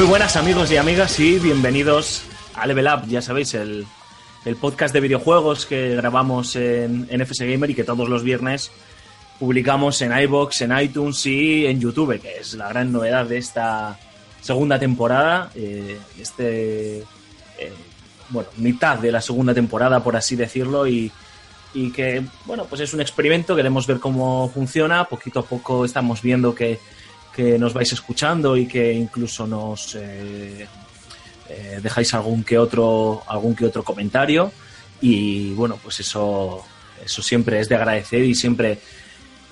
Muy buenas amigos y amigas y bienvenidos a Level Up, ya sabéis, el, el podcast de videojuegos que grabamos en, en FS Gamer y que todos los viernes publicamos en iBox, en iTunes y en YouTube, que es la gran novedad de esta segunda temporada, eh, este, eh, bueno, mitad de la segunda temporada, por así decirlo, y, y que, bueno, pues es un experimento, queremos ver cómo funciona, poquito a poco estamos viendo que, que nos vais escuchando y que incluso nos eh, eh, dejáis algún que otro algún que otro comentario. Y bueno pues eso eso siempre es de agradecer y siempre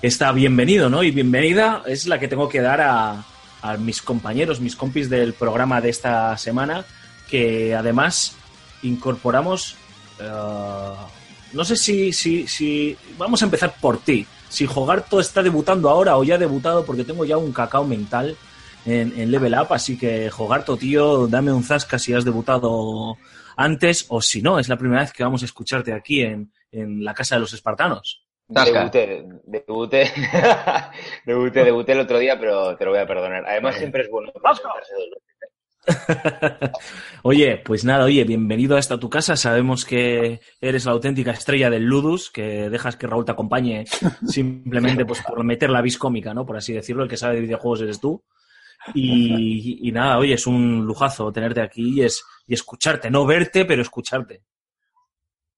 está bienvenido no y bienvenida es la que tengo que dar a, a mis compañeros mis compis del programa de esta semana que además incorporamos eh, no sé si, si, si vamos a empezar por ti si Jogarto está debutando ahora o ya ha debutado porque tengo ya un cacao mental en, en Level Up, así que Jogarto, tío, dame un zasca si has debutado antes o si no, es la primera vez que vamos a escucharte aquí en, en la Casa de los Espartanos. Debuté, debuté, debuté, debuté el otro día, pero te lo voy a perdonar. Además, siempre es bueno presentarse dos veces. oye, pues nada, oye, bienvenido a esta tu casa. Sabemos que eres la auténtica estrella del Ludus, que dejas que Raúl te acompañe simplemente pues, por meter la vis cómica, ¿no? Por así decirlo, el que sabe de videojuegos eres tú. Y, y nada, oye, es un lujazo tenerte aquí y, es, y escucharte, no verte, pero escucharte.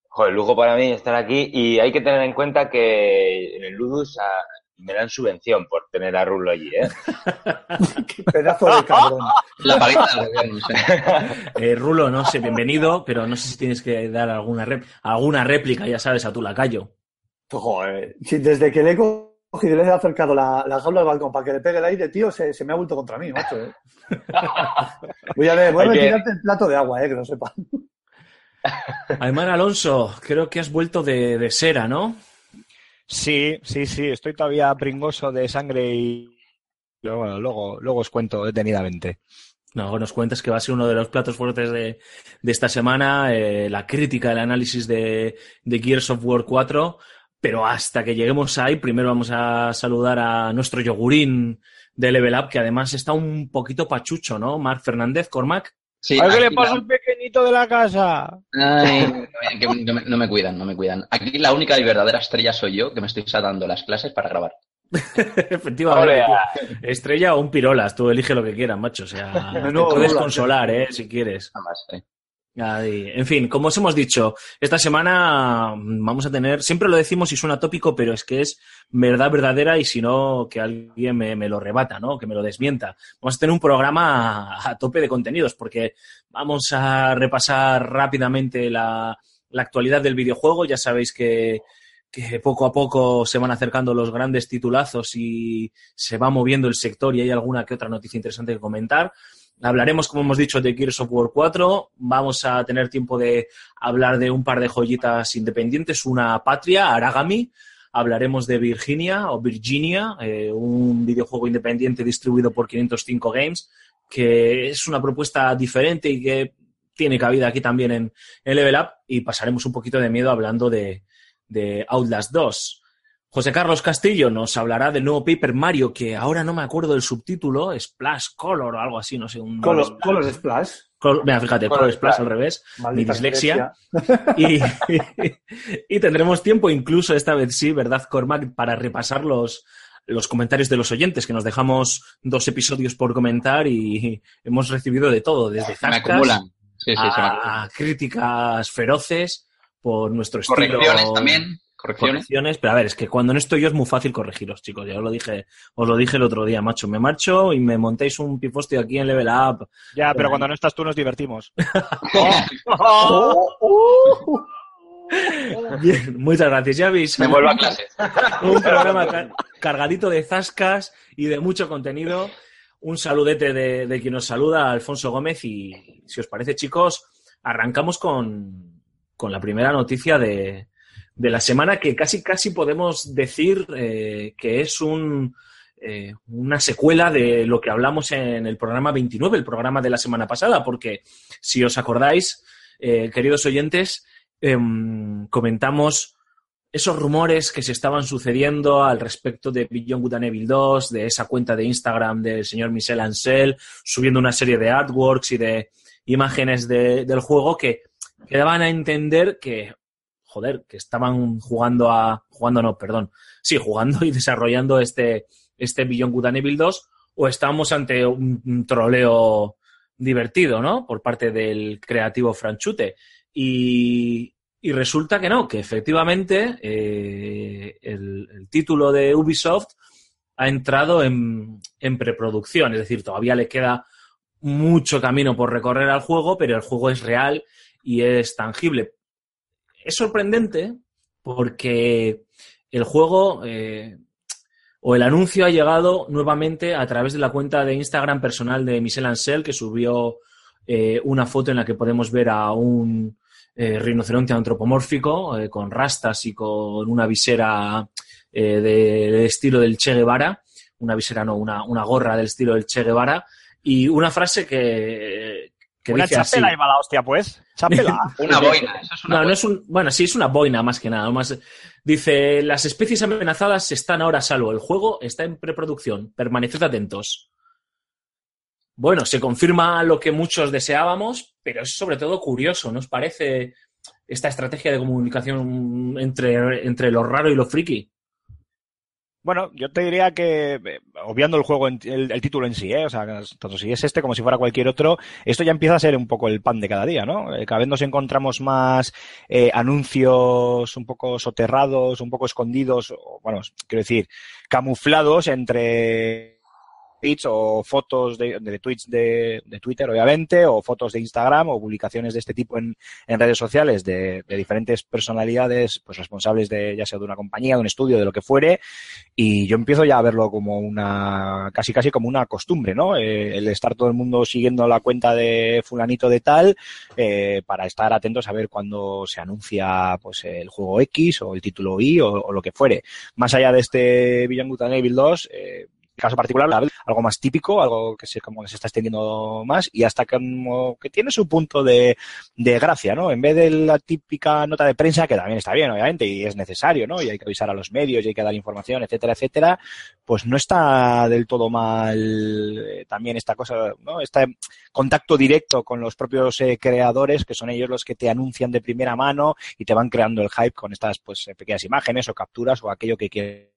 Joder, lujo para mí estar aquí y hay que tener en cuenta que en el Ludus me dan subvención por tener a Rulo allí, ¿eh? Qué pedazo de cabrón. La no sé. Eh, Rulo, no sé, bienvenido, pero no sé si tienes que dar alguna, rep- alguna réplica, ya sabes, a tu lacayo. Joder, desde que le he cogido y le he acercado la, la jaula al balcón para que le pegue el aire, tío, se, se me ha vuelto contra mí, macho. ¿eh? Voy a ver, voy a retirarte el plato de agua, eh, que lo sepan. Aymar Alonso, creo que has vuelto de, de Sera, ¿no? Sí, sí, sí, estoy todavía pringoso de sangre y pero bueno, luego, luego os cuento detenidamente. No, nos cuentas que va a ser uno de los platos fuertes de, de esta semana, eh, la crítica, el análisis de, de Gears of War 4, pero hasta que lleguemos ahí, primero vamos a saludar a nuestro yogurín de Level Up, que además está un poquito pachucho, ¿no? Marc Fernández, Cormac. Sí, ¿A qué le aquí pasa la- al pequeñito de la casa? Ay, que no me, no me cuidan, no me cuidan. Aquí la única y verdadera estrella soy yo, que me estoy saltando las clases para grabar. Efectivamente. tío. Estrella o un pirolas, tú elige lo que quieras, macho. O sea, te Menudo puedes consolar, ¿eh? Si quieres. Eh. En fin, como os hemos dicho, esta semana mm, vamos a tener, siempre lo decimos y suena tópico, pero es que es verdad verdadera y si no, que alguien me, lo rebata, ¿no? Que me lo desmienta. Vamos a tener un programa a, tope de contenidos porque vamos a repasar rápidamente la, actualidad del videojuego. Ya sabéis que poco a poco se van acercando los grandes titulazos y se va moviendo el sector y hay alguna que otra noticia interesante que comentar. Hablaremos, como hemos dicho, de Gears of War 4. Vamos a tener tiempo de hablar de un par de joyitas independientes. Una Patria, Aragami. Hablaremos de Virginia o Virginia, eh, un videojuego independiente distribuido por 505 Games, que es una propuesta diferente y que tiene cabida aquí también en, en Level Up. Y pasaremos un poquito de miedo hablando de, de Outlast 2. José Carlos Castillo nos hablará del nuevo Paper Mario, que ahora no me acuerdo del subtítulo, Splash Color o algo así, no sé. Un Color, Color Splash. Col- mira, fíjate, Color Color Splash Splash. al revés, mi dislexia. Y, y tendremos tiempo, incluso esta vez sí, ¿verdad, Cormac? Para repasar los, los comentarios de los oyentes, que nos dejamos dos episodios por comentar y hemos recibido de todo, desde Me zascas acumulan. Sí, sí, se me acumulan. a críticas feroces por nuestro estilo. Correcciones también. Correcciones. correcciones, pero a ver, es que cuando no estoy yo es muy fácil corregiros, chicos. Ya os lo dije, os lo dije el otro día, macho. Me marcho y me montéis un pifostio aquí en Level Up. Ya, pero cuando no estás tú nos divertimos. Bien, muchas gracias. Ya veis. Me vuelvo a clase. un programa car- cargadito de zascas y de mucho contenido. Un saludete de, de quien nos saluda, Alfonso Gómez. Y si os parece, chicos, arrancamos con, con la primera noticia de, de la semana que casi casi podemos decir eh, que es un, eh, una secuela de lo que hablamos en el programa 29, el programa de la semana pasada, porque si os acordáis, eh, queridos oyentes, em, comentamos esos rumores que se estaban sucediendo al respecto de Beyond Good and Evil 2, de esa cuenta de Instagram del señor Michel Ancel, subiendo una serie de artworks y de imágenes de- del juego que, que daban a entender que, joder, que estaban jugando a, jugando no, perdón, sí, jugando y desarrollando este, este Beyond Good and Evil 2, o estábamos ante un, troleo divertido, ¿no? Por parte del creativo Franchute. Y, y resulta que no, que efectivamente eh, el, el título de Ubisoft ha entrado en, en preproducción, es decir, todavía le queda mucho camino por recorrer al juego, pero el juego es real y es tangible. Es sorprendente porque el juego eh, o el anuncio ha llegado nuevamente a través de la cuenta de Instagram personal de Michel Ancel, que subió eh, una foto en la que podemos ver a un eh, rinoceronte antropomórfico con rastas y con una visera eh, de, de estilo del Che Guevara, una visera no, una, una gorra del estilo del Che Guevara, y una frase que, que Una así. chapela y va la hostia, pues. Chapela. Una boina, eso es una No, no boina. es un. Bueno, sí, es una boina más que nada. Más, dice: Las especies amenazadas están ahora a salvo. El juego está en preproducción. Permaneced atentos. Bueno, se confirma lo que muchos deseábamos, pero es sobre todo curioso, ¿no os parece esta estrategia de comunicación entre, entre lo raro y lo friki? Bueno, yo te diría que, eh, obviando el juego, el, el título en sí, ¿eh? o sea, tanto si es este como si fuera cualquier otro, esto ya empieza a ser un poco el pan de cada día, ¿no? Eh, Cada vez nos encontramos más eh, anuncios un poco soterrados, un poco escondidos, o, bueno, quiero decir, camuflados entre tweets o fotos de, de tweets de, de Twitter, obviamente, o fotos de Instagram o publicaciones de este tipo en, en redes sociales de, de diferentes personalidades, pues responsables de, ya sea de una compañía, de un estudio, de lo que fuere, y yo empiezo ya a verlo como una, casi casi como una costumbre, ¿no? Eh, el estar todo el mundo siguiendo la cuenta de fulanito de tal, eh, para estar atentos a ver cuándo se anuncia, pues, el juego X o el título Y o, o lo que fuere. Más allá de este and Evil 2, eh, caso particular, algo más típico, algo que se, como que se está extendiendo más y hasta que, como que tiene su punto de, de gracia, ¿no? En vez de la típica nota de prensa, que también está bien, obviamente, y es necesario, ¿no? Y hay que avisar a los medios y hay que dar información, etcétera, etcétera, pues no está del todo mal eh, también esta cosa, ¿no? Este contacto directo con los propios eh, creadores, que son ellos los que te anuncian de primera mano y te van creando el hype con estas, pues, eh, pequeñas imágenes o capturas o aquello que quieren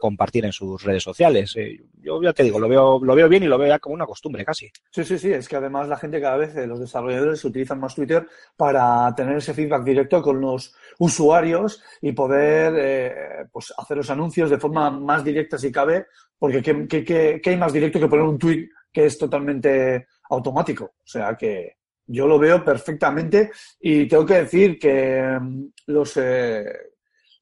compartir en sus redes sociales. Eh, yo ya te digo, lo veo, lo veo bien y lo veo ya como una costumbre casi. Sí, sí, sí, es que además la gente cada vez, eh, los desarrolladores utilizan más Twitter para tener ese feedback directo con los usuarios y poder eh, pues hacer los anuncios de forma más directa si cabe, porque ¿qué, qué, qué, hay más directo que poner un tweet que es totalmente automático? O sea que yo lo veo perfectamente y tengo que decir que mm, los, eh,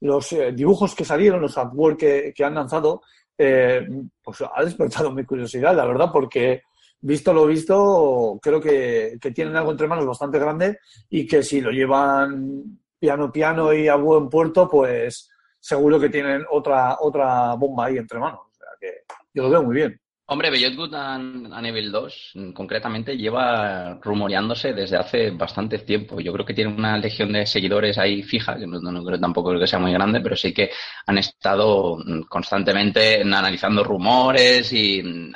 los eh, dibujos que salieron, los artwork que, han lanzado, eh, pues ha despertado mi curiosidad, la verdad, porque visto lo visto, creo que, que tienen algo entre manos bastante grande y que si lo llevan piano piano y a buen puerto, pues seguro que tienen otra, otra bomba ahí entre manos. O sea que yo lo veo muy bien. Hombre, Beyond Good and, and Evil 2 mm, concretamente lleva rumoreándose desde hace bastante tiempo. Yo creo que tiene una legión de seguidores ahí fija, que no, creo tampoco que sea muy grande, pero sí que han estado mm, constantemente analizando rumores y mm,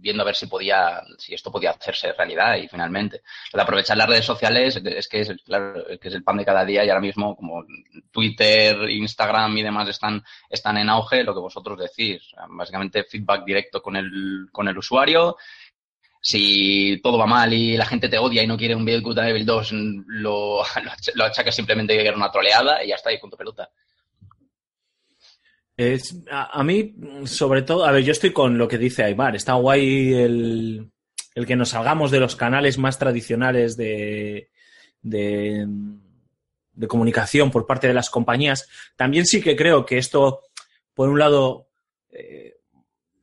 viendo a ver si podía, si esto podía hacerse realidad y finalmente. De aprovechar las redes sociales es que es, claro, que es el pan de cada día y ahora mismo como Twitter, Instagram y demás están, están en auge, lo que vosotros decís. Básicamente feedback directo con el, con el usuario. Si todo va mal y la gente te odia y no quiere un Good Evil 2, lo, lo, ach- lo achacas simplemente que era una troleada y ya está, y punto pelota. Es, a, mí, sobre todo, a ver, yo estoy con lo que dice Aymar. Está guay el, el que nos salgamos de los canales más tradicionales de, de, de comunicación por parte de las compañías. También sí que creo que esto, por un lado, eh,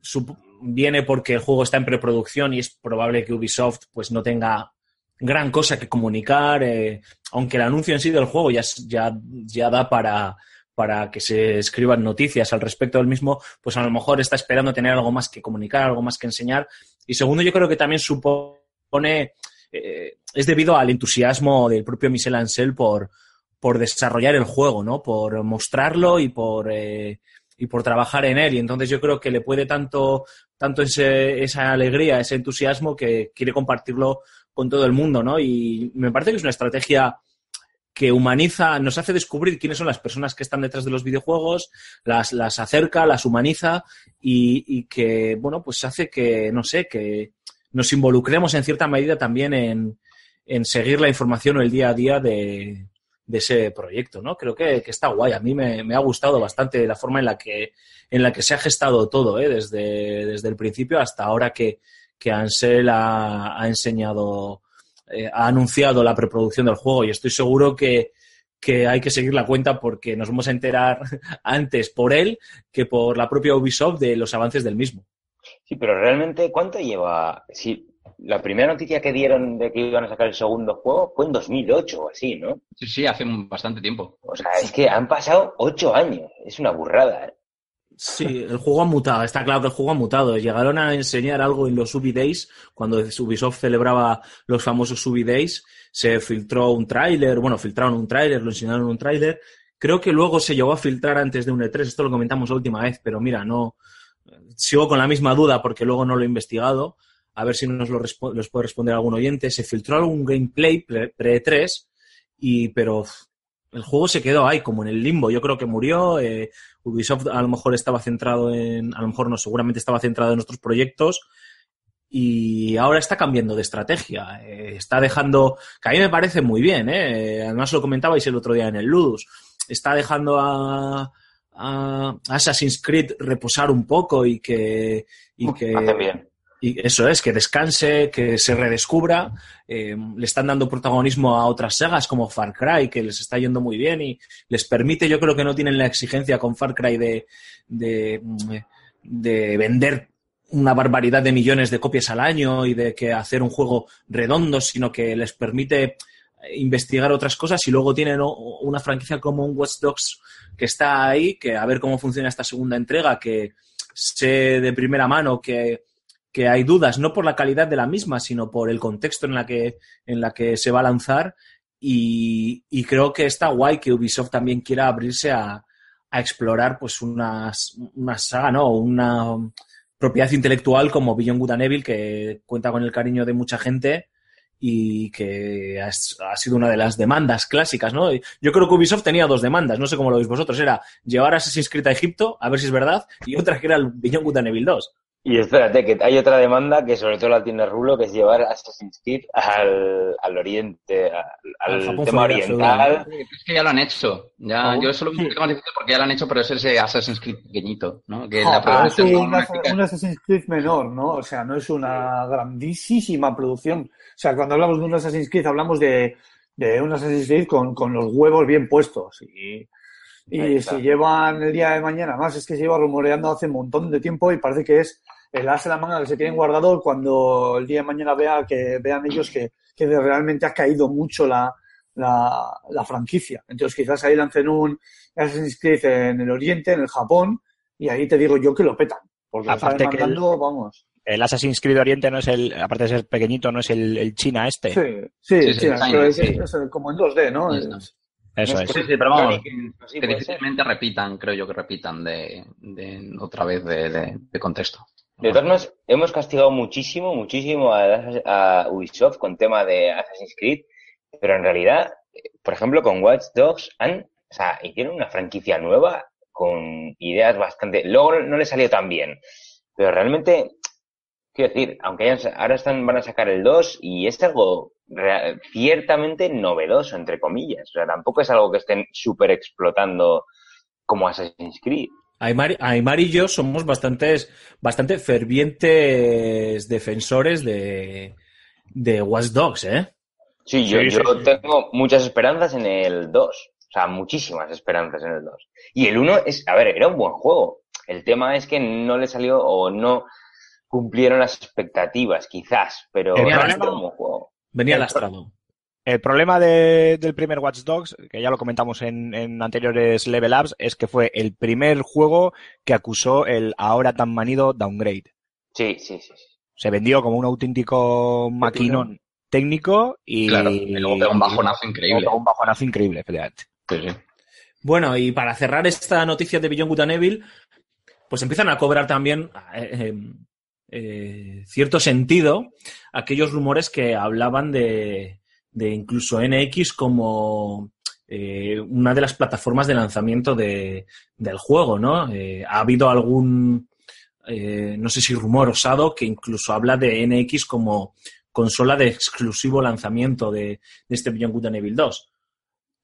sup- viene porque el juego está en preproducción y es probable que Ubisoft pues no tenga gran cosa que comunicar, eh, aunque el anuncio en sí del juego ya, ya, ya da para, para que se escriban noticias al respecto del mismo, pues a lo mejor está esperando tener algo más que comunicar, algo más que enseñar. Y segundo, yo creo que también supone, eh, es debido al entusiasmo del propio Michel Ancel por, por desarrollar el juego, ¿no? Por mostrarlo y por, eh, y por trabajar en él. Y entonces yo creo que le puede tanto, tanto ese- esa alegría, ese entusiasmo que quiere compartirlo con todo el mundo, ¿no? Y me parece que es una estrategia que humaniza, nos hace descubrir quiénes son las personas que están detrás de los videojuegos, las, las acerca, las humaniza y, y que, bueno, pues hace que, no sé, que nos involucremos en cierta medida también en, en seguir la información o el día a día de, de ese proyecto, ¿no? Creo que, que está guay. A mí me, me ha gustado bastante la forma en la que, en la que se ha gestado todo, ¿eh? desde, desde el principio hasta ahora que, que Ansel ha, ha enseñado, eh, ha anunciado la preproducción del juego y estoy seguro que, que hay que seguir la cuenta porque nos vamos a enterar antes por él que por la propia Ubisoft de los avances del mismo. Sí, pero realmente, ¿cuánto lleva? Si la primera noticia que dieron de que iban a sacar el segundo juego fue en 2008 o así, ¿no? Sí, sí, hace un- bastante tiempo. O sea, es que han pasado ocho años. Es una burrada, ¿eh? Sí, el juego ha mutado, está claro que el juego ha mutado. Llegaron a enseñar algo en los Ubi Days, cuando Ubisoft celebraba los famosos Ubi Days, se filtró un tráiler, bueno, filtraron un tráiler, lo enseñaron un tráiler. Creo que luego se llegó a filtrar antes de un E3, esto lo comentamos la última vez, pero mira, no sigo con la misma duda porque luego no lo he investigado. A ver si nos lo los puede responder algún oyente. Se filtró algún gameplay pre- pre-3, y, pero el juego se quedó ahí, como en el limbo. Yo creo que murió. eh, Ubisoft a lo mejor estaba centrado en, a lo mejor no, seguramente estaba centrado en otros proyectos y ahora está cambiando de estrategia. Eh, está dejando, que a mí me parece muy bien, ¿eh? además lo comentabais el otro día en el Ludus, está dejando a, a Assassin's Creed reposar un poco y que, y que bien. Y eso es, que descanse, que se redescubra. Eh, le están dando protagonismo a otras sagas como Far Cry, que les está yendo muy bien y les permite, yo creo que no tienen la exigencia con Far Cry de, de, de vender una barbaridad de millones de copias al año y de que hacer un juego redondo, sino que les permite investigar otras cosas y luego tienen una franquicia como un Watch Dogs que está ahí, que a ver cómo funciona esta segunda entrega, que sé de primera mano que que hay dudas, no por la calidad de la misma, sino por el contexto en la que, en la que se va a lanzar. Y, creo que está guay que Ubisoft también quiera abrirse a, a explorar pues una, una saga, ¿no? Una propiedad intelectual como Beyond Good and que cuenta con el cariño de mucha gente y que ha, sido una de las demandas clásicas, ¿no? Yo creo que Ubisoft tenía dos demandas, no sé cómo lo veis vosotros, era llevar Assassin's Creed a Egipto, a ver si es verdad, y otra que era el Beyond Good and Evil 2. Y espérate, que hay otra demanda que sobre todo la tiene Rulo, que es llevar Assassin's Creed al, al oriente, al, Al al Japón tema oriental. Es que ya lo han hecho. Ya, Oh. yo solo me más difícil porque ya lo han hecho, pero es ese Assassin's Creed pequeñito, ¿no? Que la pero es un, Assassin's Creed menor, ¿no? O sea, no es una grandísima producción. O sea, cuando hablamos de un Assassin's Creed, hablamos de, de un Assassin's Creed con, con los huevos bien puestos. Y, y si llevan el día de mañana, más es que se lleva rumoreando hace un montón de tiempo y parece que es el as de la manga que se tienen guardado cuando el día de mañana vea que vean ellos que, que realmente ha caído mucho la, la, la franquicia. Entonces quizás ahí lancen un Assassin's Creed en el Oriente, en el Japón, y ahí te digo yo que lo petan. Porque lo Aparte están que el- vamos. El Assassin's Creed Oriente no es el, aparte de ser pequeñito, no es el, el China este. Sí, sí, Sí, sí, sí, pero es, sí. es como en 2D, ¿no? Es- Eso es. Sí, sí, pero vamos, que- difícilmente repitan, creo yo que repitan de, de otra vez de, de- de contexto. De todas maneras, hemos castigado muchísimo, muchísimo a, a Ubisoft con tema de Assassin's Creed, pero en realidad, por ejemplo, con Watch Dogs han, o sea, hicieron una franquicia nueva con ideas bastante. Luego no le salió tan bien, pero realmente, quiero decir, aunque hayan, ahora están, van a sacar el 2 y es algo ciertamente novedoso, entre comillas. O sea, tampoco es algo que estén súper explotando como Assassin's Creed. Aymar, Aymar y yo somos bastantes, bastante fervientes defensores de, de Watch Dogs, ¿eh? Sí, yo, Sí, yo sí. tengo muchas esperanzas en el 2. O sea, muchísimas esperanzas en el 2. Y el 1 es, a ver, era un buen juego. El tema es que no le salió o no cumplieron las expectativas, quizás, pero El era problema- un buen juego. Venía lastrado. El problema de- del primer Watch Dogs, que ya lo comentamos en, en anteriores Level Ups, es que fue el primer juego que acusó el ahora tan manido downgrade. Sí, sí, sí. sí. Se vendió como un auténtico maquinón técnico y, Claro, y luego un bajonazo increíble. Un bajonazo increíble, efectivamente. Sí, sí. Bueno, y para cerrar esta noticia de Beyond Good and Evil, pues empiezan a cobrar también eh, eh, eh, cierto sentido aquellos rumores que hablaban de, de incluso NX como eh, una de las plataformas de lanzamiento de- del juego, ¿no? Eh, ha habido algún, eh, no sé si rumor osado, que incluso habla de NX como consola de exclusivo lanzamiento de, de este Beyond Good and Evil 2.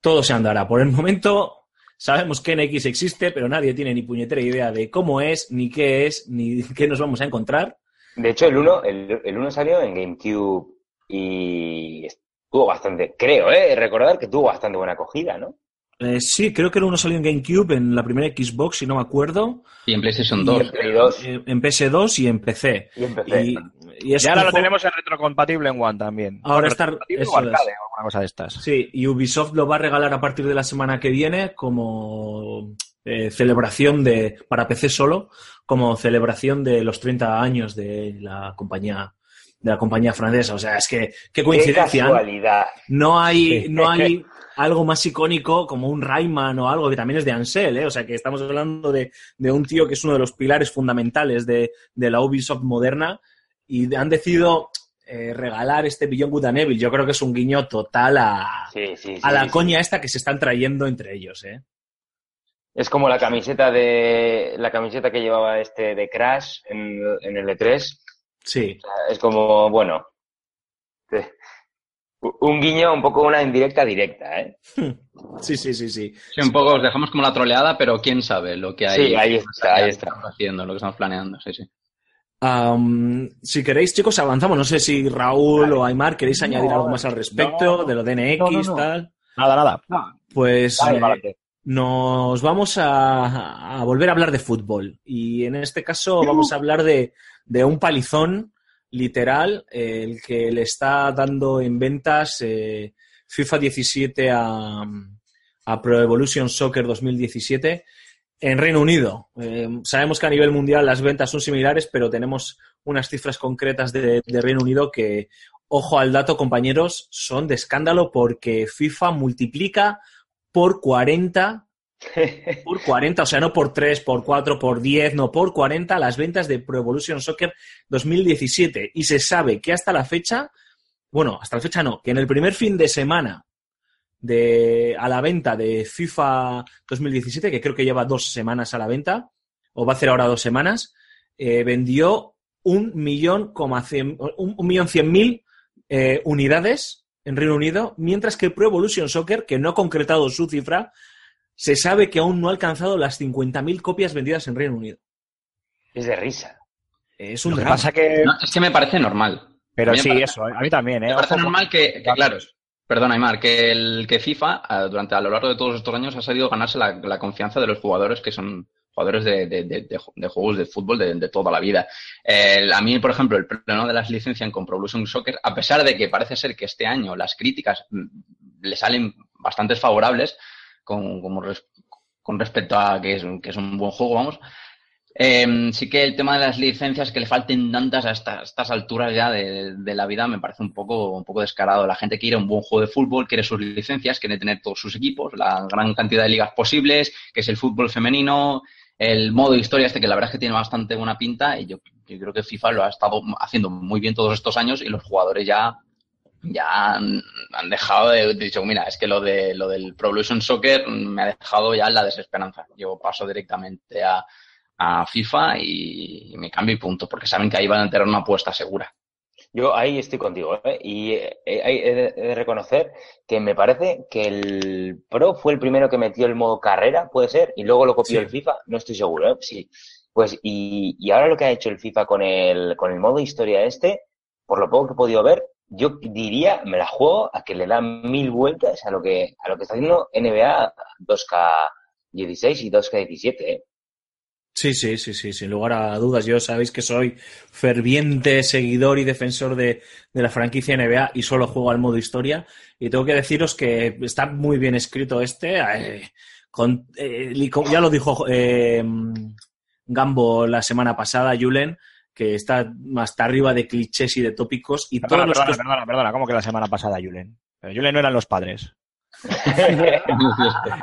Todo se andará. Por el momento sabemos que NX existe, pero nadie tiene ni puñetera idea de cómo es, ni qué es, ni qué nos vamos a encontrar. De hecho, el 1 el, el uno salió en GameCube y tuvo bastante, creo, ¿eh? Recordar que tuvo bastante buena acogida, ¿no? Eh, sí, creo que el uno salió en GameCube, en la primera Xbox, si no me acuerdo, Y en PlayStation Y 2. en Play 2 eh, en PS2 y en PC. y en PC. Y, y es Y ahora lo tenemos en retrocompatible en One también. Ahora está- o arcade, es. o alguna cosa de estas. Sí, y Ubisoft lo va a regalar a partir de la semana que viene como eh, celebración de para PC solo, como celebración de los 30 años de la compañía de la compañía francesa. O sea, es que qué Qué coincidencia. ¿no? casualidad. No hay, no hay algo más icónico como un Rayman o algo que también es de Ansel, ¿eh? O sea, que estamos hablando de, de un tío que es uno de los pilares fundamentales de, de la Ubisoft moderna y han decidido eh, regalar este Beyond Good and Evil. Yo creo que es un guiño total a, Sí, sí, sí, a la sí. coña esta que se están trayendo entre ellos, ¿eh? Es como la camiseta de la camiseta que llevaba este de Crash en, en el E3. Sí. Es como, bueno, un guiño, un poco una indirecta directa, ¿eh? Sí, sí, sí, sí. Sí, un poco os dejamos como la troleada, pero quién sabe lo que hay. Sí, ahí está, ahí está. haciendo, lo que estamos planeando, sí, sí. Si queréis, chicos, avanzamos. No sé si Raúl o Aymar queréis añadir algo más al respecto no. de lo de NX, No, no, no. tal. Nada, nada. Pues eh, nos vamos a, a volver a hablar de fútbol. Y en este caso vamos a hablar de, de un palizón literal, eh, el que le está dando en ventas eh, FIFA 17 a, Pro Evolution Soccer 2017 en Reino Unido. Eh, sabemos que a nivel mundial las ventas son similares, pero tenemos unas cifras concretas de, de Reino Unido que, ojo al dato, compañeros, son de escándalo porque FIFA multiplica por 40, por 40, o sea, no por 3, por 4, por 10, no, por 40 las ventas de Pro Evolution Soccer 2017. Y se sabe que hasta la fecha, bueno, hasta la fecha no, que en el primer fin de semana de, a la venta de FIFA 2017, que creo que lleva dos semanas a la venta, o va a hacer ahora dos semanas, eh, vendió un millón, coma cien- un, un millón cien mil eh, unidades en Reino Unido, mientras que Pro Evolution Soccer, que no ha concretado su cifra, se sabe que aún no ha alcanzado las 50.000 copias vendidas en Reino Unido. Es de risa. Es un Lo que drama. pasa que... No, es que me parece normal. Pero sí, parece- eso, a mí también, ¿eh? Me parece Ojo, normal que, que, claro, perdona, Aymar, que, el, que FIFA, eh, durante a lo largo de todos estos años, ha sabido ganarse la, la confianza de los jugadores que son jugadores de, de- de- de- de juegos de fútbol de, de toda la vida. El- a mí, por ejemplo, el pleno de las licencias con Pro Evolution Soccer, a pesar de que parece ser que este año las críticas mm, le salen bastante favorables con, como res- con respecto a que es, que es un buen juego, vamos, eh, sí que el tema de las licencias que le falten tantas a esta- a estas alturas ya de, de la vida me parece un poco, un poco descarado. La gente quiere un buen juego de fútbol, quiere sus licencias, quiere tener todos sus equipos, la gran cantidad de ligas posibles, que es el fútbol femenino, el modo historia este que la verdad es que tiene bastante buena pinta y yo, yo creo que FIFA lo ha estado haciendo muy bien todos estos años y los jugadores ya ya han, han dejado de, dicho, mira, es que lo de lo del Pro Evolution Soccer me ha dejado ya en la desesperanza. Yo paso directamente a, a FIFA y me cambio y punto, porque saben que ahí van a tener una apuesta segura. Yo ahí estoy contigo, ¿eh? Y eh, he de, reconocer que me parece que el Pro fue el primero que metió el modo carrera, puede ser, y luego lo copió Sí. el FIFA, no estoy seguro, ¿eh? Sí. Pues, y, y ahora lo que ha hecho el FIFA con el, con el modo historia este, por lo poco que he podido ver, yo diría, me la juego a que le dan mil vueltas a lo que, a lo que está haciendo NBA 2K16 y 2K17, ¿eh? Sí, sí, sí, sí, sin lugar a dudas. Yo sabéis que soy ferviente seguidor y defensor de, de la franquicia NBA y solo juego al modo historia. Y tengo que deciros que está muy bien escrito este. eh, eh, ya lo dijo eh, Gambo la semana pasada, Julen, que está hasta arriba de clichés y de tópicos. Y Perdona, todos los perdona, que- perdona, perdona, ¿cómo que la semana pasada, Julen? Pero Julen no eran los padres.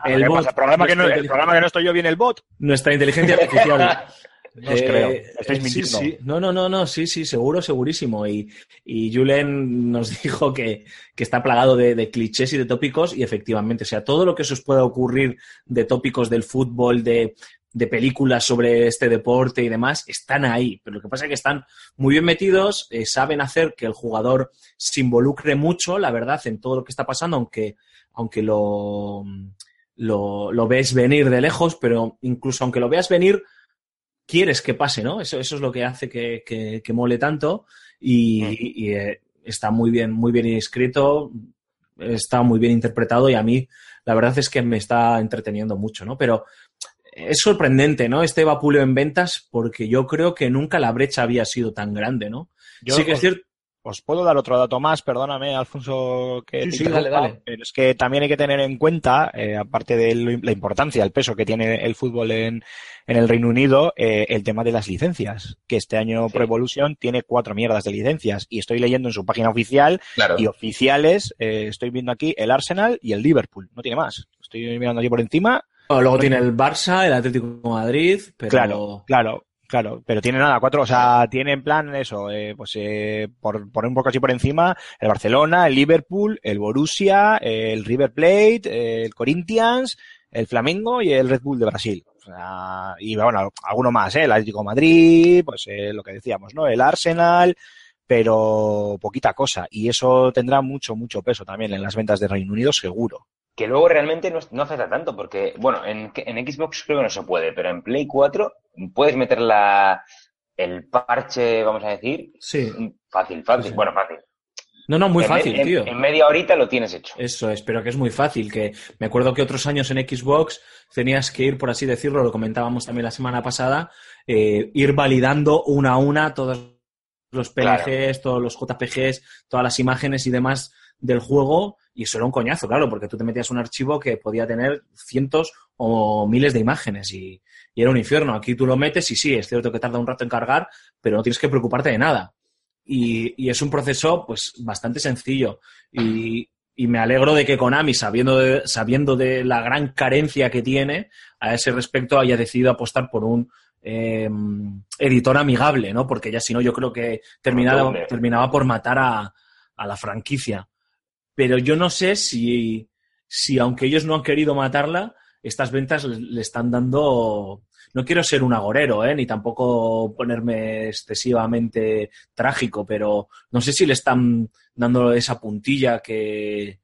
el ¿Qué bot? ¿El programa, que no, el programa que no estoy yo viene el bot? Nuestra inteligencia artificial. No os Eh, creo. Estáis eh, mintiendo. Sí, sí. No, no, no, no, sí, sí, seguro, segurísimo. Y, y Julen nos dijo que, que está plagado de, de clichés y de tópicos, y efectivamente, o sea, todo lo que se os pueda ocurrir de tópicos del fútbol, de, de películas sobre este deporte y demás, están ahí. Pero lo que pasa es que están muy bien metidos, eh, saben hacer que el jugador se involucre mucho, la verdad, en todo lo que está pasando, aunque, aunque lo, lo, lo ves venir de lejos, pero incluso aunque lo veas venir, quieres que pase, ¿no? Eso, eso es lo que hace que, que- que mole tanto y, y, eh, está muy bien, muy bien escrito, está muy bien interpretado y a mí la verdad es que me está entreteniendo mucho, ¿no? Pero es sorprendente, ¿no? Este vapuleo en ventas porque yo creo que nunca la brecha había sido tan grande, ¿no? Yo sí que es os- cierto. Os puedo dar otro dato más, perdóname, Alfonso, que Sí, te sí, dale, dale. pero es que también hay que tener en cuenta, eh, aparte de lo- la importancia, el peso que tiene el fútbol en, en el Reino Unido, eh, el tema de las licencias, que este año Sí. Pro Evolution tiene cuatro mierdas de licencias, y estoy leyendo en su página oficial, Claro. y oficiales, eh, estoy viendo aquí el Arsenal y el Liverpool, no tiene más. Estoy mirando aquí por encima, Luego tiene el Barça, el Atlético Madrid, pero Claro, claro, claro, pero tiene nada, cuatro, o sea, tiene en plan eso, eh, pues eh, por poner un poco así por encima, el Barcelona, el Liverpool, el Borussia, el River Plate, el Corinthians, el Flamengo y el Red Bull de Brasil. O sea, y bueno, alguno más, ¿eh? el Atlético Madrid, pues lo que decíamos, ¿no? El Arsenal, pero poquita cosa. Y eso tendrá mucho, mucho peso también en las ventas de Reino Unido, seguro. Que luego realmente no, no afecta tanto, porque, bueno, en, en Xbox creo que no se puede, pero en Play 4 puedes meter la, el parche, vamos a decir, sí. fácil, fácil, Sí, bueno, fácil. No, no, muy En fácil, en- tío. En media horita lo tienes hecho. Eso es, pero que es muy fácil, que me acuerdo que otros años en Xbox tenías que ir, por así decirlo, lo comentábamos también la semana pasada, eh, ir validando una a una todos los PNGs, Claro. todos los JPGs, todas las imágenes y demás del juego, y eso era un coñazo, claro, porque tú te metías un archivo que podía tener cientos o miles de imágenes y, y era un infierno. Aquí tú lo metes y sí, es cierto que tarda un rato en cargar, pero no tienes que preocuparte de nada. Y, y es un proceso pues bastante sencillo. Y, y me alegro de que Konami, sabiendo de, sabiendo de la gran carencia que tiene a ese respecto, haya decidido apostar por un eh, editor amigable, ¿no? Porque ya si no, yo creo que terminaba, terminaba por matar a, a la franquicia. Pero yo no sé si, si, aunque ellos no han querido matarla, estas ventas le, están dando. No quiero ser un agorero, ¿eh? ni tampoco ponerme excesivamente trágico, pero no sé si le están dando esa puntilla que,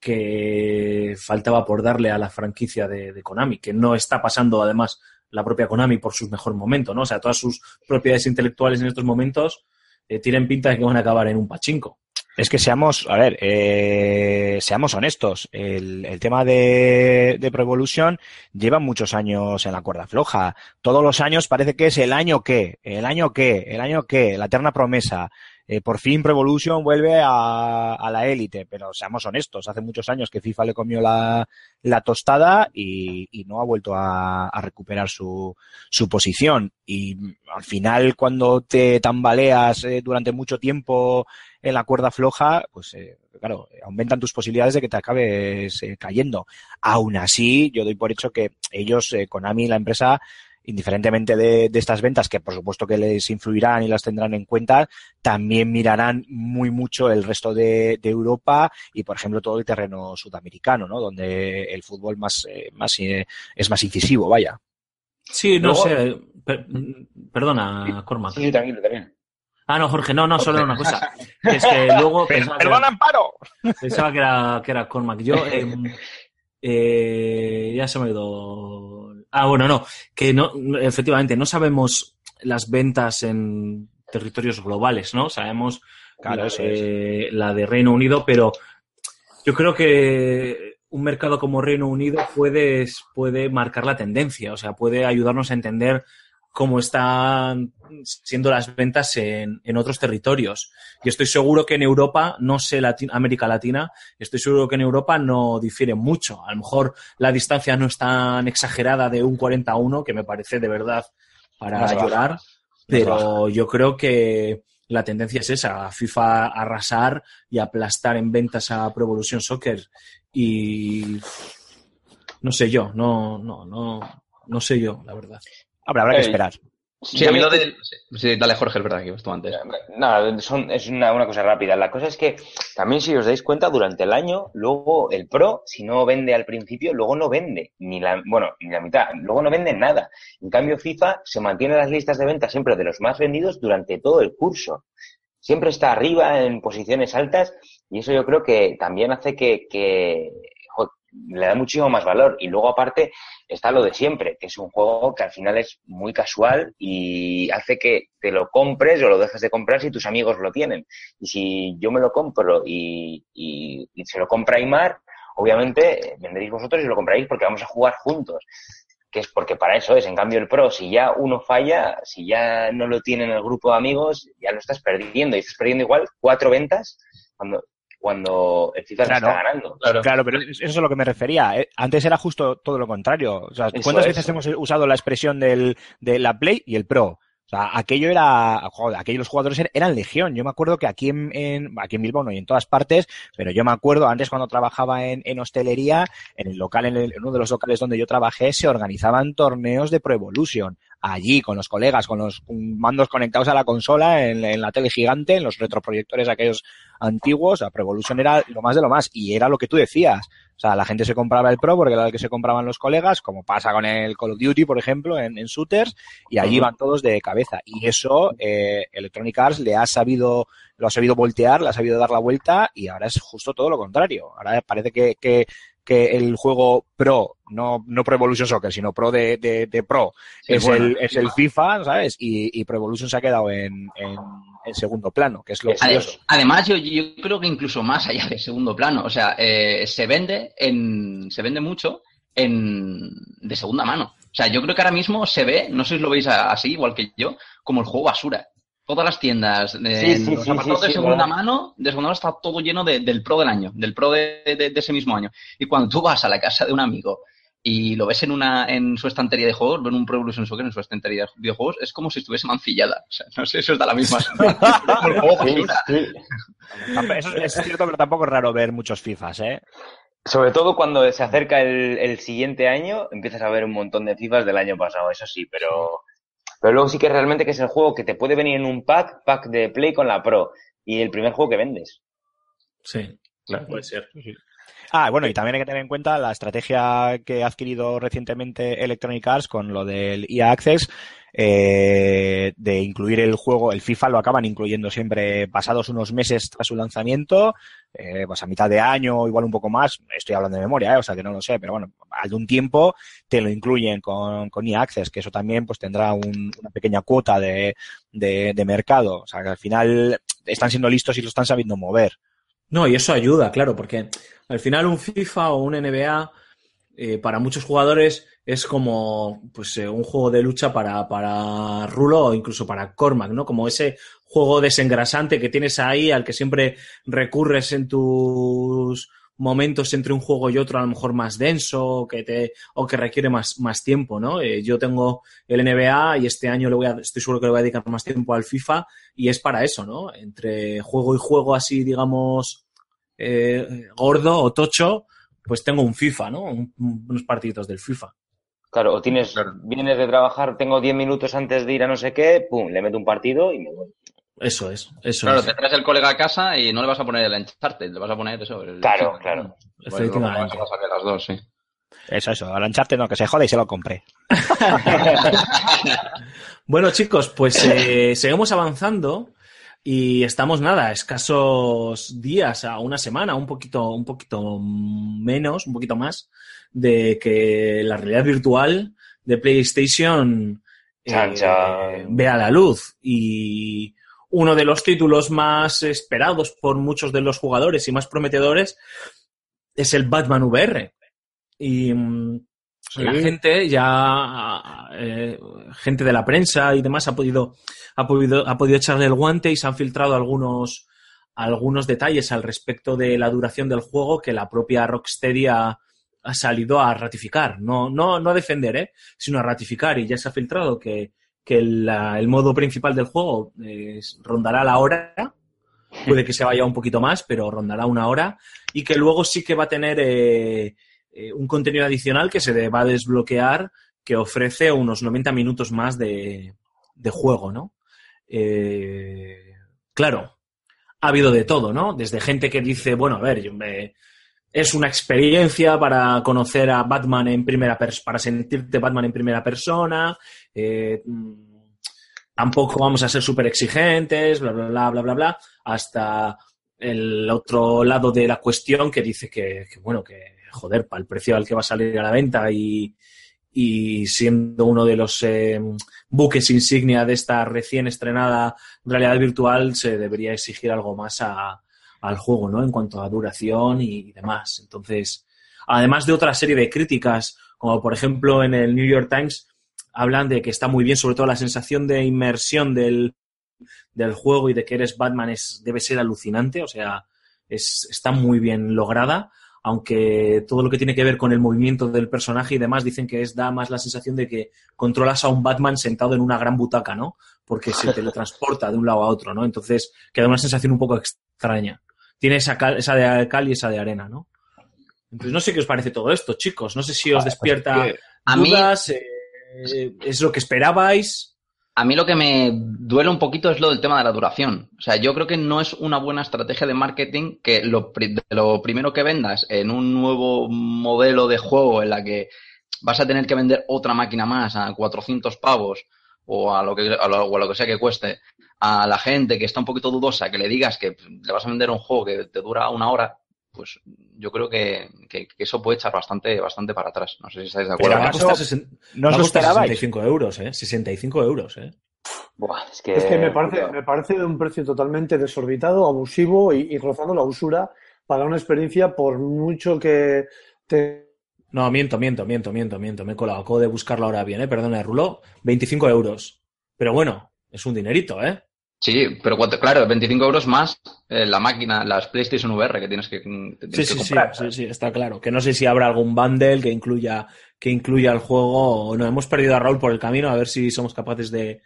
que faltaba por darle a la franquicia de, de Konami, que no está pasando además la propia Konami por su mejor momento, ¿no? O sea, todas sus propiedades intelectuales en estos momentos eh, tienen pinta de que van a acabar en un pachinko. Es que seamos, a ver, eh, seamos honestos. El, el tema de, de Pro Evolution lleva muchos años en la cuerda floja. Todos los años parece que es el año que, el año que, el año que, la eterna promesa. Eh, por fin Pro Evolution vuelve a, a la élite, pero seamos honestos. Hace muchos años que FIFA le comió la, la tostada y, y no ha vuelto a, a recuperar su, su posición. Y al final, cuando te tambaleas eh, durante mucho tiempo en la cuerda floja, pues eh, claro, aumentan tus posibilidades de que te acabes eh, cayendo. Aún así, yo doy por hecho que ellos, eh, Konami, la empresa, indiferentemente de, de, estas ventas, que por supuesto que les influirán y las tendrán en cuenta, también mirarán muy mucho el resto de, de Europa y, por ejemplo, todo el terreno sudamericano, ¿no? Donde el fútbol más, eh, más eh, es más incisivo, vaya. Sí, no Luego, sé. Per, perdona, Cormac. Sí, sí, tranquilo, también. Ah, no, Jorge, no, no, solo una cosa. Que es que luego pensaba que, ¡Perdón, era, Amparo! pensaba que era, que era Cormac. Yo, em, eh, ya se me ha ido. Ah, bueno, no, que no, efectivamente, no sabemos las ventas en territorios globales, ¿no? Sabemos Claro, la, de, la de Reino Unido, pero yo creo que un mercado como Reino Unido puede, puede marcar la tendencia, o sea, puede ayudarnos a entender cómo están siendo las ventas en, en otros territorios. Y estoy seguro que en Europa, no sé América Latina, estoy seguro que en Europa no difiere mucho. A lo mejor la distancia no es tan exagerada de un 40 a 1, que me parece de verdad para baja. llorar, pero yo creo que la tendencia es esa, a FIFA arrasar y aplastar en ventas a Pro Evolution Soccer. Y no sé yo, no, no, no, no sé yo, la verdad. Hombre, habrá que Eh, esperar. Sí, a mí lo de... Sí, dale, Jorge, es verdad que tú antes. No, son- es una, una cosa rápida. La cosa es que también si os dais cuenta, durante el año, luego el Pro, si no vende al principio, luego no vende, ni la, bueno, ni la mitad, luego no vende nada. En cambio, FIFA se mantiene en las listas de ventas siempre de los más vendidos durante todo el curso. Siempre está arriba en posiciones altas y eso yo creo que también hace que, que le da muchísimo más valor. Y luego aparte está lo de siempre, que es un juego que al final es muy casual y hace que te lo compres o lo dejes de comprar si tus amigos lo tienen. Y si yo me lo compro y, y- se lo compra Aymar, obviamente eh, vendréis vosotros y lo compraréis porque vamos a jugar juntos. Que es porque para eso es. En cambio, el Pro, si ya uno falla, si ya no lo tiene en el grupo de amigos, ya lo estás perdiendo. Y estás perdiendo igual cuatro ventas cuando, cuando el FIFA Claro. está ganando. Claro. Claro, pero eso es a lo que me refería. eh. Antes era justo todo lo contrario. O sea, ¿cuántas es. veces hemos usado la expresión del, de la Play y el Pro? O sea, aquello era, joder, aquellos los jugadores er- eran legión. Yo me acuerdo que aquí en, en- aquí en Bilbao no y en todas partes, pero yo me acuerdo antes cuando trabajaba en, en hostelería, en el local, en, el- en uno de los locales donde yo trabajé, se organizaban torneos de Pro Evolution. Allí, con los colegas, con los mandos conectados a la consola, en, en la tele gigante, en los retroproyectores aquellos antiguos, la Pro Evolution era lo más de lo más. Y era lo que tú decías. O sea, la gente se compraba el Pro porque era el que se compraban los colegas, como pasa con el Call of Duty, por ejemplo, en, en shooters, y allí van todos de cabeza. Y eso, eh, Electronic Arts le ha sabido, lo ha sabido voltear, le ha sabido dar la vuelta, y ahora es justo todo lo contrario. Ahora parece que, que, que el juego Pro, no, no Pro Evolution Soccer, sino Pro de, de, de Pro, Sí, es, bueno, el, es el FIFA, ¿sabes? Y, y Pro Evolution se ha quedado en, en, en segundo plano, que es lo Es Ade- curioso. Además, yo, yo creo que incluso más allá de segundo plano, o sea, eh, se vende en, se vende mucho en, de segunda mano. O sea, yo creo que ahora mismo se ve, no sé si lo veis así, igual que yo, como el juego basura. Todas las tiendas de Sí, sí, los sí, apartados sí, de sí, segunda verdad. mano, de segunda mano está todo lleno de- del pro del año, del pro de, de- de ese mismo año. Y cuando tú vas a la casa de un amigo y lo ves en una en su estantería de juegos, ven un Pro Evolution Soccer en su estantería de videojuegos, es como si estuviese mancillada. O sea, no sé, eso es da la misma. Eso es cierto, pero tampoco es raro ver muchos FIFAs, ¿eh? Sobre todo cuando se acerca el, el siguiente año, empiezas a ver un montón de FIFAs del año pasado, eso sí, pero, pero luego sí que realmente que es el juego que te puede venir en un pack, pack de Play con la Pro, y el primer juego que vendes. Sí, claro, puede ser. Ah, bueno, y también hay que tener en cuenta la estrategia que ha adquirido recientemente Electronic Arts con lo del EA Access, eh, de incluir el juego, el FIFA lo acaban incluyendo siempre pasados unos meses tras su lanzamiento, eh, pues a mitad de año igual un poco más, estoy hablando de memoria, eh, o sea que no lo sé, pero bueno, al de un tiempo te lo incluyen con, con EA Access, que eso también pues tendrá un- una pequeña cuota de, de, de mercado, o sea que al final están siendo listos y lo están sabiendo mover. No, y eso ayuda, claro, porque al final un FIFA o un NBA eh, para muchos jugadores es como pues eh, un juego de lucha para, para Rulo o incluso para Cormac, ¿no? Como ese juego desengrasante que tienes ahí al que siempre recurres en tus momentos entre un juego y otro a lo mejor más denso que te, o que requiere más, más tiempo, ¿no? Eh, yo tengo el NBA y este año le voy a, estoy seguro que le voy a dedicar más tiempo al FIFA y es para eso, ¿no? Entre juego y juego así, digamos, eh, gordo o tocho, pues tengo un FIFA, ¿no? Un- unos partiditos del FIFA. Claro, o tienes, Claro. vienes de trabajar, tengo 10 minutos antes de ir a no sé qué, pum, le meto un partido y me voy. Eso es, eso Claro, es. te traes el colega a casa y no le vas a poner el Uncharted, le vas a poner eso. el- Claro, claro. Vas Efectivamente. a las dos, sí. Eso, eso, al Uncharted no, que se jode y se lo compré. Bueno, chicos, pues eh, seguimos avanzando Y estamos nada, escasos días a una semana, un poquito, un poquito menos, un poquito más, de que la realidad virtual de PlayStation eh, Chan, chan. vea la luz. Y uno de los títulos más esperados por muchos de los jugadores y más prometedores es el Batman VR. Y mm, la gente ya, eh, gente de la prensa y demás ha podido, ha podido, ha podido echarle el guante y se han filtrado algunos, algunos detalles al respecto de la duración del juego que la propia Rocksteady ha, ha salido a ratificar. No, no, no a defender, ¿eh? sino a ratificar. Y ya se ha filtrado que, que el modo principal del juego eh, rondará la hora. Puede que se vaya un poquito más, pero rondará una hora. Y que luego sí que va a tener eh, eh, un contenido adicional que se va a desbloquear que ofrece unos 90 minutos más de, de juego, ¿no? Claro, ha habido de todo, ¿no? Desde gente que dice, bueno, a ver, yo me- es una experiencia para conocer a Batman en primera persona, para sentirte Batman en primera persona, eh, tampoco vamos a ser súper exigentes, bla, bla, bla, bla, bla, bla, hasta el otro lado de la cuestión que dice que, bueno, que, joder, para el precio al que va a salir a la venta y, y siendo uno de los eh, buques insignia de esta recién estrenada realidad virtual, se debería exigir algo más a- al juego, ¿no? En cuanto a duración y demás. Entonces, además de otra serie de críticas, como por ejemplo en el New York Times, hablan de que está muy bien, sobre todo la sensación de inmersión del, del juego y de que eres Batman es, debe ser alucinante, o sea, es, está muy bien lograda, aunque todo lo que tiene que ver con el movimiento del personaje y demás dicen que es da más la sensación de que controlas a un Batman sentado en una gran butaca, ¿no? Porque se teletransporta de un lado a otro, ¿no? Entonces queda una sensación un poco extraña. Tiene esa, cal, esa de cal y esa de arena, ¿no? Entonces no sé qué os parece todo esto, chicos. No sé si os despierta A mí, dudas, eh, es lo que esperabais. a mí lo que me duele un poquito es lo del tema de la duración. O sea, yo creo que no es una buena estrategia de marketing que lo, primero que vendas en un nuevo modelo de juego en la que vas a tener que vender otra máquina más a 400 pavos o a lo que, a lo, o a lo que sea que cueste a la gente que está un poquito dudosa, que le digas que le vas a vender un juego que te dura una hora, pues yo creo que, que- que eso puede echar bastante, bastante para atrás. No sé si estáis de acuerdo. va a ¿acaso costar, sesen- ¿No os costar esperabais? 65 euros, ¿eh? 65 euros, ¿eh? Buah, es que, Es que me parece, me parece de un precio totalmente desorbitado, abusivo y, y rozando la usura para una experiencia por mucho que te... No, miento, miento, miento, miento, miento. Me he colado. Acabo de buscarlo ahora bien, ¿eh? Perdona, Rulo. 25 euros. Pero bueno, es un dinerito, ¿eh? Sí, pero claro, 25 euros más eh, la máquina, las PlayStation VR que tienes que, que Sí, tienes que sí, sí, comprar. sí, sí, está claro. Que no sé si habrá algún bundle que incluya, que incluya el juego o no. Hemos perdido a Raúl por el camino, a ver si somos capaces de,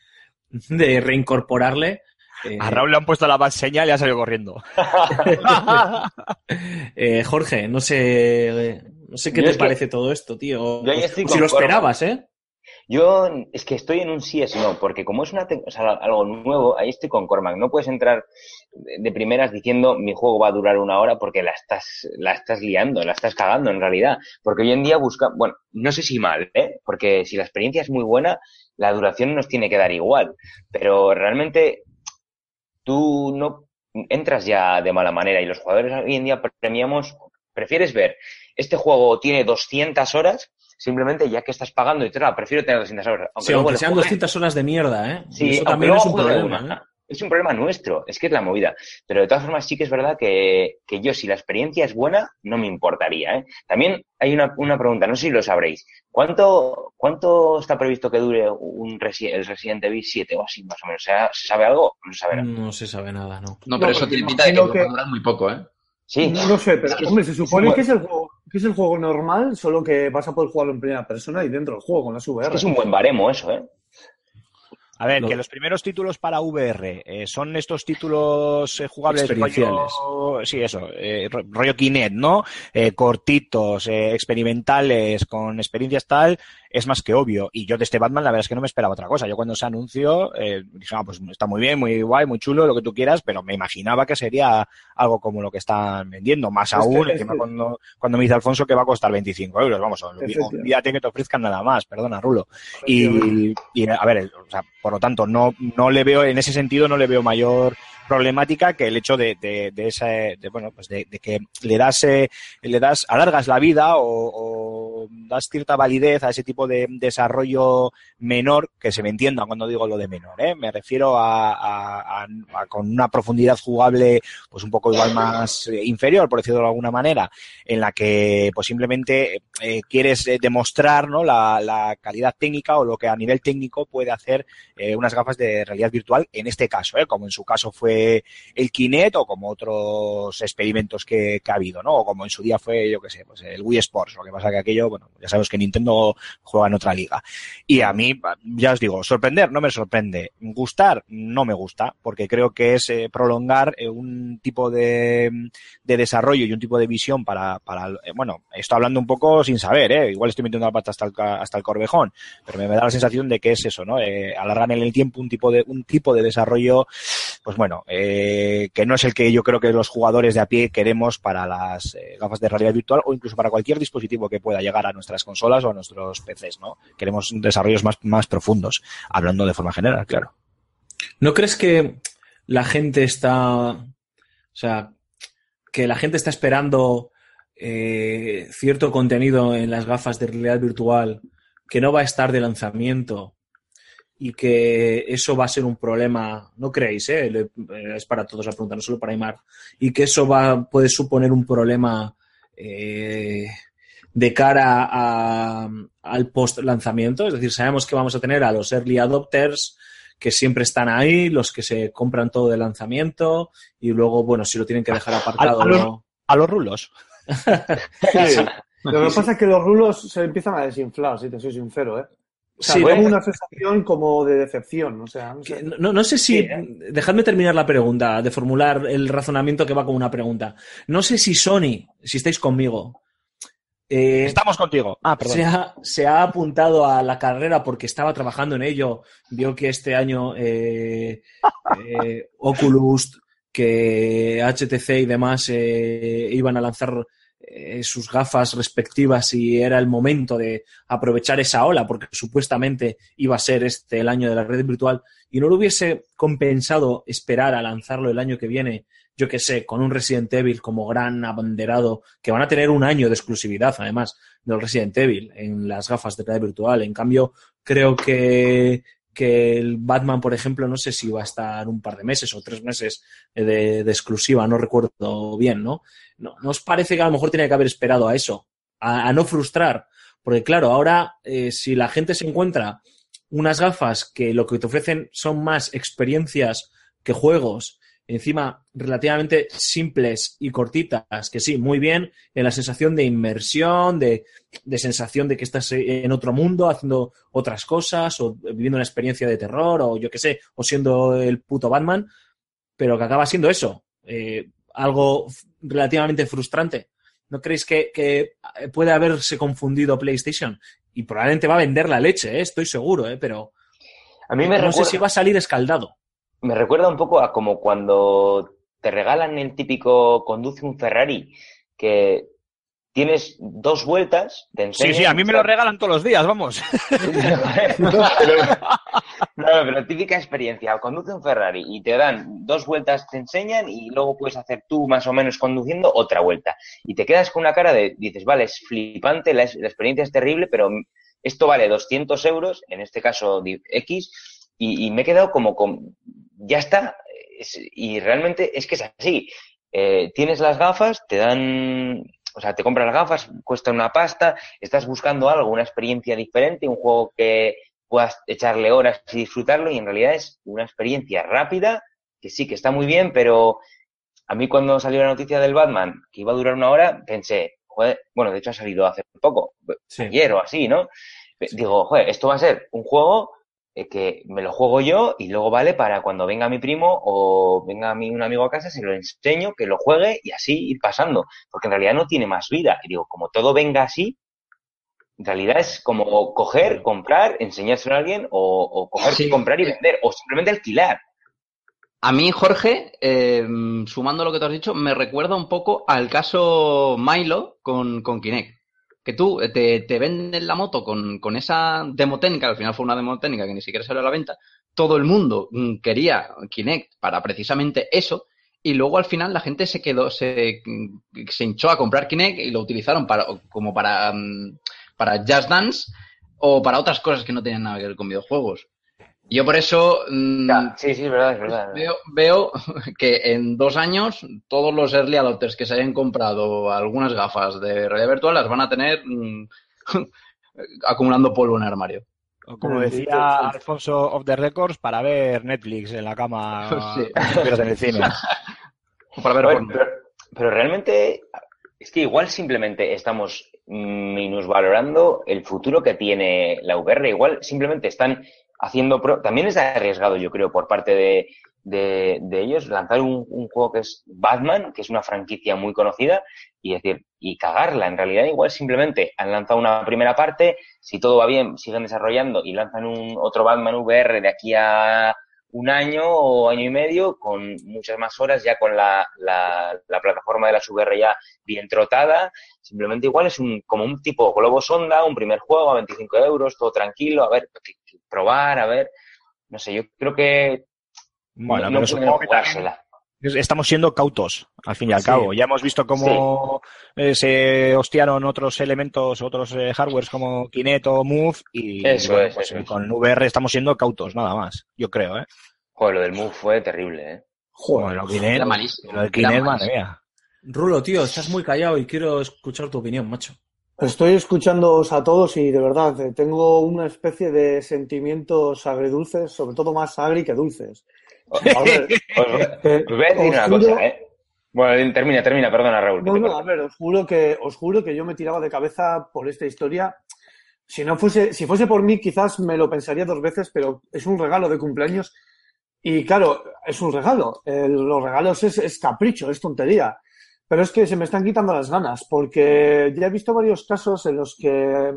de reincorporarle. Eh, A Raúl le han puesto la bad señal y ha salido corriendo. eh, Jorge, no sé, no sé qué Yo te que- parece todo esto, tío. Yo ahí estoy si lo esperabas, ¿eh? Yo es que estoy en un sí es no, porque como es una o algo nuevo, ahí estoy con Cormac. No puedes entrar de primeras diciendo mi juego va a durar una hora porque la estás, la estás liando, la estás cagando en realidad. Porque hoy en día busca, bueno, no sé si mal, ¿eh? Porque si la experiencia es muy buena, la duración nos tiene que dar igual. Pero realmente tú no entras ya de mala manera y los jugadores hoy en día premiamos, prefieres ver, este juego tiene 200 horas, simplemente ya que estás pagando y tal, prefiero tener 200 horas. Sí, luego aunque sean juegue- 200 horas de mierda, ¿eh? Sí, eso aunque también luego es un problema, una. ¿eh? Es un problema nuestro, es que es la movida. Pero de todas formas sí que es verdad que, que yo, si la experiencia es buena, no me importaría. ¿eh? También hay una, una pregunta, no sé si lo sabréis. ¿Cuánto, ¿Cuánto está previsto que dure un Resi- el Resident Evil 7 o así, más o menos? ¿Se ¿Se sabe algo? No se sabe nada. No se sabe nada, ¿no. No, pero No, eso tiene pinta de que a que- durar muy poco, ¿eh? Sí, No sé, pero hombre, se supone que es el juego, es el juego normal, solo que vas a poder jugarlo en primera persona y dentro del juego con las es VR. que es un buen baremo eso, ¿eh? A ver, que los primeros títulos para VR eh, son estos títulos eh, jugables Experienciales. rollo- sí, eso, eh, ro- rollo Kinect, ¿no? Eh, cortitos, eh, experimentales, con experiencias tal, es más que obvio. Y yo de este Batman, la verdad es que no me esperaba otra cosa. Yo cuando se anunció, eh, dije, ah, pues está muy bien, muy guay, muy chulo, lo que tú quieras, pero me imaginaba que sería algo como lo que están vendiendo. Más aún, encima que- cuando, cuando me dice Alfonso que va a costar 25 euros, vamos, olvídate que te ofrezcan nada más, perdona, Rulo. Y, y, a ver, o sea, por lo tanto, no, no le veo, en ese sentido, no le veo mayor problemática que el hecho de, de, de ese, de, bueno, pues de, de que le das, eh, le das, alargas la vida o, o das cierta validez a ese tipo de desarrollo menor, que se me entienda cuando digo lo de menor, ¿eh? me refiero a, a- con una profundidad jugable pues un poco igual más eh, inferior, por decirlo de alguna manera, en la que pues simplemente eh, quieres demostrar ¿no? la, calidad técnica o lo que a nivel técnico puede hacer unas gafas de realidad virtual, en este caso, como en su caso fue el Kinect o como otros experimentos que, que ha habido, ¿no? O como en su día fue, yo qué sé, pues el Wii Sports, lo que pasa que aquello, bueno, ya sabemos que Nintendo juega en otra liga. Y a mí, ya os digo, sorprender no me sorprende. Gustar no me gusta, porque creo que es eh, prolongar eh, un tipo de, de desarrollo y un tipo de visión para, para eh, bueno, estoy hablando un poco sin saber, ¿eh? igual estoy metiendo la pata hasta el, hasta el corvejón, pero me, da la sensación de que es eso, ¿no? Alargan en el tiempo un tipo de, un tipo de desarrollo, pues bueno, eh, que no es el que yo creo que los jugadores de a pie queremos para las eh, gafas de realidad virtual o incluso para cualquier dispositivo que pueda llegar a nuestras consolas o a nuestros PCs, ¿no? Queremos desarrollos más, más profundos, hablando de forma general, claro. ¿No crees que la gente está. O sea, que la gente está esperando eh, cierto contenido en las gafas de realidad virtual que no va a estar de lanzamiento y que eso va a ser un problema, no creéis, eh? Eh, es para todos la pregunta, no solo para Aymar, y que eso va, puede suponer un problema eh, de cara a- al post lanzamiento, es decir, sabemos que vamos a tener a los early adopters que siempre están ahí, los que se compran todo de lanzamiento y luego, bueno, si lo tienen que dejar aparcado, a los- ¿no? A los rulos. Sí. Lo que pasa es que los rulos se empiezan a desinflar, si te soy sincero, ¿eh? O sea, Sí, una sensación como de decepción, o sea, no sé. No, no sé si. Sí, ¿eh? Dejadme terminar la pregunta, de formular el razonamiento que va como una pregunta. No sé si Sony, si estáis conmigo, eh, Estamos contigo. Ah, perdón. se, ha, se ha apuntado a la carrera porque estaba trabajando en ello. Vio que este año eh, eh, Oculus, que HTC y demás eh, iban a lanzar eh, sus gafas respectivas y era el momento de aprovechar esa ola porque supuestamente iba a ser este el año de la red virtual y no lo hubiese compensado esperar a lanzarlo el año que viene, yo que sé, con un Resident Evil como gran abanderado, que van a tener un año de exclusividad además del Resident Evil en las gafas de realidad virtual. En cambio, creo que, que el Batman, por ejemplo, no sé si va a estar un par de meses o tres meses de, de exclusiva, no recuerdo bien, ¿no? ¿no? ¿No os parece que a lo mejor tiene que haber esperado a eso? A, a no frustrar. Porque claro, ahora eh, si la gente se encuentra unas gafas que lo que te ofrecen son más experiencias que juegos, encima relativamente simples y cortitas, que sí, muy bien, en la sensación de inmersión, de, de sensación de que estás en otro mundo haciendo otras cosas o viviendo una experiencia de terror o yo qué sé, o siendo el puto Batman, pero que acaba siendo eso, eh, algo relativamente frustrante. ¿No creéis que, que puede haberse confundido PlayStation? Y probablemente va a vender la leche, ¿eh? estoy seguro, ¿eh? pero A mí me no recuerda, sé si va a salir escaldado. Me recuerda un poco a como cuando te regalan el típico conduce un Ferrari, que tienes dos vueltas, te Sí, enseñan... sí, a mí me lo regalan todos los días, vamos. pero, no, pero típica experiencia, conduce un Ferrari y te dan dos vueltas, te enseñan y luego puedes hacer tú más o menos conduciendo otra vuelta. Y te quedas con una cara de, dices, vale, es flipante, la, la experiencia es terrible, pero esto vale 200 euros, en este caso X, y, y me he quedado como con, ya está, es- y realmente es que es así. Eh, tienes las gafas, te dan, o sea, te compras las gafas, cuesta una pasta, estás buscando algo, una experiencia diferente, un juego que puedas echarle horas y disfrutarlo, y en realidad es una experiencia rápida, que sí, que está muy bien, pero a mí cuando salió la noticia del Batman, que iba a durar una hora, pensé, joder, bueno, de hecho ha salido hace poco, Sí. ayer o así, ¿no? Digo, joder, esto va a ser un juego que me lo juego yo y luego vale para cuando venga mi primo o venga mi, un amigo a casa, se lo enseño, que lo juegue y así ir pasando, porque en realidad no tiene más vida. Y digo, como todo venga así, en realidad es como coger, comprar, enseñárselo a alguien o, o coger, Sí. comprar y vender o simplemente alquilar. A mí, Jorge, eh, sumando lo que tú has dicho, me recuerda un poco al caso Milo con, con Kinect. Que tú eh, te, te venden la moto con, con esa demo técnica, al final fue una demo técnica que ni siquiera salió a la venta, todo el mundo mm, quería Kinect para precisamente eso, y luego al final la gente se quedó, se, mm, se hinchó a comprar Kinect y lo utilizaron para, como para, mm, para Just Dance o para otras cosas que no tenían nada que ver con videojuegos. Yo por eso mm, Ya, sí, sí, es verdad, es verdad. veo, veo que en dos años todos los early adopters que se hayan comprado algunas gafas de realidad virtual las van a tener mm, acumulando polvo en el armario. O como Eh, decía. Alfonso of the Records, para ver Netflix en la cama Sí. en el cine. Para ver pero, pero realmente es que igual simplemente estamos minusvalorando el futuro que tiene la VR. Igual simplemente están haciendo... pro- También es arriesgado, yo creo, por parte de, de- de ellos lanzar un, un juego que es Batman, que es una franquicia muy conocida, y decir, y cagarla. En realidad igual simplemente han lanzado una primera parte, si todo va bien, siguen desarrollando y lanzan un otro Batman VR de aquí a un año o año y medio con muchas más horas ya con la, la, la plataforma de la VR ya bien trotada. Simplemente igual es un como un tipo globo sonda, un primer juego a 25 euros, todo tranquilo, a ver, probar, a ver. No sé, yo creo que Bueno, no, pero no supongo que también. Estamos siendo cautos, al fin y al Sí. cabo. Ya hemos visto cómo eh, se hostiaron otros elementos, otros eh, hardwares como Kinect o Move y Eso bueno, es, pues, eso es. con VR estamos siendo cautos, nada más. Yo creo, ¿eh? Joder, lo del Move fue terrible, ¿eh? Joder. Bueno, Kinect, Era malísimo. lo del Era Kinect, madre mía. Rulo, tío, estás muy callado y quiero escuchar tu opinión, macho. Estoy escuchándoos a todos y de verdad tengo una especie de sentimientos agridulces, sobre todo más agri que dulces. Os, eh, os voy a decir os una juro- cosa, ¿eh? Bueno, termina, termina, perdona, Raúl. No, te no, a ver, os juro que, os juro que yo me tiraba de cabeza por esta historia. Si no fuese, si fuese por mí, quizás me lo pensaría dos veces, pero es un regalo de cumpleaños. Y claro, es un regalo. Los regalos es, es capricho, es tontería. Pero es que se me están quitando las ganas, porque ya he visto varios casos en los que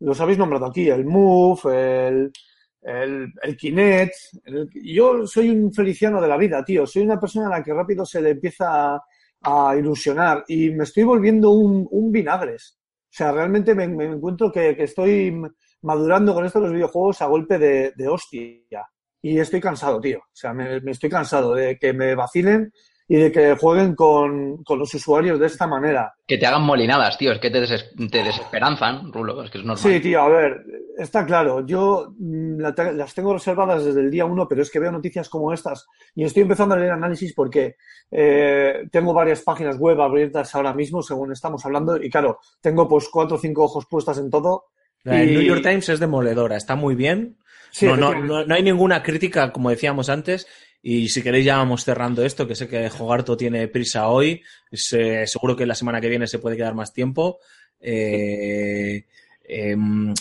los habéis nombrado aquí, el Move, el, el, el Kinect. yo soy un feliciano de la vida, tío. Soy una persona a la que rápido se le empieza a, ilusionar y me estoy volviendo un, un vinagres. O sea, realmente me, me encuentro que, que estoy madurando con esto de los videojuegos a golpe de, de hostia. Y estoy cansado, tío. O sea, me estoy cansado de que me vacilen y de que jueguen con, con los usuarios de esta manera. Que te hagan molinadas, tío. Es que te, deses- te desesperanzan, Rulo. Es que es normal. Sí, tío, a ver, está claro. Yo mm, la te- las tengo reservadas desde el día uno, pero es que veo noticias como estas y estoy empezando a leer análisis porque eh, tengo varias páginas web abiertas ahora mismo, según estamos hablando, y claro, tengo pues cuatro o cinco ojos puestas en todo. La Y- New York Times es demoledora, está muy bien. Sí, no, no, no, no hay ninguna crítica, como decíamos antes. Y si queréis ya vamos cerrando esto, que sé que Jogarto tiene prisa hoy. Seguro que la semana que viene se puede quedar más tiempo. Eh, em,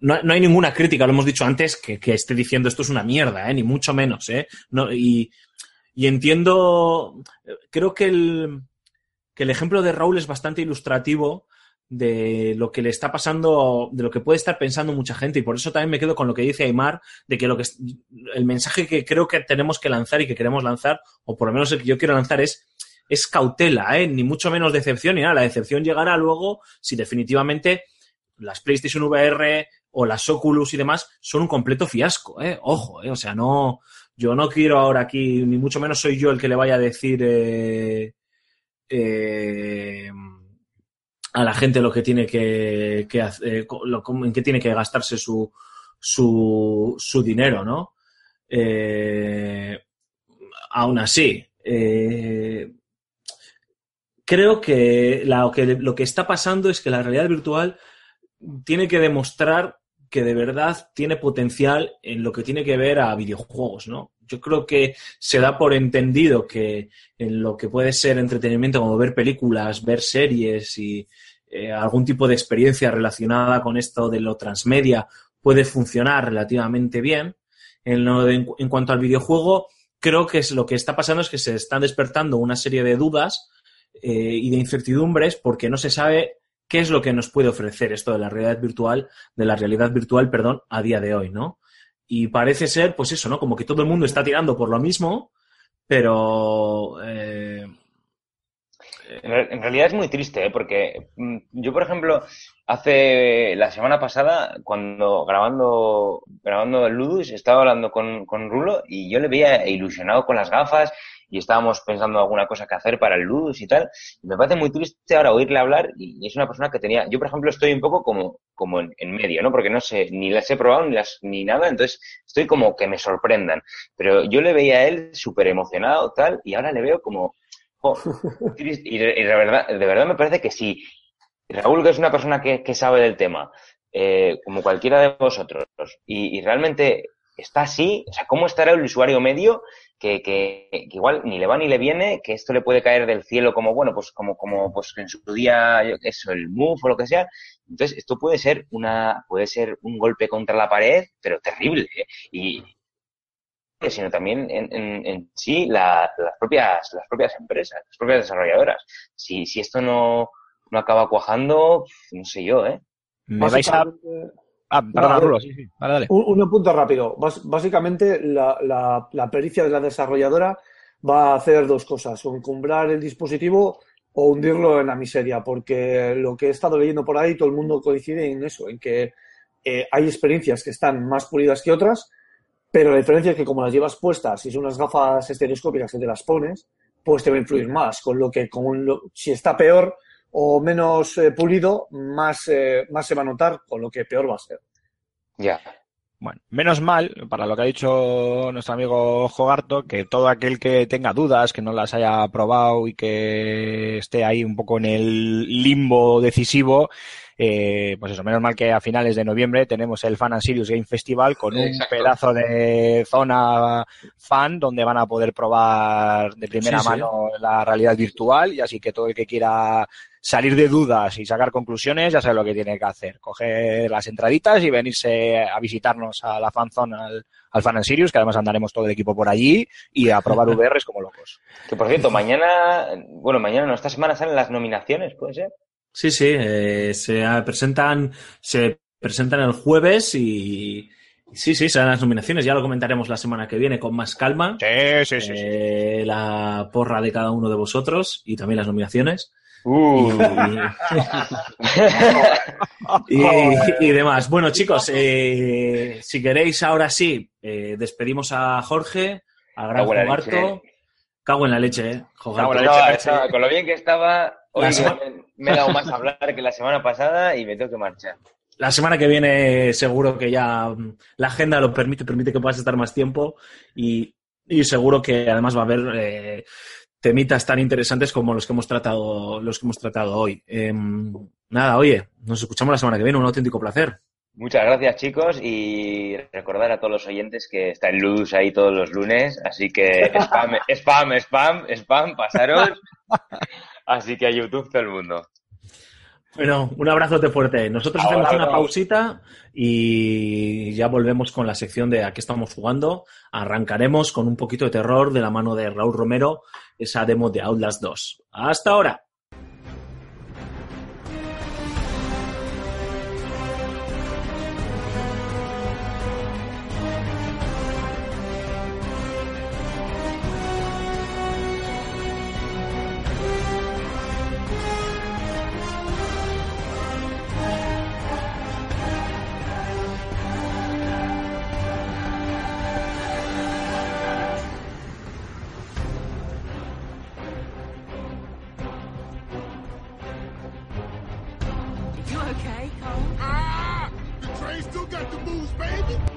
no, no hay ninguna crítica, lo hemos dicho antes, que, que esté diciendo esto es una mierda, ¿eh? ni mucho menos. ¿eh? Y, y entiendo, creo que el, que el ejemplo de Raúl es bastante ilustrativo de lo que le está pasando, de lo que puede estar pensando mucha gente. Y por eso también me quedo con lo que dice Aymar, de que lo que el mensaje que creo que tenemos que lanzar y que queremos lanzar, o por lo menos el que yo quiero lanzar, es, es cautela, ¿eh? ni mucho menos decepción, ni nada. La decepción llegará luego si definitivamente las PlayStation VR o las Oculus y demás son un completo fiasco, ¿eh? Ojo, ¿eh? O sea, no, yo no quiero ahora aquí, ni mucho menos soy yo el que le vaya a decir eh, eh, a la gente lo que tiene que, que eh, lo- en qué tiene que gastarse su, su, su dinero, ¿no? Eh, aún así, eh, creo que, que lo que está pasando es que la realidad virtual tiene que demostrar que de verdad tiene potencial en lo que tiene que ver a videojuegos, ¿no? Yo creo que se da por entendido que en lo que puede ser entretenimiento como ver películas, ver series y eh, algún tipo de experiencia relacionada con esto de lo transmedia puede funcionar relativamente bien. En, cuanto al videojuego, creo que es lo que está pasando es que se están despertando una serie de dudas eh, y de incertidumbres porque no se sabe qué es lo que nos puede ofrecer esto de la realidad virtual, de la realidad virtual, perdón, a día de hoy, ¿no? Y parece ser, pues eso, ¿no? Como que todo el mundo está tirando por lo mismo, pero eh, En, re- en realidad es muy triste, ¿eh? porque mm, yo, por ejemplo, hace la semana pasada, cuando grabando, grabando el Ludus, estaba hablando con, con Rulo y yo le veía ilusionado con las gafas y estábamos pensando alguna cosa que hacer para el Ludus y tal. Y me parece muy triste ahora oírle hablar y es una persona que tenía, yo por ejemplo estoy un poco como, como en, en medio, ¿no? Porque no sé, ni las he probado ni las, ni nada, entonces estoy como que me sorprendan. Pero yo le veía a él súper emocionado, tal, y ahora le veo como, triste. y, de, y de verdad, de verdad me parece que si Raúl, que es una persona que, que sabe del tema, eh, como cualquiera de vosotros, y, y realmente está así, o sea, ¿cómo estará el usuario medio que, que, que igual ni le va ni le viene, que esto le puede caer del cielo como, bueno, pues como, como pues en su día, sé, el move o lo que sea? Entonces, esto puede ser una, puede ser un golpe contra la pared, pero terrible, ¿eh? Y, sino también en, en, en sí la- las propias las propias empresas, las propias desarrolladoras. Si, si esto no, no acaba cuajando, no sé yo, ¿eh? Me vais a... Ah, perdona, No, Rulo, sí, sí. Vale, dale. Un, un punto rápido. Básicamente, la, la- la pericia de la desarrolladora va a hacer dos cosas: o encumbrar el dispositivo o hundirlo en la miseria. Porque lo que he estado leyendo por ahí, todo el mundo coincide en eso, en que eh, hay experiencias que están más pulidas que otras, pero la diferencia es que como las llevas puestas, si son unas gafas estereoscópicas que te las pones, pues te va a influir más. Con lo que con lo- si está peor o menos eh, pulido, más, eh, más se va a notar, con lo que peor va a ser. Ya. Bueno, menos mal, para lo que ha dicho nuestro amigo Jogarto, que todo aquel que tenga dudas, que no las haya probado y que esté ahí un poco en el limbo decisivo, eh, pues eso, menos mal que a finales de noviembre tenemos el Fan and Serious Game Festival con un Exacto. pedazo de zona fan donde van a poder probar de primera Sí, sí. mano la realidad virtual y así que todo el que quiera salir de dudas y sacar conclusiones ya sabe lo que tiene que hacer. Coger las entraditas y venirse a visitarnos a la fanzone, al, al Fan and Sirius, que además andaremos todo el equipo por allí y a probar VRs como locos. Que por cierto, mañana, bueno, mañana no, esta semana salen las nominaciones, ¿puede ser? Sí, sí, eh, se presentan, se presentan el jueves y sí, sí, serán las nominaciones. Ya lo comentaremos la semana que viene con más calma. Sí, sí, sí. sí. Eh, la porra de cada uno de vosotros y también las nominaciones. Uh. Y, y- y demás. Bueno, chicos, eh, si queréis, ahora sí, eh, despedimos a Jorge, a Gran Jogarto. Cago en la leche, eh. Jogarto. Cago en la Estaba- leche, estaba- con lo bien que estaba, hoy La semana- me, me he dado más a hablar que la semana pasada y me tengo que marchar. La semana que viene seguro que ya mm, la agenda lo permite, permite que puedas estar más tiempo y, y seguro que además va a haber eh, temitas tan interesantes como los que hemos tratado, los que hemos tratado hoy. Em, nada, oye, nos escuchamos la semana que viene, un auténtico placer. Muchas gracias, chicos, y recordar a todos los oyentes que está el Ludus ahí todos los lunes, así que spam, spam, spam, spam, pasaros. Así que a YouTube todo el mundo. Bueno, un abrazote fuerte. Nosotros Ahora, hacemos una ahora. pausita y ya volvemos con la sección de a qué estamos jugando. Arrancaremos con un poquito de terror de la mano de Raúl Romero, esa demo de Outlast 2. Hasta ahora. Okay, Cole? Ah! The train still got the moves, baby.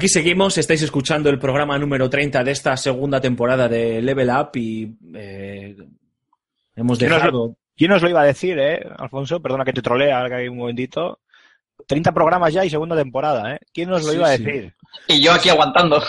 Aquí seguimos, estáis escuchando el programa número 30 de esta segunda temporada de Level Up y eh, hemos ¿Quién nos dejado... ¿Quién os lo iba a decir, eh, Alfonso? Perdona que te trolea, ahora que hay un momentito. 30 programas ya y segunda temporada, ¿eh? ¿Quién nos lo Sí, iba a sí. decir? Y yo aquí aguantando.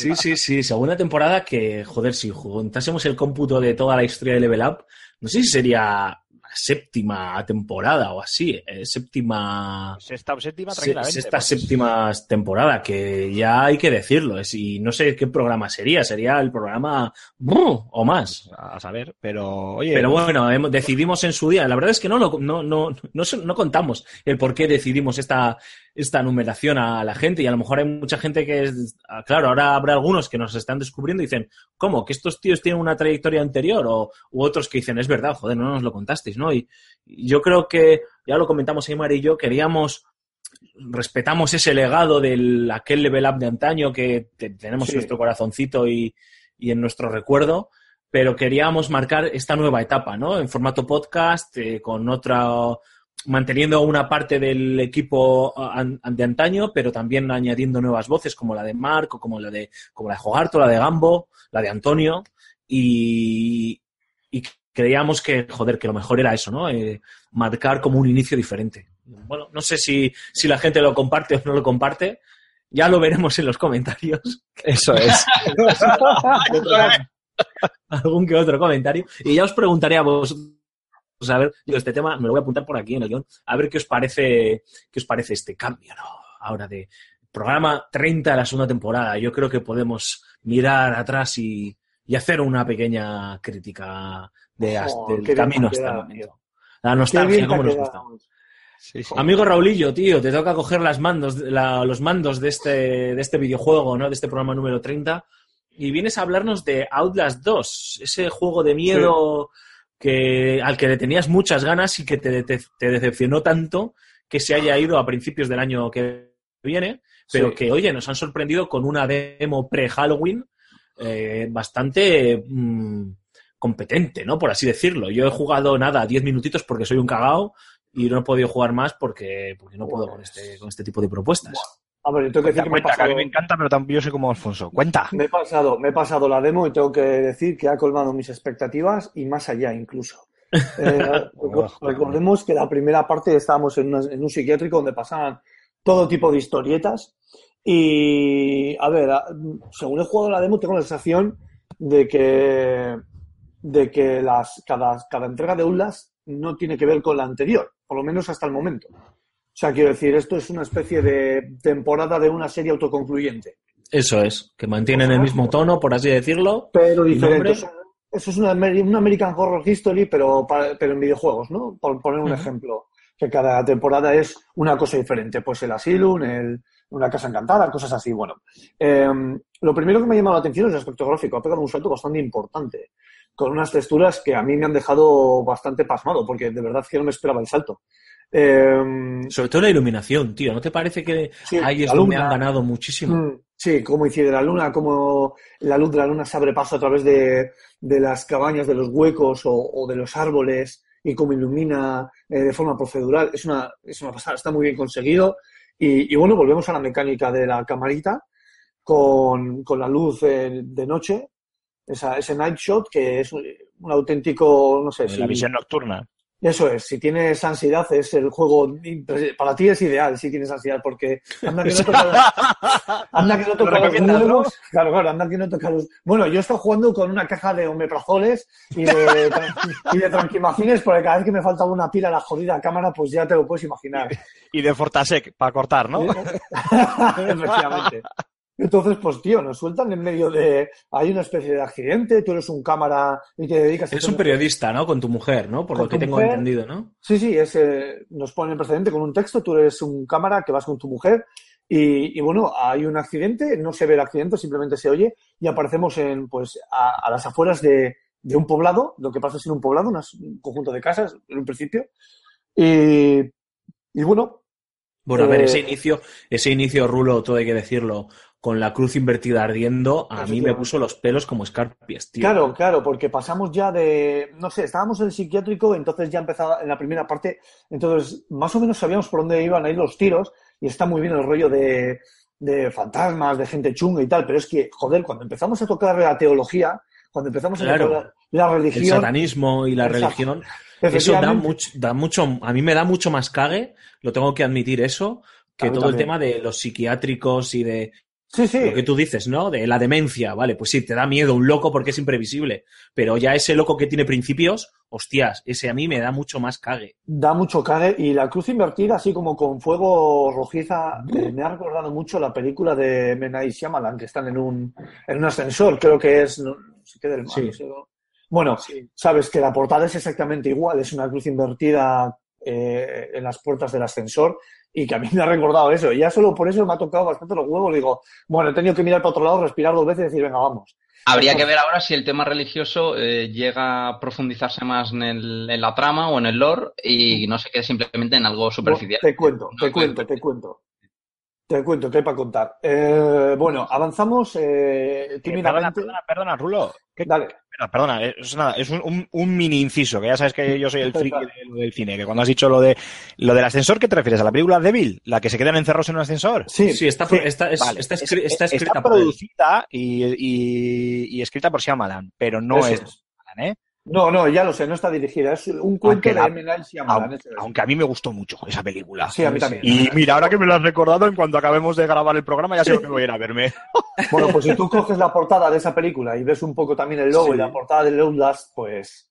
Sí, sí, sí, segunda temporada que, joder, si juntásemos el cómputo de toda la historia de Level Up, no sé si sería séptima temporada o así, eh, séptima... Sexta o séptima, tranquilamente. Sexta, pues. séptima temporada, que ya hay que decirlo. Es, y no sé qué programa sería, sería el programa o más. A saber, pero oye, Pero bueno, hemos- decidimos en su día. La verdad es que no, no, no, no, se- no contamos el por qué decidimos esta, esta numeración a la gente. Y a lo mejor hay mucha gente que es. ah, Claro, ahora habrá algunos que nos están descubriendo y dicen, ¿cómo? ¿Que estos tíos tienen una trayectoria anterior? O u otros que dicen, es verdad, joder, no nos lo contasteis, ¿no? Y, y yo creo que, ya lo comentamos Aymar y yo, queríamos. Respetamos ese legado del aquel level up de antaño que te- tenemos Sí. en nuestro corazoncito y, y en nuestro recuerdo pero queríamos marcar esta nueva etapa, ¿no? En formato podcast, eh, con otra, manteniendo una parte del equipo de antaño, pero también añadiendo nuevas voces como la de Marco, como la de, como la de Jogarto, la de Gambo, la de Antonio, y, y creíamos que, joder, que lo mejor era eso, ¿no? Eh, marcar como un inicio diferente. Bueno, no sé si, si la gente lo comparte o no lo comparte, ya lo veremos en los comentarios. eso es. algún que otro comentario. Y ya os preguntaré a vosotros, a ver, yo este tema me lo voy a apuntar por aquí en el guion, a ver qué os parece, qué os parece este cambio, ¿no? Ahora de programa 30 de la segunda temporada. Yo creo que podemos mirar atrás y, y hacer una pequeña crítica de, Oh, del camino hasta el momento. La nostalgia, cómo nos gusta. Sí, sí. Amigo Raulillo, tío, te toca coger las mandos, la- los mandos de este, de este videojuego, ¿no? De este programa número 30. Y vienes a hablarnos de Outlast 2, ese juego de miedo que, al que le tenías muchas ganas y que te, te- te decepcionó tanto que se haya ido a principios del año que viene, pero Sí. que, oye, nos han sorprendido con una demo pre-Halloween eh, bastante mm, competente, ¿no? Por así decirlo. Yo he jugado nada, 10 minutitos porque soy un cagao y no he podido jugar más porque, porque no puedo con este, con este tipo de propuestas. Ver, yo tengo que decir Cuenta, que me he que a mí pasado, me encanta, pero también yo soy como Alfonso. Cuenta. me he pasado, me he pasado la demo y tengo que decir que ha colmado mis expectativas y más allá incluso. Eh, reco- recordemos que la primera parte estábamos en, una- en un psiquiátrico donde pasaban todo tipo de historietas y, a ver, a- según he jugado la demo tengo la sensación de que, de que las, cada, cada entrega de Outlast no tiene que ver con la anterior, por lo menos hasta el momento. O sea, quiero decir, esto es una especie de temporada de una serie autoconcluyente. Eso es, que mantienen el mismo tono, por así decirlo. pero ¿Y diferente. Eso es una, Ameri- una American Horror History, pero, para- pero en videojuegos, ¿no? Por poner un ejemplo. Que cada temporada es una cosa diferente. Pues el Asylum, el, una casa encantada, cosas así. Bueno, eh, lo primero que me ha llamado la atención es el aspecto gráfico. Ha pegado un salto bastante importante. Con unas texturas que a mí me han dejado bastante pasmado, porque de verdad que no me esperaba el salto. Eh, Sobre todo la iluminación, tío. ¿No te parece que Sí, ahí es la donde luna. han ganado muchísimo? Mm, Sí, cómo incide la luna, cómo la luz de la luna se abre paso a través de, de las cabañas, de los huecos o, o de los árboles y cómo ilumina eh, de forma procedural. Es una, es una pasada, está muy bien conseguido. Y, y bueno, volvemos a la mecánica de la camarita con, con la luz eh, de noche, esa, ese night shot que es un, un auténtico, no sé, La si- visión nocturna. Eso es, si tienes ansiedad es el juego, para ti es ideal si tienes ansiedad, porque anda que no toca, anda que no toca los. Claro, claro, anda que no toca los... Bueno, yo estoy jugando con una caja de omeprazoles y de, y de tranquimacines, porque cada vez que me falta una pila a la jodida cámara, pues ya te lo puedes imaginar. Y de Fortasec, para cortar, ¿no? Efectivamente. Entonces, pues tío, nos sueltan en medio de... Hay una especie de accidente, tú eres un cámara y te dedicas a... Es hacer un periodista, ¿no? Con tu mujer, ¿no? Por Con lo que tengo mujer. entendido, ¿no? Sí, sí, es, eh, nos ponen precedente con un texto, tú eres un cámara que vas con tu mujer y, y, bueno, hay un accidente, no se ve el accidente, simplemente se oye y aparecemos en, pues, a, a las afueras de, de un poblado, lo que pasa es en un poblado, unas- un conjunto de casas en un principio. Y, y bueno, Bueno, a ver, Eh, ese inicio, ese inicio rulo, todo hay que decirlo, con la cruz invertida ardiendo, a mí me puso los pelos como escarpias, tío. Claro, claro, porque pasamos ya de, no sé, estábamos en el psiquiátrico, entonces ya empezaba en la primera parte, entonces más o menos sabíamos por dónde iban a ir los tiros y está muy bien el rollo de, de fantasmas, de gente chunga y tal, pero es que, joder, cuando empezamos a tocar la teología, cuando empezamos a Claro. meter la, la El religión, satanismo y la Exacto. religión. Eso da mucho, da mucho, a mí me da mucho más cague, lo tengo que admitir eso, que todo el tema de los psiquiátricos y de sí, sí, lo que tú dices, ¿no? De la demencia, vale, pues sí, te da miedo un loco porque es imprevisible, pero ya ese loco que tiene principios, hostias, ese a mí me da mucho más cague. da mucho cague. Y la cruz invertida, así como con fuego rojiza, eh, me ha recordado mucho la película de Menai Shyamalan, que están en un, en un ascensor, creo que es, no, sé qué del mar, Sí. no sé, no. Bueno, sabes que la portada es exactamente igual, es una cruz invertida eh, en las puertas del ascensor y que a mí me ha recordado eso. Y ya solo por eso me ha tocado bastante los huevos. Digo, bueno, he tenido que mirar para otro lado, respirar dos veces y decir, venga, vamos. Habría que ver ahora si el tema religioso eh, llega a profundizarse más en, el- en la trama o en el lore y no se quede simplemente en algo superficial. Te cuento, No, te cuento, te cuento. Te cuento, ¿qué hay para contar? Eh, bueno, avanzamos eh, Eh, Perdona, perdona, perdona, Rulo. ¿Qué- Dale. Perdona, perdona, es nada, es un, un- un mini inciso, que ya sabes que yo soy el friki de lo del cine, que cuando has dicho lo de lo del ascensor, ¿qué te refieres? ¿A la película Débil? ¿La que se quedan encerrados en un ascensor? Sí, Sí, está, sí. está, es- Vale, está, es- escri- es- está escrita está por él. producida y, y- y escrita por Shyamalan, pero no Eso es. Shyamalan, ¿eh? No, no, ya lo sé, no está dirigida. Es un cuento Aunque de la- M. Night Shyamalan. Aunque, a mí me gustó mucho esa película. Sí, a mí también. Y mira, ahora que me lo has recordado, en cuanto acabemos de grabar el programa, ya sé que voy a ir a verme. Bueno, pues si tú coges la portada de esa película y ves un poco también el logo Sí. y la portada de Outlast, pues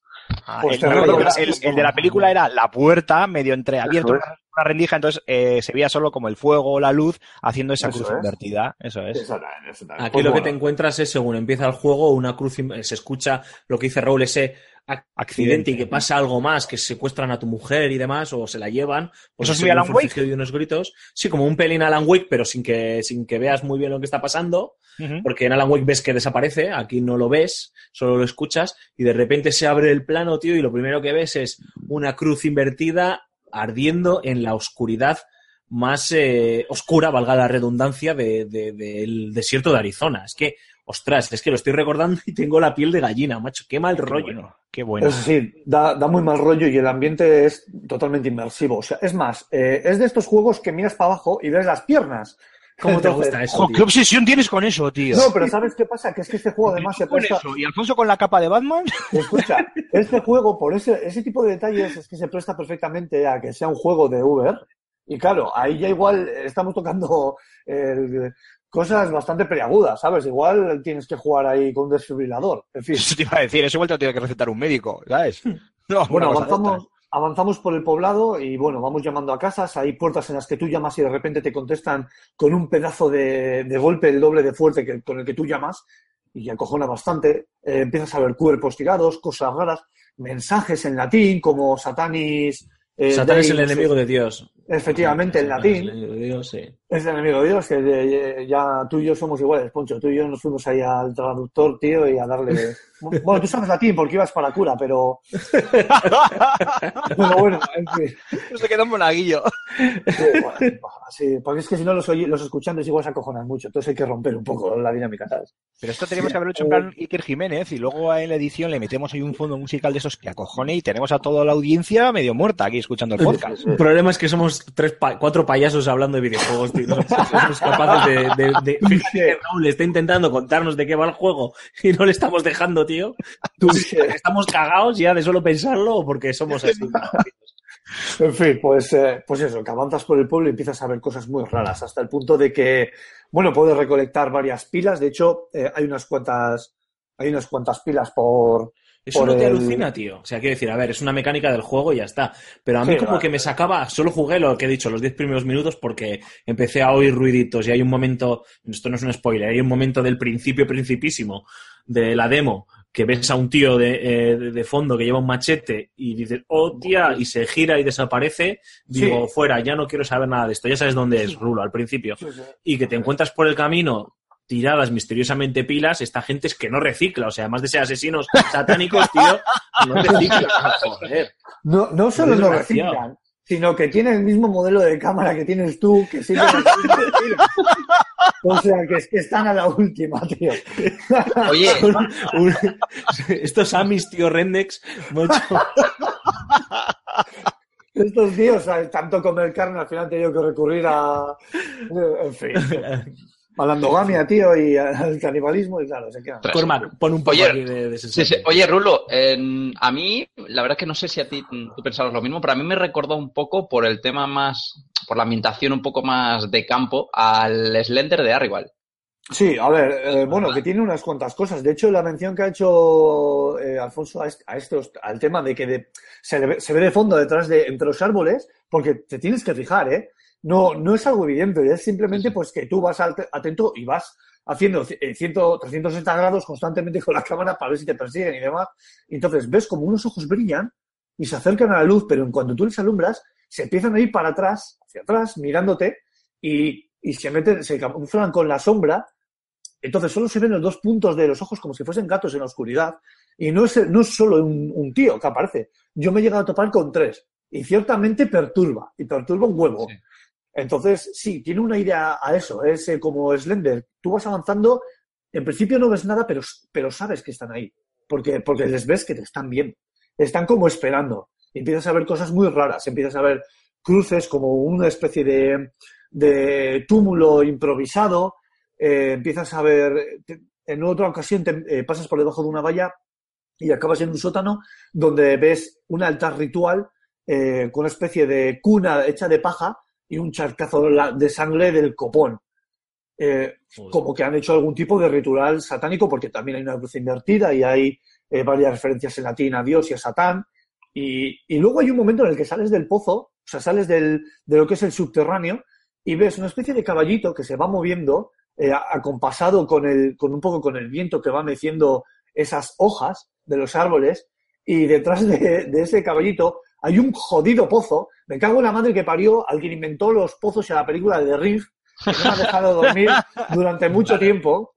Pues el, te el- recuerdas el- que- el de la película era la puerta medio entreabierta, Eso una, una rendija, entonces eh, se veía solo como el fuego o la luz haciendo esa Eso cruz es. invertida. Eso es. Eso también, eso también. Aquí Pues lo que bueno, te encuentras es, según empieza el juego, una cruz, im- se escucha lo que dice Raúl, ese accidente y que pasa algo más, que secuestran a tu mujer y demás, o se la llevan. porque ¿Eso es muy Alan Wake? y unos gritos. Sí, como un pelín Alan Wake, pero sin que, sin que veas muy bien lo que está pasando, porque en Alan Wake ves que desaparece, aquí no lo ves, solo lo escuchas, y de repente se abre el plano, tío, y lo primero que ves es una cruz invertida ardiendo en la oscuridad más eh, oscura, valga la redundancia, de- de- del desierto de Arizona. Es que, ostras, es que lo estoy recordando y tengo la piel de gallina, macho. Qué mal Qué rollo. bueno, qué bueno. Eso sí, da, da muy mal rollo y el ambiente es totalmente inmersivo. O sea, es más, eh, es de estos juegos que miras para abajo y ves las piernas. ¿Cómo te gusta eso? Jo, tío? ¿Qué obsesión tienes con eso, tío? No, pero ¿sabes qué pasa? Que es que este juego además se presta... eso. ¿Y Alfonso con la capa de Batman? Escucha, este juego, por ese, ese tipo de detalles, es que se presta perfectamente a que sea un juego de Uber. Y claro, ahí ya igual estamos tocando eh, cosas bastante preagudas, ¿sabes? Igual tienes que jugar ahí con un desfibrilador. En fin. Eso te iba a decir, eso igual te lo tiene que recetar un médico, ¿sabes? No, Bueno, avanzamos, avanzamos por el poblado y bueno, vamos llamando a casas. Hay puertas en las que tú llamas y de repente te contestan con un pedazo de, de golpe el doble de fuerte que, con el que tú llamas y acojona bastante. Eh, empiezas a ver cuerpos tirados, cosas raras, mensajes en latín como Satanis. eh, Satán es el enemigo de Dios. Efectivamente, en latín. el enemigo de Dios, sí. Es el enemigo de Dios, que eh, ya tú y yo somos iguales, Poncho. Tú y yo nos fuimos ahí al traductor, tío, y a darle. Bueno, tú sabes latín porque ibas para cura, pero. Pero bueno, en fin. Se queda un monaguillo. Sí, bueno, sí, porque es que si no los, oye- los escuchantes igual se acojonan mucho, entonces hay que romper un poco la dinámica, ¿sabes? Pero esto teníamos que haberlo hecho en plan Iker Jiménez y luego en la edición le metemos ahí un fondo musical de esos que acojone y tenemos a toda la audiencia medio muerta aquí escuchando el podcast. El problema es que somos tres pa- cuatro payasos hablando de videojuegos, tío. No somos capaces de, de- de- Fíjate Raúl está intentando contarnos de qué va el juego y no le estamos dejando, tío. Estamos cagados ya de solo pensarlo o porque somos así. En fin, pues, eh, pues eso, que avanzas por el pueblo y empiezas a ver cosas muy raras, hasta el punto de que, bueno, puedes recolectar varias pilas. De hecho, eh, hay unas cuantas, hay unas cuantas pilas por. Eso no te el- alucina, tío. O sea, quiero decir, a ver, es una mecánica del juego y ya está. Pero a mí Sí, como que me sacaba, solo jugué lo que he dicho, los 10 primeros minutos, porque empecé a oír ruiditos y hay un momento, esto no es un spoiler, hay un momento del principio principísimo de la demo que ves a un tío de, eh, de- de fondo que lleva un machete y dices, oh tía, y se gira y desaparece, digo, fuera, ya no quiero saber nada de esto, ya sabes dónde es, Rulo, al principio. Y que te encuentras por el camino tiradas misteriosamente pilas, esta gente es que no recicla, o sea, además de ser asesinos satánicos, tío, no recicla. Joder. No, no solo no reciclan, sino que tiene el mismo modelo de cámara que tienes tú, que sirve. O sea, que es que están a la última, tío. Oye, Un- un- estos Amis, tío, Rendex, macho. Estos tíos, ¿sabes? tanto comer carne, al final han tenido que recurrir a. En fin. a la endogamia, tío, y al canibalismo, y claro, se quedan. Ostras. Cormac, pon un poco Oye, aquí de, de Sí, sensación. sí. Oye, Rulo, a mí, la verdad que no sé si a ti tú pensabas lo mismo, pero a mí me recordó un poco por el tema más, por la ambientación un poco más de campo, al Slender de Arrival. Sí, a ver, eh, bueno, que tiene unas cuantas cosas. De hecho, la mención que ha hecho eh, Alfonso a, a estos, al tema de que de- se, se ve de fondo detrás de entre los árboles, porque te tienes que fijar, ¿eh? No, no es algo evidente, es simplemente pues que tú vas atento y vas haciendo eh, 100, 360 grados constantemente con la cámara para ver si te persiguen y demás. Entonces ves como unos ojos brillan y se acercan a la luz, pero en cuanto tú les alumbras, se empiezan a ir para atrás, hacia atrás, mirándote y, y se meten, se camuflan con la sombra. Entonces solo se ven los dos puntos de los ojos como si fuesen gatos en la oscuridad. Y no es, no es solo un, un tío que aparece. Yo me he llegado a topar con tres. Y ciertamente perturba. Y perturba un huevo. Sí. Entonces, sí, tiene una idea a eso. Es eh, como Slender. Tú vas avanzando, en principio no ves nada, pero, pero sabes que están ahí. Porque, porque les ves que te están viendo. Están como esperando. Empiezas a ver cosas muy raras. Empiezas a ver cruces como una especie de, de túmulo improvisado. Eh, empiezas a ver, en otra ocasión te, eh, pasas por debajo de una valla y acabas en un sótano donde ves un altar ritual eh, con una especie de cuna hecha de paja y un charcazo de sangre del copón. Eh, como que han hecho algún tipo de ritual satánico, porque también hay una cruz invertida y hay eh, varias referencias en latín a Dios y a Satán. Y, y luego hay un momento en el que sales del pozo, o sea, sales del, de lo que es el subterráneo y ves una especie de caballito que se va moviendo, eh, acompasado con, el, con un poco con el viento que va meciendo esas hojas de los árboles. Y detrás de, de ese caballito hay un jodido pozo. Me cago en la madre que parió al quien inventó los pozos en la película de The Reef, que no me ha dejado dormir durante mucho tiempo.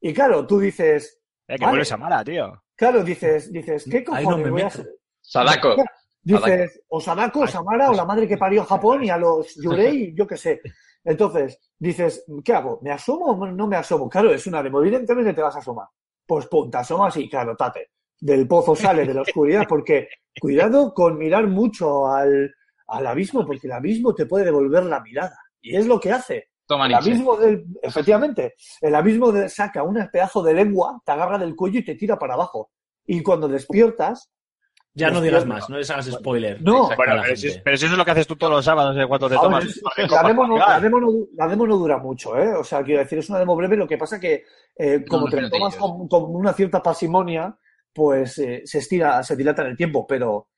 Y claro, tú dices, Eh, que Vale. Samara, tío. claro, dices, dices, ¿qué cojones no me voy a hacer? Sadako. Dices, o Sadako, o Samara, o la madre que parió a Japón y a los Yurei, yo qué sé. Entonces, dices, ¿qué hago? ¿Me asomo o no me asomo? Claro, es una demo, evidentemente te vas a asomar. Pues pum, te asomas y claro, tate. Del pozo sale de la oscuridad, porque cuidado con mirar mucho al, al abismo, porque el abismo te puede devolver la mirada. Y es lo que hace. Toma El abismo del, efectivamente, el abismo de- saca un pedazo de lengua, te agarra del cuello y te tira para abajo. Y cuando despiertas, Ya no digas más, no les hagas spoiler. No. Bueno, pero si, gente. pero si eso es lo que haces tú todos los sábados, de cuánto te tomas. la, demo no, la, llegar. demo no, la demo no dura mucho, ¿eh? O sea, quiero decir, es una demo breve, lo que pasa que eh, como te lo tomas con, con una cierta pasimonia, pues eh, se estira, se dilata en el tiempo, pero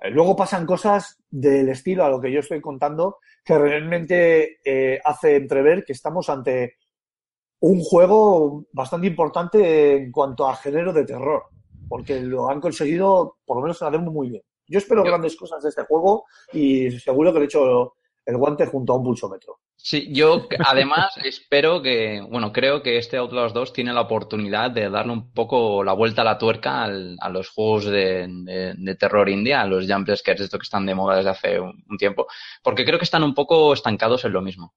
eh, luego pasan cosas del estilo a lo que yo estoy contando que realmente eh, hace entrever que estamos ante un juego bastante importante en cuanto a género de terror, porque lo han conseguido, por lo menos en la demo, muy bien. Yo espero Yo- grandes cosas de este juego y seguro que he hecho el guante junto a un pulsómetro. Sí, yo además espero que, bueno, creo que este Outlast 2 tiene la oportunidad de darle un poco la vuelta a la tuerca al- a los juegos de, de- de terror india, a los jump scares, esto que están de moda desde hace un, un tiempo, porque creo que están un poco estancados en lo mismo.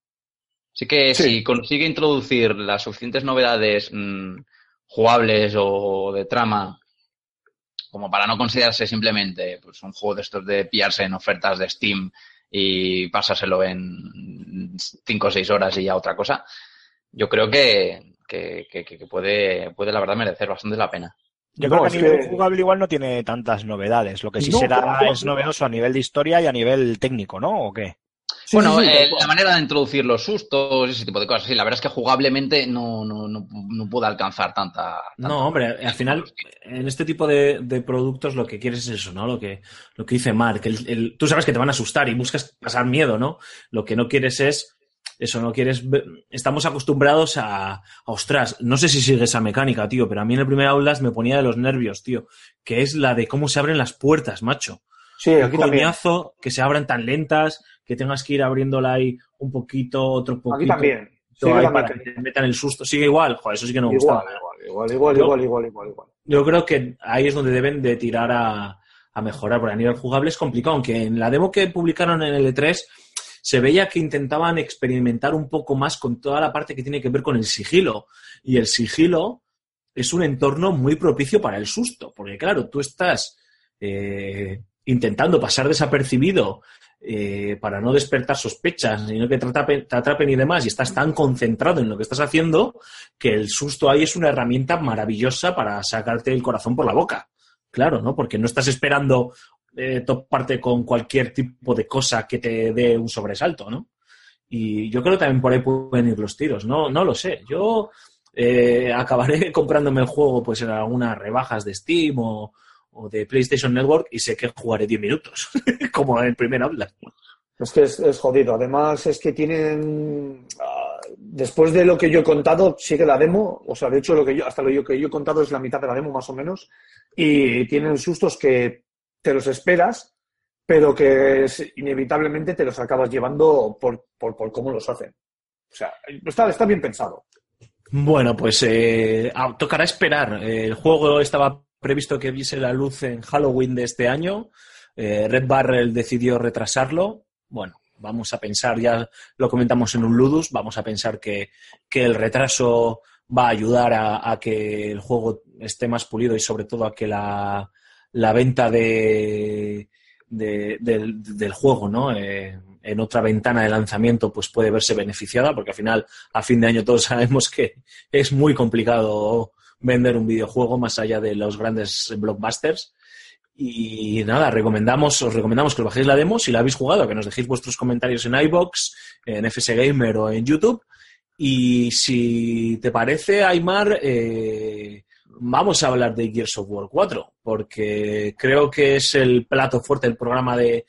Así que Sí. si consigue introducir las suficientes novedades mm, jugables o de trama como para no considerarse simplemente pues, un juego de estos de pillarse en ofertas de Steam y pasárselo en 5 o 6 horas y ya otra cosa, yo creo que, que, que- que puede, puede la verdad merecer bastante la pena. Yo No, creo que a nivel que- jugable igual no tiene tantas novedades. Lo que sí No, será es novedoso a nivel de historia y a nivel técnico, ¿no? ¿O qué? Sí, bueno, sí, sí, eh, la manera de introducir los sustos, ese tipo de cosas, sí, la verdad es que jugablemente no, no, no, no puede alcanzar tanta... tanta- No, hombre, al final, en este tipo de, de productos lo que quieres es eso, ¿no? Lo que, lo que dice Mark. el- el- tú sabes que te van a asustar y buscas pasar miedo, ¿no? Lo que no quieres es eso, no quieres. ver- Estamos acostumbrados a, a, ostras, no sé si sigue esa mecánica, tío, pero a mí en el primer Outlast me ponía de los nervios, tío, que es la de cómo se abren las puertas, macho. Sí, Qué aquí también. coñazo que se abran tan lentas, que tengas que ir abriéndola ahí un poquito, otro poquito. Aquí también. ahí la para que mecánica. te metan el susto. Sigue igual, joder, eso sí que no me gustaba. Igual, igual, igual, igual, Yo- igual, igual, igual, igual. Yo creo que ahí es donde deben de tirar a, a mejorar, porque a nivel jugable es complicado, aunque en la demo que publicaron en el E3 se veía que intentaban experimentar un poco más con toda la parte que tiene que ver con el sigilo. Y el sigilo es un entorno muy propicio para el susto, porque claro, tú estás eh, intentando pasar desapercibido eh, para no despertar sospechas, sino que te atrapen, y demás, y estás tan concentrado en lo que estás haciendo, que el susto ahí es una herramienta maravillosa para sacarte el corazón por la boca. Claro, ¿no? Porque no estás esperando eh, toparte con cualquier tipo de cosa que te dé un sobresalto, ¿no? Y yo creo que también por ahí pueden ir los tiros, no, no lo sé. Yo eh, acabaré comprándome el juego pues en algunas rebajas de Steam o, o de PlayStation Network y sé que jugaré 10 minutos, como en el primer habla. Es que es, es jodido. Además, es que tienen. ah, después de lo que yo he contado, sigue la demo. O sea, de hecho, lo que yo, hasta lo que yo he contado es la mitad de la demo, más o menos. Y tienen sustos que te los esperas, pero que es- inevitablemente te los acabas llevando por, por, por cómo los hacen. O sea, está, está bien pensado. Bueno, pues eh, ah, tocará esperar. El juego estaba previsto que viese la luz en Halloween de este año. Eh, Red Barrel decidió retrasarlo. Bueno, vamos a pensar, ya lo comentamos en un Ludus, vamos a pensar que, que el retraso va a ayudar a, que el juego esté más pulido y sobre todo a que la, la venta de, de- del, del juego, ¿no? Eh, en otra ventana de lanzamiento, pues puede verse beneficiada, porque al final, a fin de año, todos sabemos que es muy complicado vender un videojuego más allá de los grandes blockbusters. Y nada, recomendamos, os recomendamos que os bajéis la demo si la habéis jugado, que nos dejéis vuestros comentarios en iBox, en FS Gamer o en YouTube. Y si te parece, Aymar, eh, vamos a hablar de Gears of War 4, porque creo que es el plato fuerte del programa de,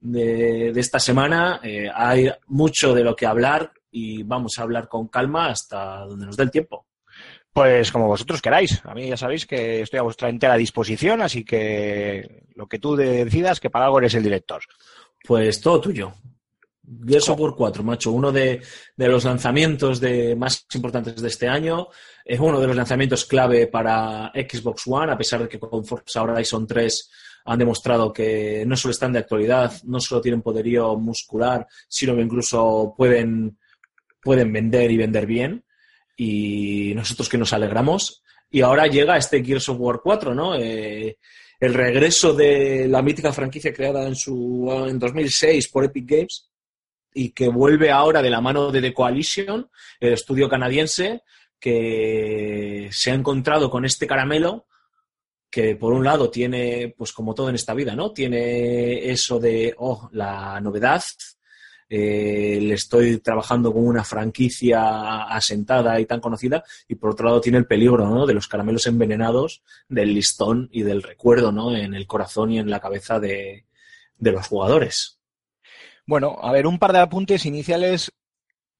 de, esta semana. Eh, hay mucho de lo que hablar y vamos a hablar con calma hasta donde nos dé el tiempo. Pues como vosotros queráis. A mí ya sabéis que estoy a vuestra entera disposición, así que lo que tú decidas, que para algo eres el director. Pues todo tuyo. Gears of War 4, macho, uno de, de los lanzamientos de, más importantes de este año. Es uno de los lanzamientos clave para Xbox One, a pesar de que con Forza Horizon 3 han demostrado que no solo están de actualidad, no solo tienen poderío muscular, sino que incluso pueden, pueden vender y vender bien. Y nosotros que nos alegramos. Y ahora llega este Gears of War 4, ¿no? Eh, el regreso de la mítica franquicia creada en, su, en 2006 por Epic Games y que vuelve ahora de la mano de The Coalition, el estudio canadiense, que se ha encontrado con este caramelo que por un lado tiene, pues como todo en esta vida, ¿no? Tiene eso de, oh, la novedad, eh, le estoy trabajando con una franquicia asentada y tan conocida, y por otro lado tiene el peligro, ¿no? De los caramelos envenenados, del listón y del recuerdo, ¿no? En el corazón y en la cabeza de, los jugadores. Bueno, a ver, un par de apuntes iniciales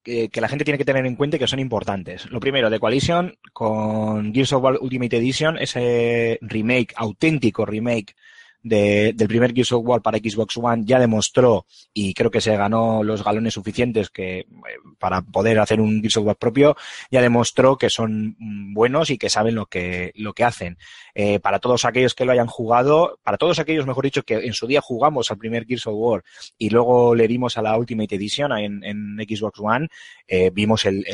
que, que la gente tiene que tener en cuenta y que son importantes. Lo primero, The Coalition con Gears of War Ultimate Edition, ese remake, auténtico remake de- del primer Gears of War para Xbox One, ya demostró y creo que se ganó los galones suficientes que eh, para poder hacer un Gears of War propio, ya demostró que son mm, buenos y que saben lo que, lo que hacen. Eh, para todos aquellos que lo hayan jugado, para todos aquellos, mejor dicho, que en su día jugamos al primer Gears of War y luego le dimos a la Ultimate Edition en, Xbox One, eh, vimos el,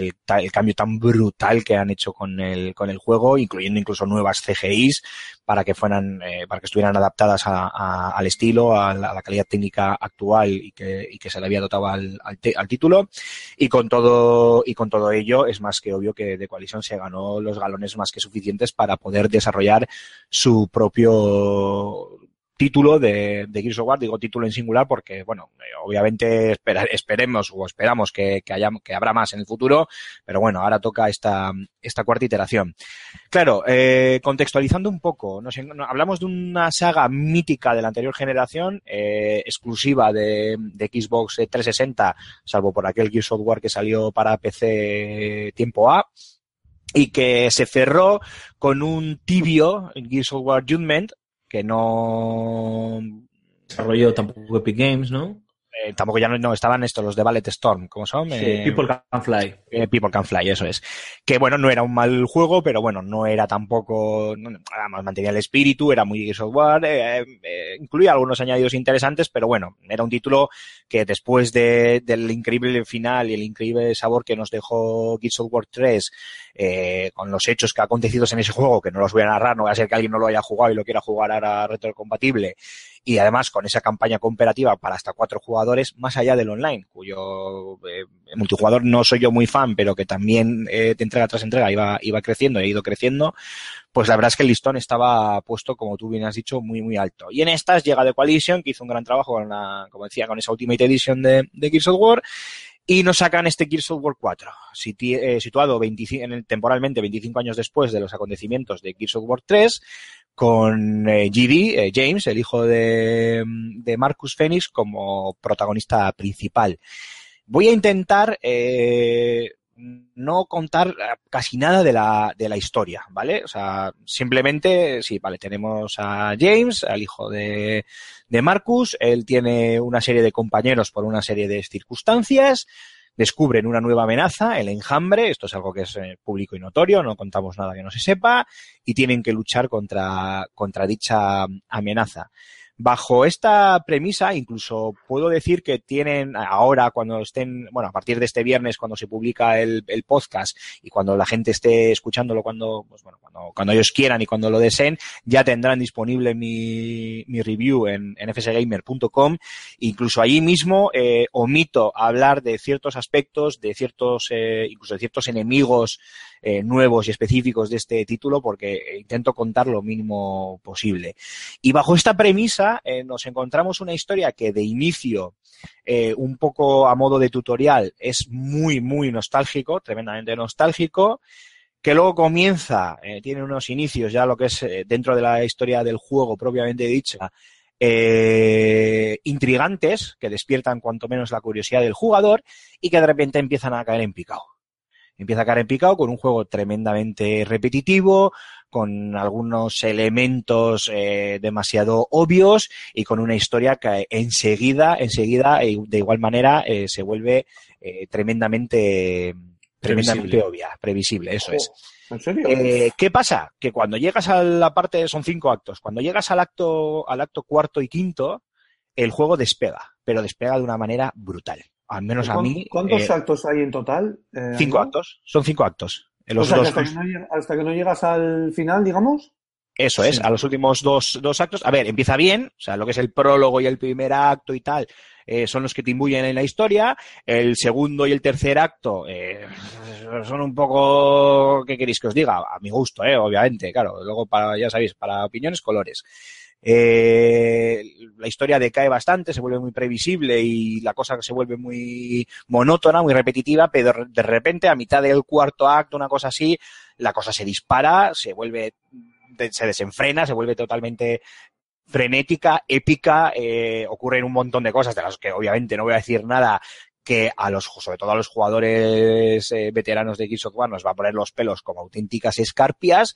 cambio tan brutal que han hecho con el, con el juego, incluyendo incluso nuevas CGIs para que fueran, eh, para que estuvieran adaptadas a- al estilo, a la, calidad técnica actual y que, se le había dotado al, al título. Y con todo, y con todo ello, es más que obvio que The Coalition se ganó los galones más que suficientes para poder desarrollar su propio título de, de Gears of War, digo título en singular porque, bueno, eh, obviamente esperemos o esperamos que, haya, que habrá más en el futuro, pero bueno, ahora toca esta, esta cuarta iteración. Claro, eh, contextualizando un poco, nos hablamos de una saga mítica de la anterior generación, eh, exclusiva de, de Xbox 360, salvo por aquel Gears of War que salió para PC tiempo A, y que se cerró con un tibio Gears of War Judgment, que no Desarrolló tampoco Epic Games, ¿no? Eh, tampoco ya no, no, estaban estos los de Ballet Storm, ¿cómo son? Sí, Eh, People Can Fly. eh, People Can Fly, eso es. Que bueno, no era un mal juego, pero bueno, no era tampoco, no, además mantenía el espíritu, era muy Gears of War, eh, eh, incluía algunos añadidos interesantes, pero bueno, era un título que después de, del increíble final y el increíble sabor que nos dejó Gears of War 3, eh, con los hechos que ha acontecido en ese juego, que no los voy a narrar, no va a ser que alguien no lo haya jugado y lo quiera jugar ahora retrocompatible, y además con esa campaña cooperativa para hasta cuatro jugadores, más allá del online, cuyo eh, multijugador no soy yo muy fan, pero que también eh, de entrega tras entrega iba, iba creciendo ha ido creciendo, pues la verdad es que el listón estaba puesto, como tú bien has dicho, muy, muy alto. Y en estas llega The Coalition, que hizo un gran trabajo con una, como decía, con esa Ultimate Edition de, de Gears of War, y nos sacan este Gears of War 4, siti- eh, situado 25 en el- temporalmente 25 años después de los acontecimientos de Gears of War 3, con eh, GD, eh, James, el hijo de, de Marcus Phoenix, como protagonista principal. Voy a intentar eh, no contar eh, casi nada de la, de la historia, ¿vale? O sea, simplemente, sí, vale, tenemos a James, al hijo de, de Marcus, él tiene una serie de compañeros por una serie de circunstancias, descubren una nueva amenaza, el enjambre, esto es algo que es eh, público y notorio, no contamos nada que no se sepa, y tienen que luchar contra, contra dicha amenaza. Bajo esta premisa, incluso puedo decir que tienen ahora, cuando estén, bueno, a partir de este viernes, cuando se publica el, el podcast y cuando la gente esté escuchándolo, cuando, pues bueno, cuando, cuando ellos quieran y cuando lo deseen, ya tendrán disponible mi, mi review en, en fsgamer.com. Incluso allí mismo eh, omito hablar de ciertos aspectos, de ciertos, eh, incluso de ciertos enemigos eh, nuevos y específicos de este título, porque intento contar lo mínimo posible. Y bajo esta premisa eh, nos encontramos una historia que de inicio, eh, un poco a modo de tutorial, es muy, muy nostálgico, tremendamente nostálgico, que luego comienza, eh, tiene unos inicios ya lo que es dentro de la historia del juego propiamente dicha, intrigantes, que despiertan cuanto menos la curiosidad del jugador y que de repente empiezan a caer en picado empieza a caer en picado con un juego tremendamente repetitivo, con algunos elementos eh, demasiado obvios y con una historia que enseguida, enseguida, eh, de igual manera, eh, se vuelve eh, tremendamente, tremendamente Previsible. obvia, previsible, eso es. ¿En serio? Eh, ¿Qué pasa? Que cuando llegas a la parte, son cinco actos, cuando llegas al acto, al acto cuarto y quinto, el juego despega, pero despega de una manera brutal. Al menos a ¿Cuán- mí. ¿Cuántos eh, actos hay en total? eh, cinco actos, son cinco actos. En O que hasta, que no, lleg- hasta que no llegas al final, digamos. Eso es, a los últimos dos, dos actos. A ver, empieza bien, o sea, lo que es el prólogo y el primer acto y tal, eh, son los que te imbuyen en la historia. El segundo y el tercer acto eh, son un poco, ¿qué queréis que os diga? A mi gusto, eh, obviamente, claro. Luego, para, ya sabéis, para opiniones, colores. Eh, la historia decae bastante, se vuelve muy previsible y la cosa se vuelve muy monótona, muy repetitiva, pero de repente, a mitad del cuarto acto, una cosa así, la cosa se dispara, se vuelve se desenfrena, se vuelve totalmente frenética, épica, eh, ocurren un montón de cosas de las que obviamente no voy a decir nada que a los, sobre todo a los jugadores eh, veteranos de Gears of War nos va a poner los pelos como auténticas escarpias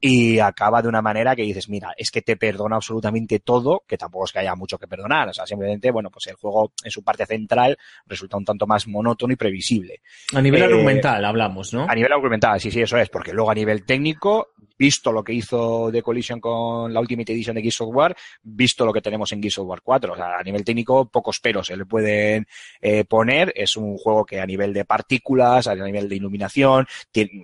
y acaba de una manera que dices, mira, es que te perdona absolutamente todo, que tampoco es que haya mucho que perdonar, o sea, simplemente, bueno, pues el juego en su parte central resulta un tanto más monótono y previsible. A nivel Eh, argumental hablamos, ¿no? A nivel argumental, sí, sí, eso es, porque luego a nivel técnico, visto lo que hizo The Collision con la Ultimate Edition de Gears of War, visto lo que tenemos en Gears of War 4, o sea, a nivel técnico pocos peros se le pueden eh, poner, es un juego que a nivel de partículas, a nivel de iluminación,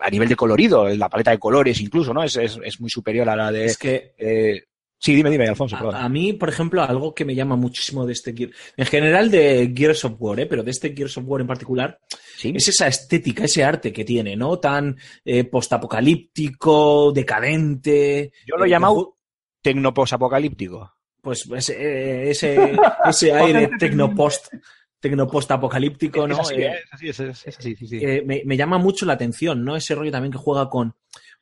a nivel de colorido, la paleta de colores incluso, ¿no? Es, es, es muy superior a la de... Es que eh, sí, dime, dime, Alfonso. A, a mí, por ejemplo, algo que me llama muchísimo de este Gear, en general de Gears of War, ¿eh? pero de este Gears of War en particular, Sí. es esa estética, ese arte que tiene, ¿no? Tan eh, postapocalíptico, decadente. Yo lo he Eh, llamado ju- tecnoposapocalíptico. Pues ese, eh, ese, ese aire tecnopost, tecnopost apocalíptico, ¿no? Es así, Eh, es así, es, así, sí, sí. eh, me, me llama mucho la atención, ¿no? Ese rollo también que juega con.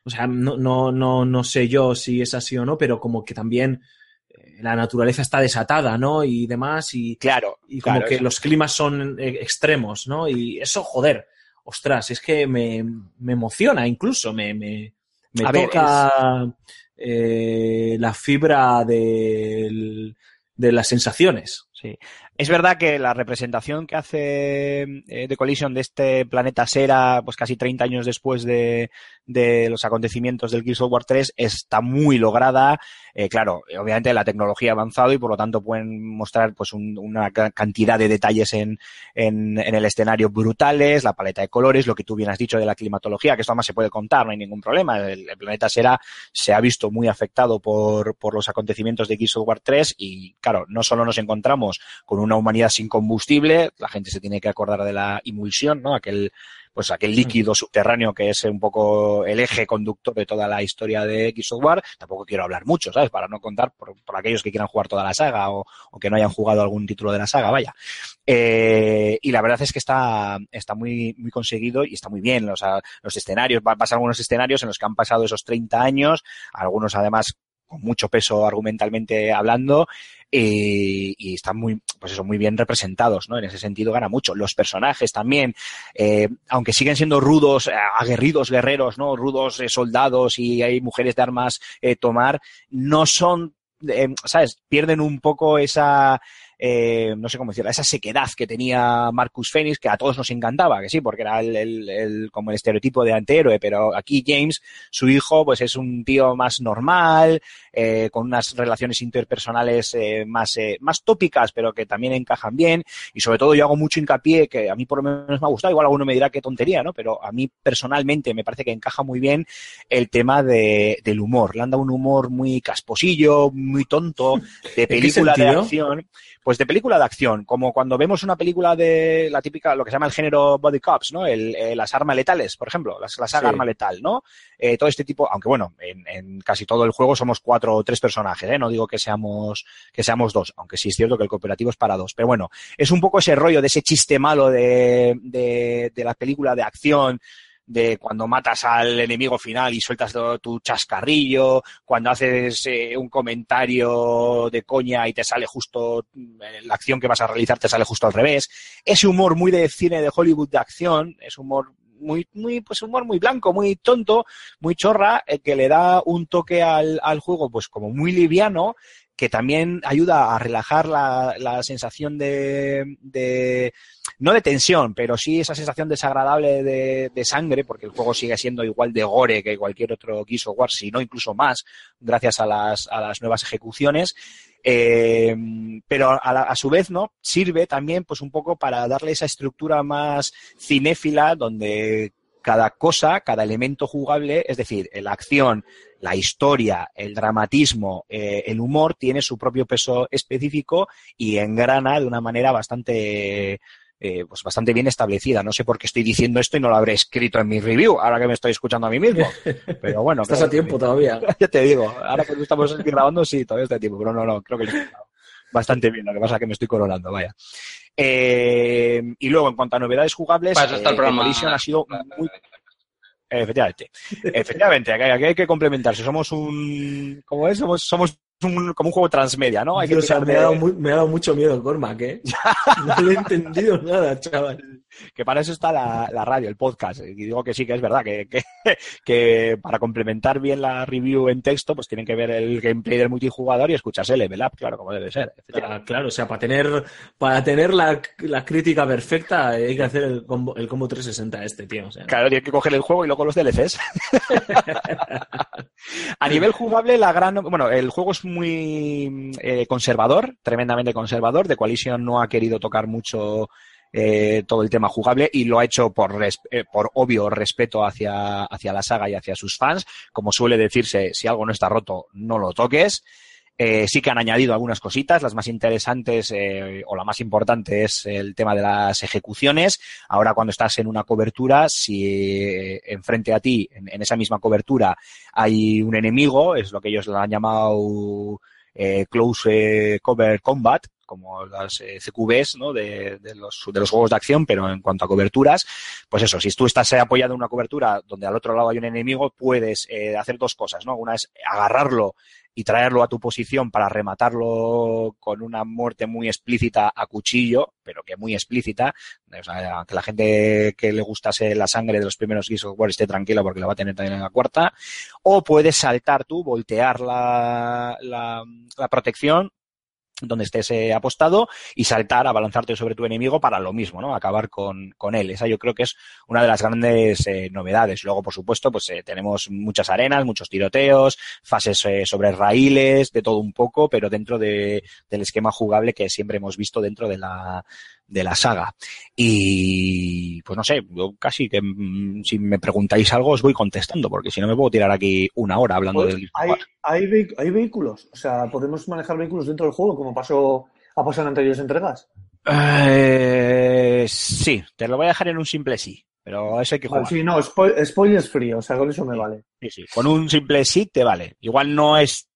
O sea, no, no, no, no sé yo si es así o no, pero como que también eh, la naturaleza está desatada, ¿no? Y demás, y, claro, y como claro, que eso. los climas son eh, extremos, ¿no? Y eso, joder, ostras, es que me, me emociona incluso, me, me, me ver, toca eh, la fibra del- de las sensaciones. Sí. Es verdad que la representación que hace eh, The Collision de este planeta Sera, pues casi 30 años después de, de los acontecimientos del Gears of War 3, está muy lograda. Eh, claro, obviamente la tecnología ha avanzado y por lo tanto pueden mostrar pues un- una ca- cantidad de detalles en, en, en el escenario brutales, la paleta de colores, lo que tú bien has dicho de la climatología, que esto además se puede contar, no hay ningún problema. El, el planeta Sera se ha visto muy afectado por, por los acontecimientos de Gears of War 3 y claro, no solo nos encontramos con una humanidad sin combustible, la gente se tiene que acordar de la emulsión, ¿no? Aquel, pues aquel líquido subterráneo que es un poco el eje conductor de toda la historia de of War. Tampoco quiero hablar mucho, ¿sabes? Para no contar por, por aquellos que quieran jugar toda la saga o, o que no hayan jugado algún título de la saga, vaya. Eh, y la verdad es que está, está muy, muy conseguido y está muy bien. O sea, los escenarios, va a pasar algunos escenarios en los que han pasado esos 30 años, algunos además con mucho peso argumentalmente hablando, eh, y están muy, pues eso, muy bien representados, ¿no? En ese sentido gana mucho. Los personajes también, eh, aunque siguen siendo rudos, aguerridos guerreros, ¿no? Rudos eh, soldados y hay mujeres de armas tomar, no son, ¿sabes? Pierden un poco esa, eh, no sé cómo decirlo, esa sequedad que tenía Marcus Phoenix, que a todos nos encantaba, que sí, porque era el, el- el- como el estereotipo de antihéroe, pero aquí James, su hijo, pues es un tío más normal, eh, con unas relaciones interpersonales eh, más, eh, más tópicas, pero que también encajan bien, y sobre todo yo hago mucho hincapié, que a mí por lo menos me ha gustado, igual alguno me dirá qué tontería, ¿no? Pero a mí personalmente me parece que encaja muy bien el tema de, del humor. Le han dado un humor muy casposillo, muy tonto, de película de acción. Pues de película de acción, como cuando vemos una película de la típica, lo que se llama el género body cops, ¿no? El, eh, las armas letales, por ejemplo, las, la saga Sí. arma letal, ¿no? Eh, todo este tipo, aunque bueno, en, en casi todo el juego somos cuatro o tres personajes, ¿eh? No digo que seamos, que seamos dos, aunque sí es cierto que el cooperativo es para dos. Pero bueno, es un poco ese rollo de ese chiste malo de, de, de la película de acción, de cuando matas al enemigo final y sueltas tu chascarrillo, cuando haces eh, un comentario de coña y te sale justo, eh, la acción que vas a realizar te sale justo al revés. Ese humor muy de cine de Hollywood de acción, es humor muy, muy, pues humor muy blanco, muy tonto, muy chorra, eh, que le da un toque al, al juego, pues como muy liviano, que también ayuda a relajar la, la sensación de, no de tensión, pero sí esa sensación desagradable de, sangre, porque el juego sigue siendo igual de gore que cualquier otro Gears of War, si no incluso más, gracias a las, a las nuevas ejecuciones. Eh, pero a su vez, ¿no? Sirve también, pues, un poco para darle esa estructura más cinéfila, donde cada cosa, cada elemento jugable, es decir, la acción, la historia, el dramatismo, eh, el humor, tiene su propio peso específico y engrana de una manera bastante, eh, pues bastante bien establecida. No sé por qué estoy diciendo esto y no lo habré escrito en mi review, ahora que me estoy escuchando a mí mismo. Pero bueno, Estás a tiempo que- todavía. ya te digo, ahora que estamos grabando, sí, todavía está a tiempo, pero no, no, creo que lo he bastante bien, lo que pasa es que me estoy coronando, vaya. Eh, y luego, en cuanto a novedades jugables, Para eso está el eh, programa. Ha sido muy... Efectivamente. Efectivamente, aquí, aquí hay que complementarse. Somos un... ¿Cómo es? Somos, somos un, como un juego transmedia, ¿no? Hay que o sea, me, de- ha dado muy- me ha dado mucho miedo Cormac, ¿eh? No le he entendido nada, chaval. que para eso está la, la radio, el podcast. Y digo que sí, que es verdad, que, que, que para complementar bien la review en texto, pues tienen que ver el gameplay del multijugador y escucharse el level up, claro, como debe ser. Ah, Claro, o sea, para tener, para tener la, la crítica perfecta hay que hacer el combo, el combo 360 este, tío. O sea, Claro, tiene que coger el juego y luego los DLCs. A nivel jugable, la gran. Bueno, el juego es muy eh, conservador, tremendamente conservador. The Coalition no ha querido tocar mucho eh, todo el tema jugable y lo ha hecho por, eh, por obvio respeto hacia, hacia la saga y hacia sus fans. Como suele decirse, si algo no está roto, no lo toques. Eh, sí que han añadido algunas cositas, las más interesantes eh, o la más importante es el tema de las ejecuciones. Ahora cuando estás en una cobertura, si eh, enfrente a ti, en, en esa misma cobertura, hay un enemigo, es lo que ellos lo han llamado eh, Close eh, Cover Combat, como las eh, CQBs ¿no? de, de los, juegos de acción, pero en cuanto a coberturas, pues eso, si tú estás eh, apoyado en una cobertura donde al otro lado hay un enemigo, puedes eh, hacer dos cosas, ¿no? Una es agarrarlo y traerlo a tu posición para rematarlo con una muerte muy explícita a cuchillo, pero que muy explícita, o sea, que la gente que le gustase la sangre de los primeros Gears of War esté tranquila porque la va a tener también en la cuarta, o puedes saltar tú, voltear la, la protección donde estés eh, apostado y saltar, abalanzarte sobre tu enemigo para lo mismo, ¿no? Acabar con, con él. Esa yo creo que es una de las grandes eh, novedades. Luego, por supuesto, pues eh, tenemos muchas arenas, muchos tiroteos, fases sobre raíles, de todo un poco, pero dentro de, del esquema jugable que siempre hemos visto dentro de la, de la saga. Y pues no sé, yo casi que mm, si me preguntáis algo os voy contestando, porque si no me puedo tirar aquí una hora hablando Pues, del hay, hay, vehículos, o sea, podemos manejar vehículos dentro del juego, como pasó, ha pasado en anteriores entregas. Eh, sí, te lo voy a dejar en un simple sí, pero eso hay que jugar. sí, no, spo- spoilers free, o sea, con eso me vale. Sí, sí. Con un simple sí te vale. Igual no es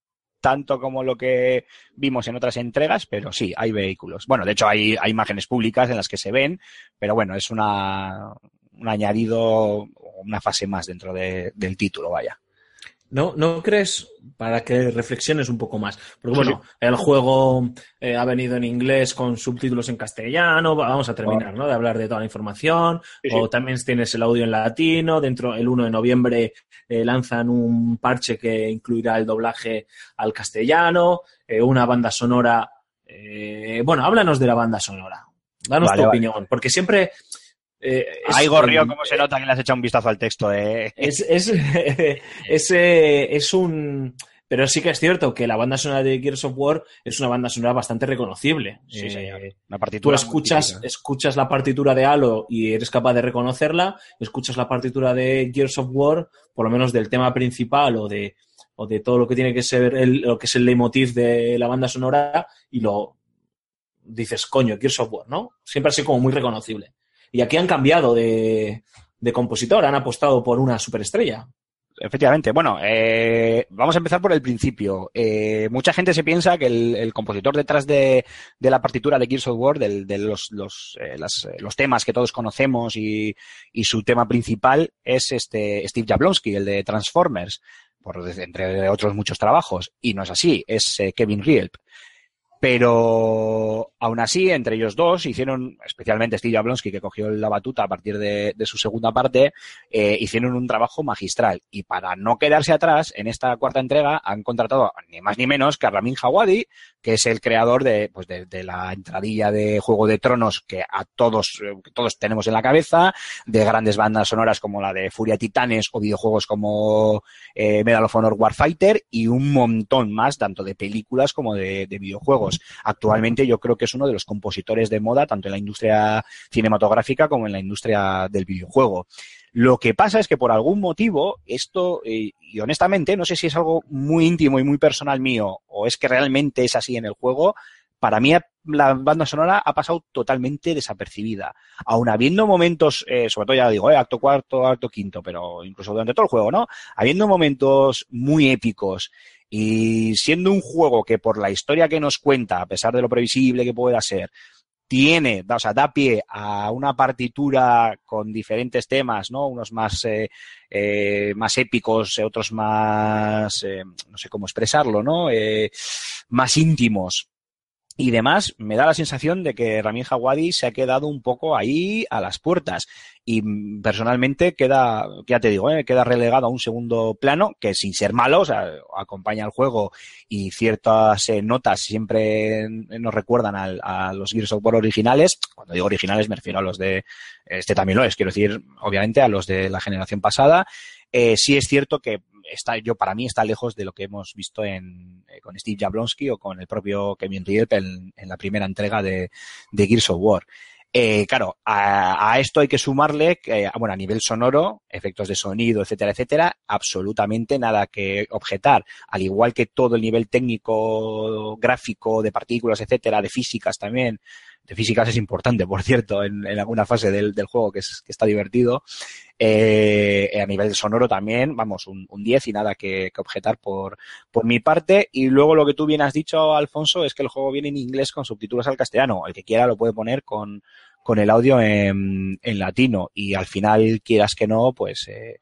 tanto como lo que vimos en otras entregas, pero sí, hay vehículos. Bueno, de hecho hay, imágenes públicas en las que se ven, pero bueno, es una, un añadido, una fase más dentro de- del título, vaya. ¿No, ¿No crees, para que reflexiones un poco más? Porque Sí, bueno, el juego eh, ha venido en inglés con subtítulos en castellano, va- vamos a terminar, ¿no? De hablar de toda la información, Sí, sí. o también tienes el audio en latino, dentro, el 1 de noviembre eh, lanzan un parche que incluirá el doblaje al castellano, eh, una banda sonora, bueno, háblanos de la banda sonora, danos Vale, tu vale. opinión, porque siempre... eh, Ay, Gorrio, cómo se nota que le has echado un vistazo al texto, eh. es, es, es, es un. Pero sí que es cierto que la banda sonora de Gears of War es una banda sonora bastante reconocible. Sí, Eh, señor. Una Tú partitura. muy escuchas, escuchas la partitura de Halo y eres capaz de reconocerla, escuchas la partitura de Gears of War, por lo menos del tema principal o de, o de todo lo que tiene que ser el, lo que es el leitmotiv de la banda sonora y lo dices, coño, Gears of War, ¿no? Siempre ha sido como muy reconocible. Y aquí han cambiado de, compositor, han apostado por una superestrella. Efectivamente. Bueno, eh, vamos a empezar por el principio. Eh, mucha gente se piensa que el, compositor detrás de, la partitura de Gears of War, de, eh, los temas que todos conocemos y, su tema principal es este Steve Jablonsky, el de Transformers, por, entre otros muchos trabajos. Y no es así, es Kevin Rielp. Pero aún así, entre ellos dos hicieron, especialmente Steve Jablonsky, que cogió la batuta a partir de, su segunda parte, eh, hicieron un trabajo magistral. Y para no quedarse atrás, en esta cuarta entrega han contratado ni más ni menos que a Ramin que es el creador de, pues de, la entradilla de Juego de Tronos que a todos, eh, que todos tenemos en la cabeza, de grandes bandas sonoras como la de Furia Titanes o videojuegos como eh, Medal of Honor Warfighter y un montón más, tanto de películas como de videojuegos. Actualmente yo creo que es uno de los compositores de moda, tanto en la industria cinematográfica como en la industria del videojuego. Lo que pasa es que por algún motivo, esto, eh, y honestamente, no sé si es algo muy íntimo y muy personal mío, o es que realmente es así en el juego, para mí la banda sonora ha pasado totalmente desapercibida. Aun habiendo momentos, eh, sobre todo ya digo, eh, acto cuarto, acto quinto, pero incluso durante todo el juego, ¿no? Habiendo momentos muy épicos y siendo un juego que por la historia que nos cuenta, a pesar de lo previsible que pueda ser, tiene, o sea, da pie a una partitura con diferentes temas, ¿no? Unos más, eh, eh, más épicos, eh, otros más, eh, no sé cómo expresarlo, ¿no? Eh, más íntimos y demás, me da la sensación de que Ramin Hawadi se ha quedado un poco ahí a las puertas. Y mm, personalmente queda, ya te digo, ¿eh? queda relegado a un segundo plano, que sin ser malo, o sea, acompaña al juego y ciertas eh, notas siempre nos recuerdan al- a los Gears of War originales. Cuando digo originales me refiero a los de, este también lo es, quiero decir, obviamente a los de la generación pasada. Eh, sí es cierto que está, yo para mí está lejos de lo que hemos visto en, eh, con Steve Jablonsky o con el propio Kevin Rielp en, la primera entrega de, de Gears of War. Eh, claro, a, a esto hay que sumarle, que, bueno, a nivel sonoro, efectos de sonido, etcétera, etcétera, absolutamente nada que objetar. Al igual que todo el nivel técnico, gráfico, de partículas, etcétera, de físicas también. De físicas es importante, por cierto, en, alguna fase del, del juego que, es, que está divertido. Eh, a nivel sonoro también, vamos, un, un 10 y nada que, objetar por, por mi parte. Y luego lo que tú bien has dicho, Alfonso, es que el juego viene en inglés con subtítulos al castellano. El que quiera lo puede poner con, con el audio en, en latino. Y al final, quieras que no, pues, eh,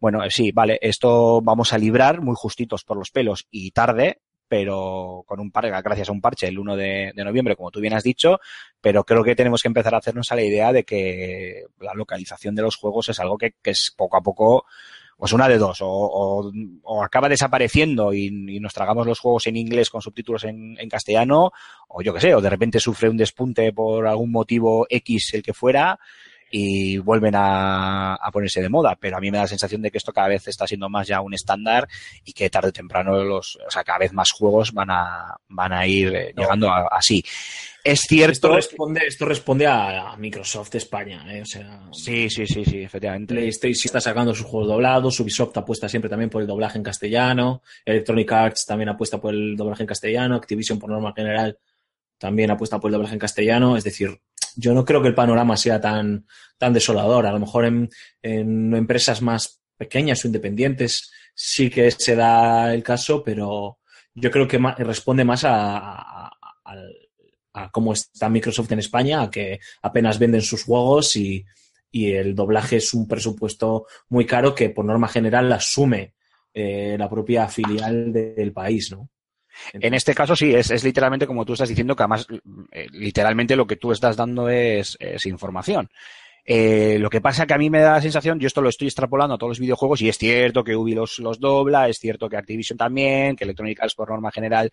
bueno, eh, sí, vale, esto vamos a librar muy justitos por los pelos y tarde, pero con un par, gracias a un parche el 1 de, noviembre, como tú bien has dicho, pero creo que tenemos que empezar a hacernos a la idea de que la localización de los juegos es algo que, es poco a poco pues una de dos, o, o- acaba desapareciendo y, y nos tragamos los juegos en inglés con subtítulos en, en castellano, o yo qué sé, o de repente sufre un despunte por algún motivo X, el que fuera, y vuelven a, a ponerse de moda. Pero a mí me da la sensación de que esto cada vez está siendo más ya un estándar y que tarde o temprano los, o sea, cada vez más juegos van a, van a ir eh, llegando así. Es cierto. Esto responde, esto responde a, a Microsoft España, ¿eh? O sea, Sí, sí, sí, sí, efectivamente. PlayStation está sacando sus juegos doblados, Ubisoft apuesta siempre también por el doblaje en castellano, Electronic Arts también apuesta por el doblaje en castellano, Activision por norma general también apuesta por el doblaje en castellano, es decir, yo no creo que el panorama sea tan, tan desolador, a lo mejor en, en empresas más pequeñas o independientes sí que se da el caso, pero yo creo que responde más a, a- cómo está Microsoft en España, a que apenas venden sus juegos y, y el doblaje es un presupuesto muy caro que por norma general asume eh, la propia filial de- del país, ¿no? En este caso sí, es, es literalmente como tú estás diciendo, que además eh, literalmente lo que tú estás dando es, es información. Eh, lo que pasa que a mí me da la sensación, yo esto lo estoy extrapolando a todos los videojuegos y es cierto que Ubi los, los dobla, es cierto que Activision también, que Electronic Arts por norma general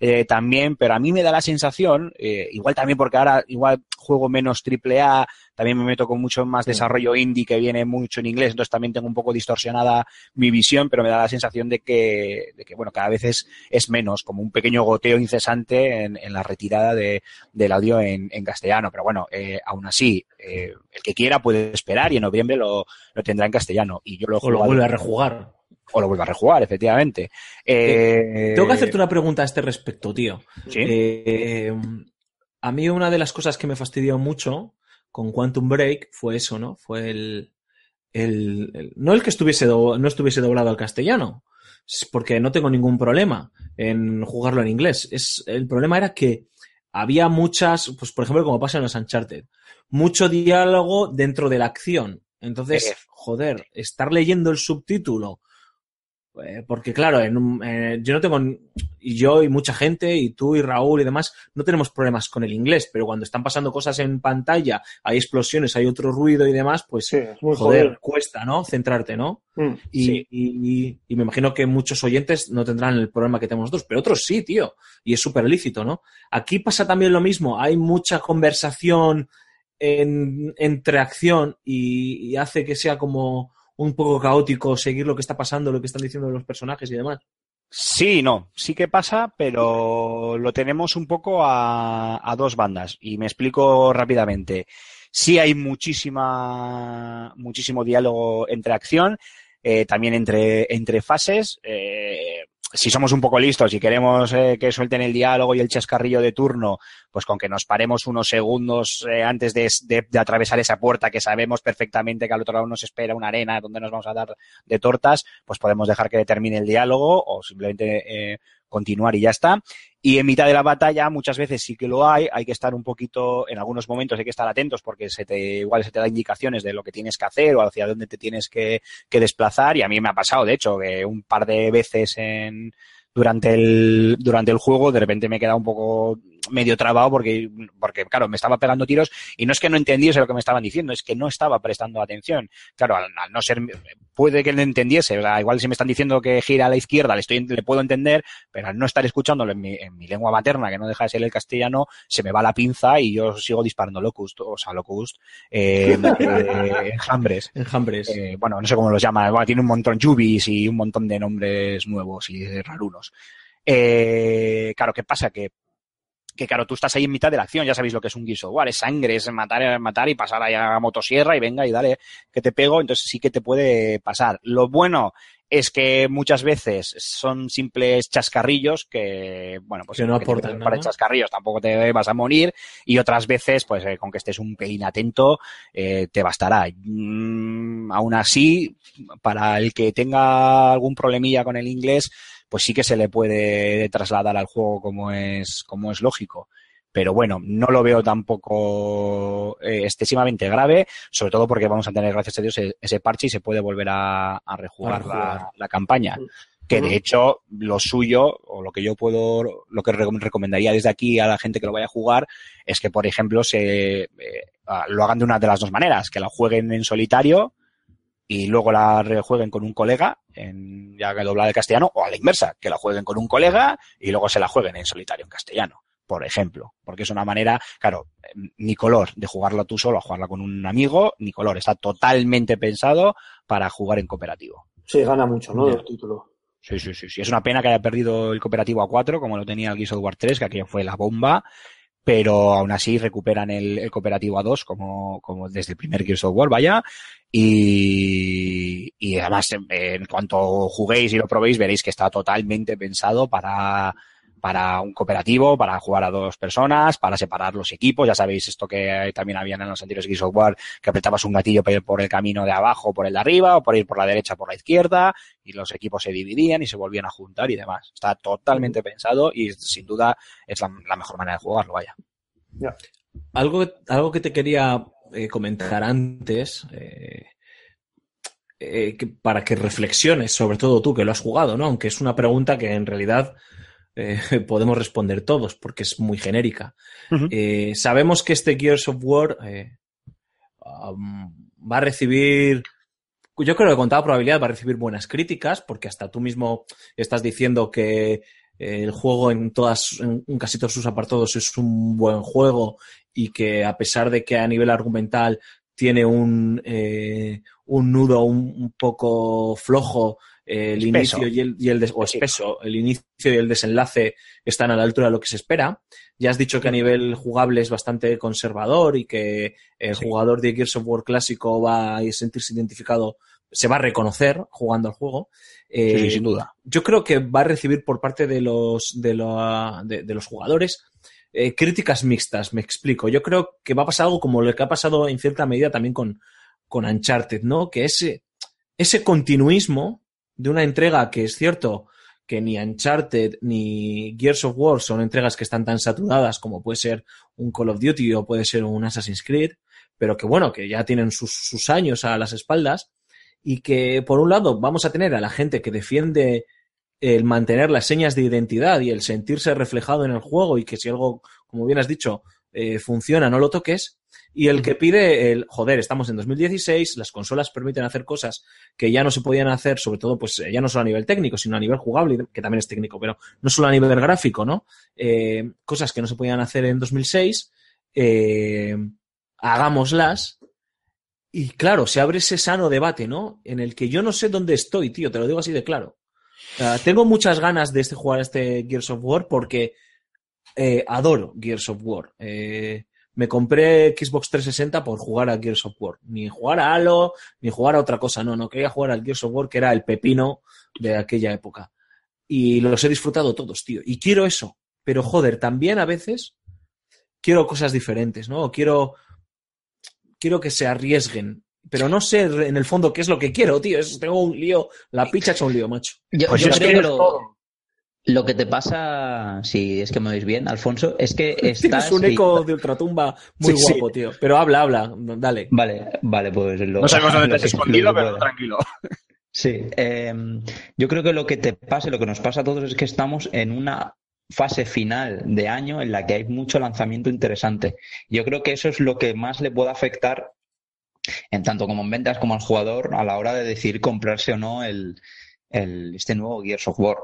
eh, también, pero a mí me da la sensación, eh, igual también porque ahora igual juego menos triple A, también me meto con mucho más desarrollo indie que viene mucho en inglés, entonces también tengo un poco distorsionada mi visión, pero me da la sensación de que, de que bueno, cada vez es, es menos, como un pequeño goteo incesante en, en la retirada de, del audio en, en castellano. Pero bueno, eh, aún así, eh, el que quiera puede esperar y en noviembre lo, lo tendrá en castellano. Y yo lo, O lo vuelve a rejugar. O lo vuelve a rejugar, efectivamente. Eh, Tengo que hacerte una pregunta a este respecto, tío. ¿Sí? Eh, a mí una de las cosas que me fastidió mucho con Quantum Break fue eso, ¿no? Fue el, el- el- no el que estuviese do- no estuviese doblado al castellano, porque no tengo ningún problema en jugarlo en inglés. Es, el problema era que había muchas, pues por ejemplo, como pasa en los Uncharted, mucho diálogo dentro de la acción. Entonces, Eh. joder, estar leyendo el subtítulo eh, porque claro, en un- eh, yo no tengo, y yo y mucha gente, y tú y Raúl y demás, no tenemos problemas con el inglés, pero cuando están pasando cosas en pantalla, hay explosiones, hay otro ruido y demás, pues Sí, joder, cuesta, ¿no? Centrarte, ¿no? Mm. Y, Sí. y- y- y me imagino que muchos oyentes no tendrán el problema que tenemos nosotros, pero otros sí, tío, y es súper lícito, ¿no? Aquí pasa también lo mismo, hay mucha conversación en, entre acción y hace que sea como un poco caótico seguir lo que está pasando, lo que están diciendo los personajes y demás. Sí, no, sí que pasa, pero lo tenemos un poco a, a dos bandas y me explico rápidamente. Sí hay muchísima, muchísimo diálogo entre acción, eh, también entre, entre fases. eh, si somos un poco listos y queremos eh, que suelten el diálogo y el chascarrillo de turno, pues con que nos paremos unos segundos eh, antes de, de- atravesar esa puerta que sabemos perfectamente que al otro lado nos espera una arena donde nos vamos a dar de tortas, pues podemos dejar que termine el diálogo o simplemente eh, continuar y ya está. Y en mitad de la batalla muchas veces sí que lo hay, hay que estar un poquito, en algunos momentos hay que estar atentos porque se te, igual se te da indicaciones de lo que tienes que hacer o hacia dónde te tienes que, desplazar y a mí me ha pasado, de hecho, que un par de veces en, durante el, durante el juego de repente me he quedado un poco medio trabado porque, porque, claro, me estaba pegando tiros y no es que no entendiese lo que me estaban diciendo, es que no estaba prestando atención. Claro, al, al no ser, puede que no entendiese, o sea, igual si me están diciendo que gira a la izquierda, le estoy, le puedo entender, pero al no estar escuchándolo en mi, en mi lengua materna, que no deja de ser el castellano, se me va la pinza y yo sigo disparando locust, o sea, locust, eh, eh, enjambres. Enjambres. Eh, bueno, no sé cómo los llaman, bueno, tiene un montón Jubis y un montón de nombres nuevos y rarunos. Eh, claro, ¿qué pasa? Que, que claro, tú estás ahí en mitad de la acción, ya sabéis lo que es un of War, es sangre, es matar, matar y pasar ahí a motosierra y venga y dale que te pego, entonces sí que te puede pasar. Lo bueno es que muchas veces son simples chascarrillos que, bueno, pues Que no aportan meten para nada. chascarrillos tampoco te vas a morir y otras veces, pues eh, con que estés un pelín atento, eh, te bastará. Mm, aún así, para el que tenga algún problemilla con el inglés, pues sí que se le puede trasladar al juego como es, como es lógico. Pero bueno, no lo veo tampoco eh, excesivamente grave, sobre todo porque vamos a tener, gracias a Dios, e- ese parche y se puede volver a, a rejugar, A. La, la campaña. Que de Ujú. hecho, lo suyo, o lo que yo puedo, lo que re- recomendaría desde aquí a la gente que lo vaya a jugar, es que, por ejemplo, se eh, lo hagan de una de las dos maneras, que la jueguen en solitario y luego la rejueguen con un colega, en, ya que doblada de castellano, o a la inversa, que la jueguen con un colega y luego se la jueguen en solitario en castellano, por ejemplo. Porque es una manera, claro, ni color de jugarla tú solo a jugarla con un amigo, ni color, está totalmente pensado para jugar en cooperativo. Sí, gana mucho, ¿no? El título. Sí, sí, sí, sí. Es una pena que haya perdido el cooperativo a 4, como lo tenía el Gears of War 3, que aquello fue la bomba, pero aún así recuperan el, el cooperativo a 2, como, como desde el primer Gears of War, vaya. Y, y además, en, en cuanto juguéis y lo probéis, veréis que está totalmente pensado para, para un cooperativo, para jugar a dos personas, para separar los equipos. Ya sabéis esto que también habían en los anteriores Gears of War, que apretabas un gatillo para ir por el camino de abajo, por el de arriba, o por ir por la derecha, por la izquierda, y los equipos se dividían y se volvían a juntar y demás. Está totalmente pensado y sin duda es la, la mejor manera de jugarlo, vaya. Ya. Algo, algo que te quería eh, comentar antes, eh, eh, que- para que reflexiones, sobre todo tú que lo has jugado, ¿no? Aunque es una pregunta que en realidad eh, podemos responder todos, porque es muy genérica. Eh, sabemos que este Gears of War eh, um, va a recibir, yo creo que con toda probabilidad va a recibir buenas críticas, porque hasta tú mismo estás diciendo que el juego en todas, en, casi todos sus apartados es un buen juego y que a pesar de que a nivel argumental tiene un, un nudo un, un poco flojo, el Espeso. inicio y el, y el des- o espeso, el inicio y el desenlace están a la altura de lo que se espera. Ya has dicho que a nivel jugable es bastante conservador y que el Sí. jugador de Gears of War clásico va a sentirse identificado, se va a reconocer jugando al juego. Sí, Eh, sí, sin duda. yo creo que va a recibir por parte de los, de, lo- de- de los jugadores eh, críticas mixtas, me explico. Yo creo que va a pasar algo como lo que ha pasado en cierta medida también con, con Uncharted, ¿no? Que ese, ese continuismo de una entrega que es cierto que ni Uncharted ni Gears of War son entregas que están tan saturadas como puede ser un Call of Duty o puede ser un Assassin's Creed, pero que bueno, que ya tienen sus, sus años a las espaldas y que por un lado vamos a tener a la gente que defiende el mantener las señas de identidad y el sentirse reflejado en el juego y que si algo, como bien has dicho, eh, funciona, no lo toques. Y el que pide el, joder, estamos en 2016, las consolas permiten hacer cosas que ya no se podían hacer, sobre todo, pues eh, ya no solo a nivel técnico, sino a nivel jugable, que también es técnico, pero no solo a nivel gráfico, ¿no? Eh, cosas que no se podían hacer en 2006, eh, hagámoslas. Y claro, se abre ese sano debate, ¿no? En el que yo no sé dónde estoy, tío, te lo digo así de claro. Tengo muchas ganas de este jugar este Gears of War porque eh, adoro Gears of War. Eh, me compré Xbox 360 por jugar a Gears of War. Ni jugar a Halo, ni jugar a otra cosa. No, no quería jugar al Gears of War, que era el pepino de aquella época. Y los he disfrutado todos, tío. Y quiero eso. Pero joder, también a veces quiero cosas diferentes, ¿no? O quiero, quiero que se arriesguen. Pero no sé en el fondo qué es lo que quiero, tío. Es- tengo un lío. La picha ha hecho un lío, macho. Yo, Pues yo es creo que es lo, lo que te pasa, si es que me oís bien, Alfonso, es que Tienes estás... un eco de ultratumba muy Sí, sí. guapo, tío. Pero habla, habla, dale. Vale, vale, pues lo... No sabemos dónde lo te has que- escondido, pero tranquilo. Sí, eh, yo creo que lo que te pasa, y lo que nos pasa a todos es que estamos en una fase final de año en la que hay mucho lanzamiento interesante. Yo creo que eso es lo que más le puede afectar en tanto como en ventas como al jugador a la hora de decidir comprarse o no el, el- este nuevo Gears of War.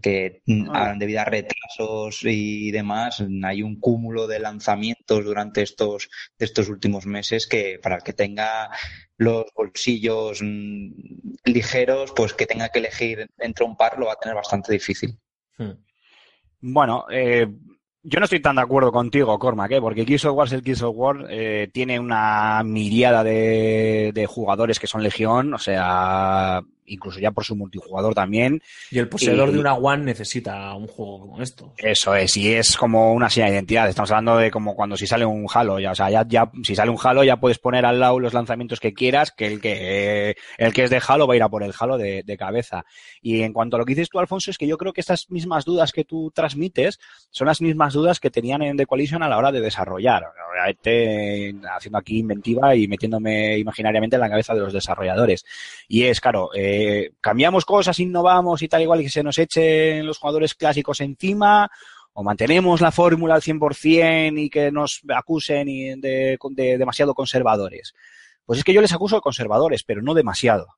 Que Ah. debido a retrasos y demás, hay un cúmulo de lanzamientos durante estos, estos últimos meses que para el que tenga los bolsillos mm, ligeros, pues que tenga que elegir entre un par lo va a tener bastante difícil. Hmm. Bueno, eh, yo no estoy tan de acuerdo contigo, Cormac, ¿eh? porque Gears of War es el Gears of War, eh, tiene una miriada de, de jugadores que son legión, o sea, incluso ya por su multijugador también. Y el poseedor Y- de una One necesita un juego como esto. Eso es, y es como una señal de identidad. Estamos hablando de como cuando si sale un Halo, ya, o sea, ya, ya, si sale un Halo ya puedes poner al lado los lanzamientos que quieras, que el que, el que es de Halo va a ir a por el Halo de, de cabeza. Y en cuanto a lo que dices tú, Alfonso, es que yo creo que estas mismas dudas que tú transmites son las mismas dudas que tenían en The Coalition a la hora de desarrollar. Obviamente, haciendo aquí inventiva y metiéndome imaginariamente en la cabeza de los desarrolladores. Y es, claro, eh, cambiamos cosas, innovamos y tal igual que se nos echen los jugadores clásicos encima, o mantenemos la fórmula al 100% y que nos acusen de demasiado conservadores. pues es que yo les acuso de conservadores, pero no demasiado.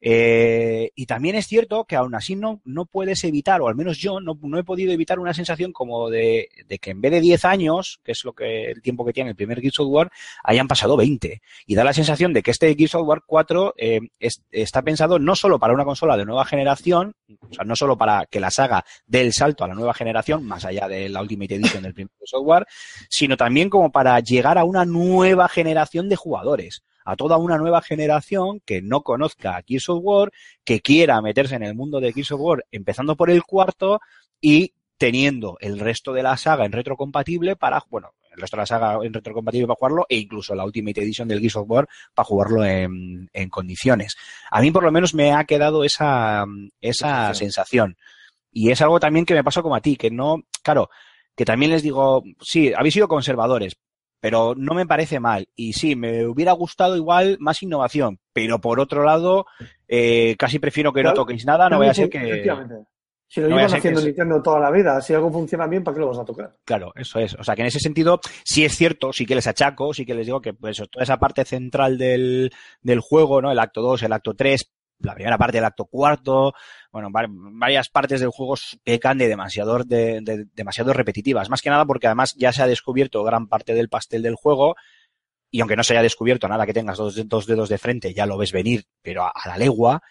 Eh, y también es cierto que aún así no, no puedes evitar, o al menos yo no, no he podido evitar una sensación como de, que en vez de 10 años, que es lo que el tiempo que tiene el primer Gears of War, hayan pasado 20. Y da la sensación de que este Gears of War 4 eh, es, está pensado no solo para una consola de nueva generación, o sea, no solo para que la saga dé el salto a la nueva generación, más allá de la Ultimate Edition del primer War, sino también como para llegar a una nueva generación de jugadores a toda una nueva generación que no conozca a Gears of War, que quiera meterse en el mundo de Gears of War, empezando por el cuarto y teniendo el resto de la saga en retrocompatible para, bueno, el resto de la saga en retrocompatible para jugarlo e incluso la Ultimate Edition del Gears of War para jugarlo en, en condiciones. A mí por lo menos me ha quedado esa, esa sensación. Y es algo también que me pasó como a ti, que no, claro, que también les digo, sí, habéis sido conservadores, pero no me parece mal. Y sí, me hubiera gustado igual más innovación, pero por otro lado, eh, casi prefiero que no toquéis nada, no vaya a ser que... Si lo No llevan haciendo Nintendo toda la vida, si algo funciona bien, ¿para qué lo vas a tocar? Claro, eso es. O sea, que en ese sentido sí es cierto, sí que les achaco, sí que les digo que pues, toda esa parte central del, del juego, ¿no? El acto 2, el acto 3, la primera parte del acto cuarto, bueno, va- varias partes del juego pecan de demasiado, de, de- demasiado repetitivas. Más que nada porque además ya se ha descubierto gran parte del pastel del juego y aunque no se haya descubierto nada que tengas dos, dos dedos de frente, ya lo ves venir, pero a la legua.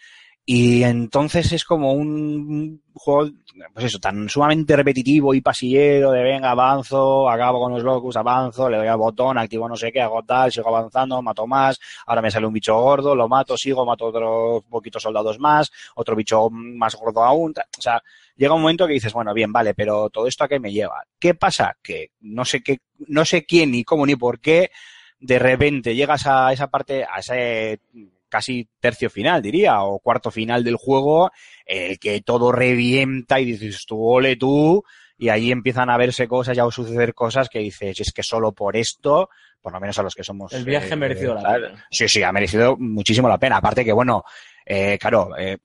Y entonces es como un juego, pues eso, tan sumamente repetitivo y pasillero de venga, avanzo, acabo con los locus, avanzo, le doy al botón, activo no sé qué, hago tal, sigo avanzando, mato más, ahora me sale un bicho gordo, lo mato, sigo, mato otros poquitos soldados más, otro bicho más gordo aún, o sea, llega un momento que dices, bueno, bien, vale, pero todo esto a qué me lleva. ¿Qué pasa? Que no sé qué, no sé quién, ni cómo, ni por qué, de repente llegas a esa parte, a ese casi tercio final, diría, o cuarto final del juego, el que todo revienta y dices tú, ole tú, y ahí empiezan a verse cosas y a suceder cosas que dices, es que solo por esto, por lo menos a los que somos... El viaje ha merecido la pena. Sí, sí, ha merecido muchísimo la pena. Aparte que, bueno, eh, claro, eh,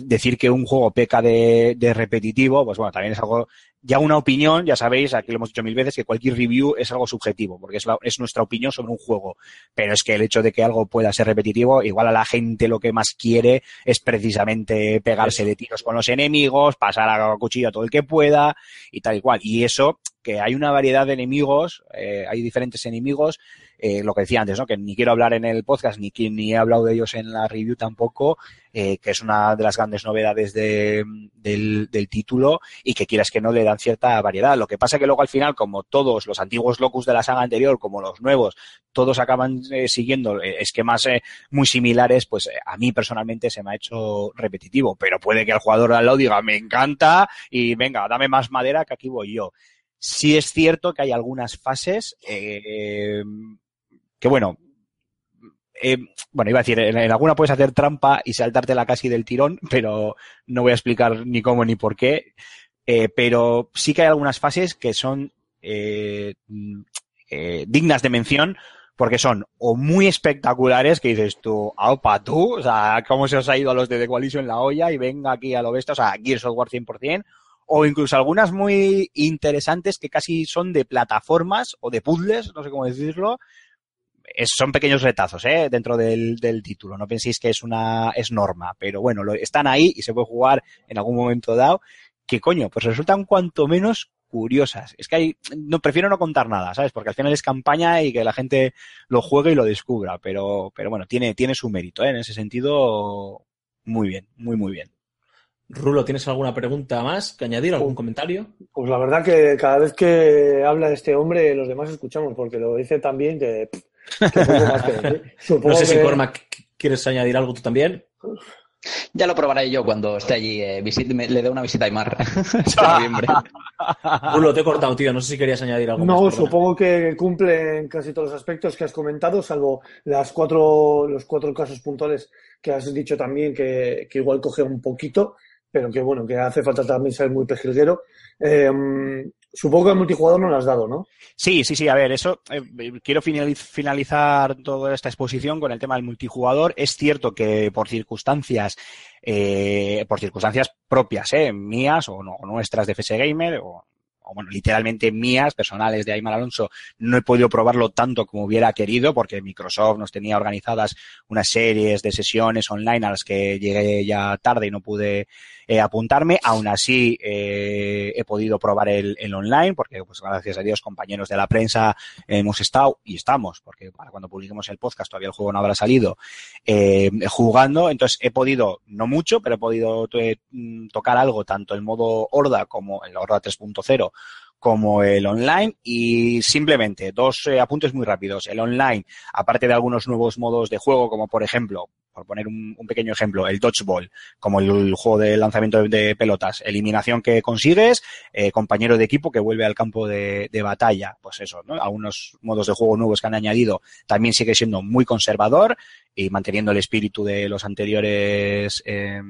decir que un juego peca de, de repetitivo, pues bueno, también es algo, ya una opinión, ya sabéis, aquí lo hemos dicho mil veces, que cualquier review es algo subjetivo, porque es, la- es nuestra opinión sobre un juego. Pero es que el hecho de que algo pueda ser repetitivo, igual a la gente lo que más quiere es precisamente pegarse de tiros con los enemigos, pasar a cuchillo a todo el que pueda y tal y cual. Y eso, que hay una variedad de enemigos, eh, hay diferentes enemigos, eh, lo que decía antes, ¿no? Que ni quiero hablar en el podcast, ni, ni he hablado de ellos en la review tampoco, eh, que es una de las grandes novedades de- del, del título y que quieras que no le dan cierta variedad. Lo que pasa que luego al final, como todos los antiguos locus de la saga anterior, como los nuevos, todos acaban eh, siguiendo eh, esquemas muy similares, pues a mí personalmente se me ha hecho repetitivo, pero puede que el jugador al lado diga, me encanta y venga, dame más madera que aquí voy yo. Sí es cierto que hay algunas fases eh, que bueno, eh, bueno, iba a decir, en, alguna puedes hacer trampa y saltártela casi del tirón, pero no voy a explicar ni cómo ni por qué. Eh, pero sí que hay algunas fases que son eh, mm, eh, dignas de mención porque son o muy espectaculares que dices tú, aupa tú, o sea, cómo se os ha ido a los de The Coalition la olla y venga aquí a lo bestia, o sea, Gears of War 100%, o incluso algunas muy interesantes que casi son de plataformas o de puzzles, no sé cómo decirlo, es- son pequeños retazos ¿eh? dentro del, del título. No penséis que es una es norma, pero bueno, lo, están ahí y se puede jugar en algún momento dado. Que coño, pues resultan cuanto menos curiosas. Es que hay, no prefiero no contar nada, ¿sabes? Porque al final es campaña y que la gente lo juegue y lo descubra. Pero, pero bueno, tiene, tiene su mérito, ¿eh? En ese sentido, muy bien, muy, muy bien. Rulo, ¿tienes alguna pregunta más que añadir? ¿Algún comentario? Pues la verdad que cada vez que habla este hombre, los demás escuchamos, porque lo dice tan bien que, pff, Supongo No sé si que- Cormac quieres añadir algo tú también. Ya lo probaré yo cuando esté allí. eh, me- le dé una visita a Aymar. noviembre. Te he cortado, tío. No sé si querías añadir algo. No, supongo que cumple en casi todos los aspectos que has comentado, salvo las cuatro, los cuatro casos puntuales que has dicho también que, que igual coge un poquito, pero que bueno, que hace falta también ser muy pejilguero. Eh, supongo que al multijugador no lo has dado, ¿no? Sí, sí, sí. A ver, eso eh, quiero finaliz- finalizar toda esta exposición con el tema del multijugador. Es cierto que por circunstancias, eh, por circunstancias propias, eh, mías o no, nuestras de FS Gamer o, o bueno, literalmente mías, personales de Aymar Alonso, no he podido probarlo tanto como hubiera querido porque Microsoft nos tenía organizadas unas series de sesiones online a las que llegué ya tarde y no pude eh, apuntarme. Aún así, eh, he podido probar el, online porque, pues, gracias a Dios, compañeros de la prensa hemos estado y estamos, porque para cuando publiquemos el podcast todavía el juego no habrá salido, eh, jugando. Entonces, he podido, no mucho, pero he podido tocar algo, tanto el modo Horda como el Horda 3.0 como el online y simplemente dos apuntes muy rápidos. El online, aparte de algunos nuevos modos de juego, como por ejemplo, por poner un, pequeño ejemplo, el dodgeball, como el, juego de lanzamiento de, pelotas, eliminación que consigues, eh, compañero de equipo que vuelve al campo de, batalla, pues eso, ¿no? Algunos modos de juego nuevos que han añadido también sigue siendo muy conservador y manteniendo el espíritu de los anteriores eh,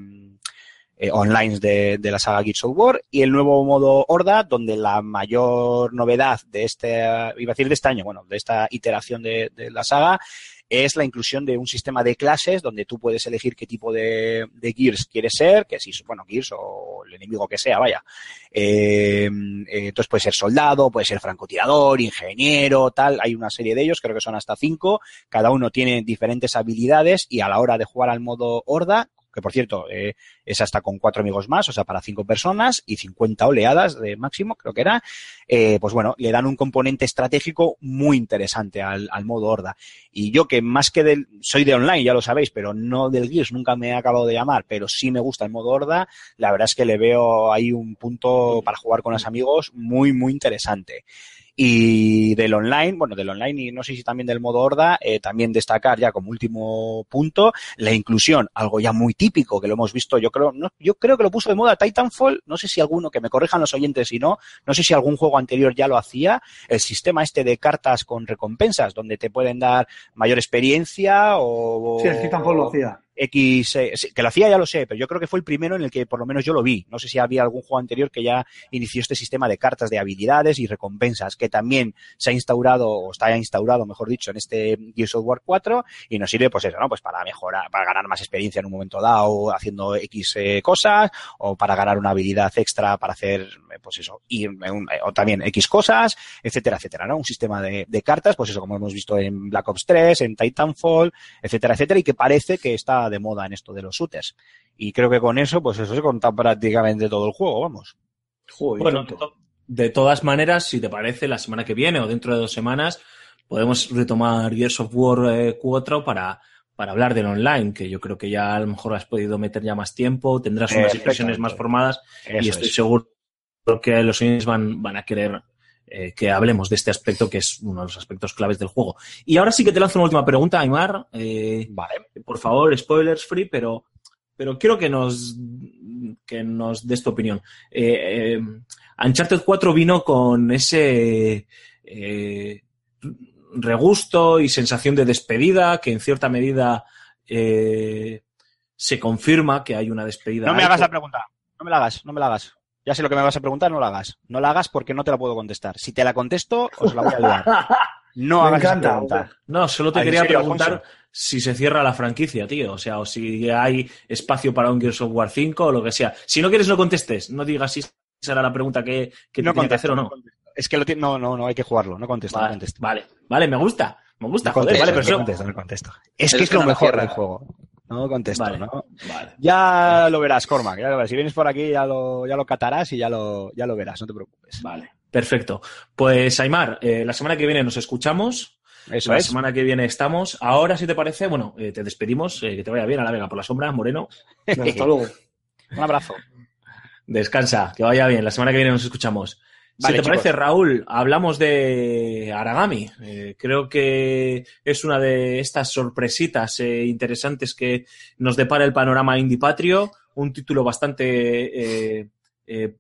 eh, online de, la saga Gears of War y el nuevo modo Horda, donde la mayor novedad de este, iba a decir de este año, bueno, de esta iteración de la saga, es la inclusión de un sistema de clases donde tú puedes elegir qué tipo de, de Gears quieres ser, que si, bueno, Gears o el enemigo que sea, vaya. Eh, entonces puede ser soldado, puede ser francotirador, ingeniero, tal. Hay una serie de ellos, creo que son hasta cinco. Cada uno tiene diferentes habilidades y a la hora de jugar al modo Horda, que por cierto eh, es hasta con cuatro amigos más, o sea, para cinco personas y 50 oleadas de máximo, creo que era, eh, pues bueno, le dan un componente estratégico muy interesante al, al, modo Horda. Y yo que más que del, soy de online, ya lo sabéis, pero no del Gears, nunca me he acabado de llamar, pero sí me gusta el modo Horda, la verdad es que le veo ahí un punto para jugar con los amigos muy, muy interesante. Y del online, bueno, del online y no sé si también del modo horda, eh, también destacar ya como último punto la inclusión, algo ya muy típico que lo hemos visto, yo creo, no, yo creo que lo puso de moda Titanfall, no sé si alguno, que me corrijan los oyentes si no, no sé si algún juego anterior ya lo hacía, el sistema este de cartas con recompensas, donde te pueden dar mayor experiencia o... Sí, el Titanfall lo hacía. X, eh, que lo hacía ya lo sé, pero yo creo que fue el primero en el que por lo menos yo lo vi. No sé si había algún juego anterior que ya inició este sistema de cartas de habilidades y recompensas, que también se ha instaurado, o está instaurado, mejor dicho, en este Gears of War 4, y nos sirve, pues eso, ¿no? Pues para mejorar, para ganar más experiencia en un momento dado, haciendo X eh, cosas, o para ganar una habilidad extra para hacer, eh, pues eso, y un, o también X cosas, etcétera, etcétera, ¿no? Un sistema de, de cartas, pues eso, como hemos visto en Black Ops 3, en Titanfall, etcétera, etcétera, y que parece que está de moda en esto de los shooters. Y creo que con eso, pues eso se conta prácticamente todo el juego, vamos. Joder, bueno, de, to de, todas maneras, si te parece, la semana que viene o dentro de dos semanas, podemos retomar Gears of War eh, 4 para, para hablar del online, que yo creo que ya a lo mejor has podido meter ya más tiempo, tendrás unas impresiones más formadas eso y estoy es. seguro que los oyentes van, van a querer eh, que hablemos de este aspecto que es uno de los aspectos claves del juego. Y ahora sí que te lanzo una última pregunta, Aymar. Eh, vale. Por favor, spoilers free, pero, pero quiero que nos, que nos des tu opinión. Eh, eh Uncharted 4 vino con ese eh, regusto y sensación de despedida que en cierta medida eh, se confirma que hay una despedida. No me hagas la pregunta. No me la hagas, no me la hagas. Ya sé lo que me vas a preguntar, no la hagas. No la hagas porque no te la puedo contestar. Si te la contesto, os la voy a liar. No Me hagas encanta. esa pregunta. No, solo te Ay, ¿en quería serio, preguntar Alfonso? si se cierra la franquicia, tío. O sea, o si hay espacio para un Gears of War 5 o lo que sea. Si no quieres, no contestes. No digas si será la pregunta que, que No te que hacer o no. no. Es que lo no, no, no, hay que jugarlo. No contesto, no Vale, contesto. vale, vale, me gusta. Me gusta, No joder, contesto, vale, pero no eso- contesto, no contesto. Es Pero que es que lo no mejor del juego. No contesto, Vale. ¿no? Vale. Ya lo verás, Cormac. Ya lo verás. Si vienes por aquí, ya lo, ya lo catarás y ya lo, ya lo verás. No te preocupes. Vale, perfecto. Pues, Aymar, eh, la semana que viene nos escuchamos. Eso la es. semana que viene estamos. Ahora, si te parece, bueno, eh, te despedimos. eh, que te vaya bien a la Vega por la sombra, Moreno. Hasta luego. Un abrazo. Descansa, que vaya bien. La semana que viene nos escuchamos. Vale, si te chicos. parece, Raúl, hablamos de Aragami. Eh, creo que es una de estas sorpresitas eh, interesantes que nos depara el panorama indie patrio. Un título bastante eh, eh,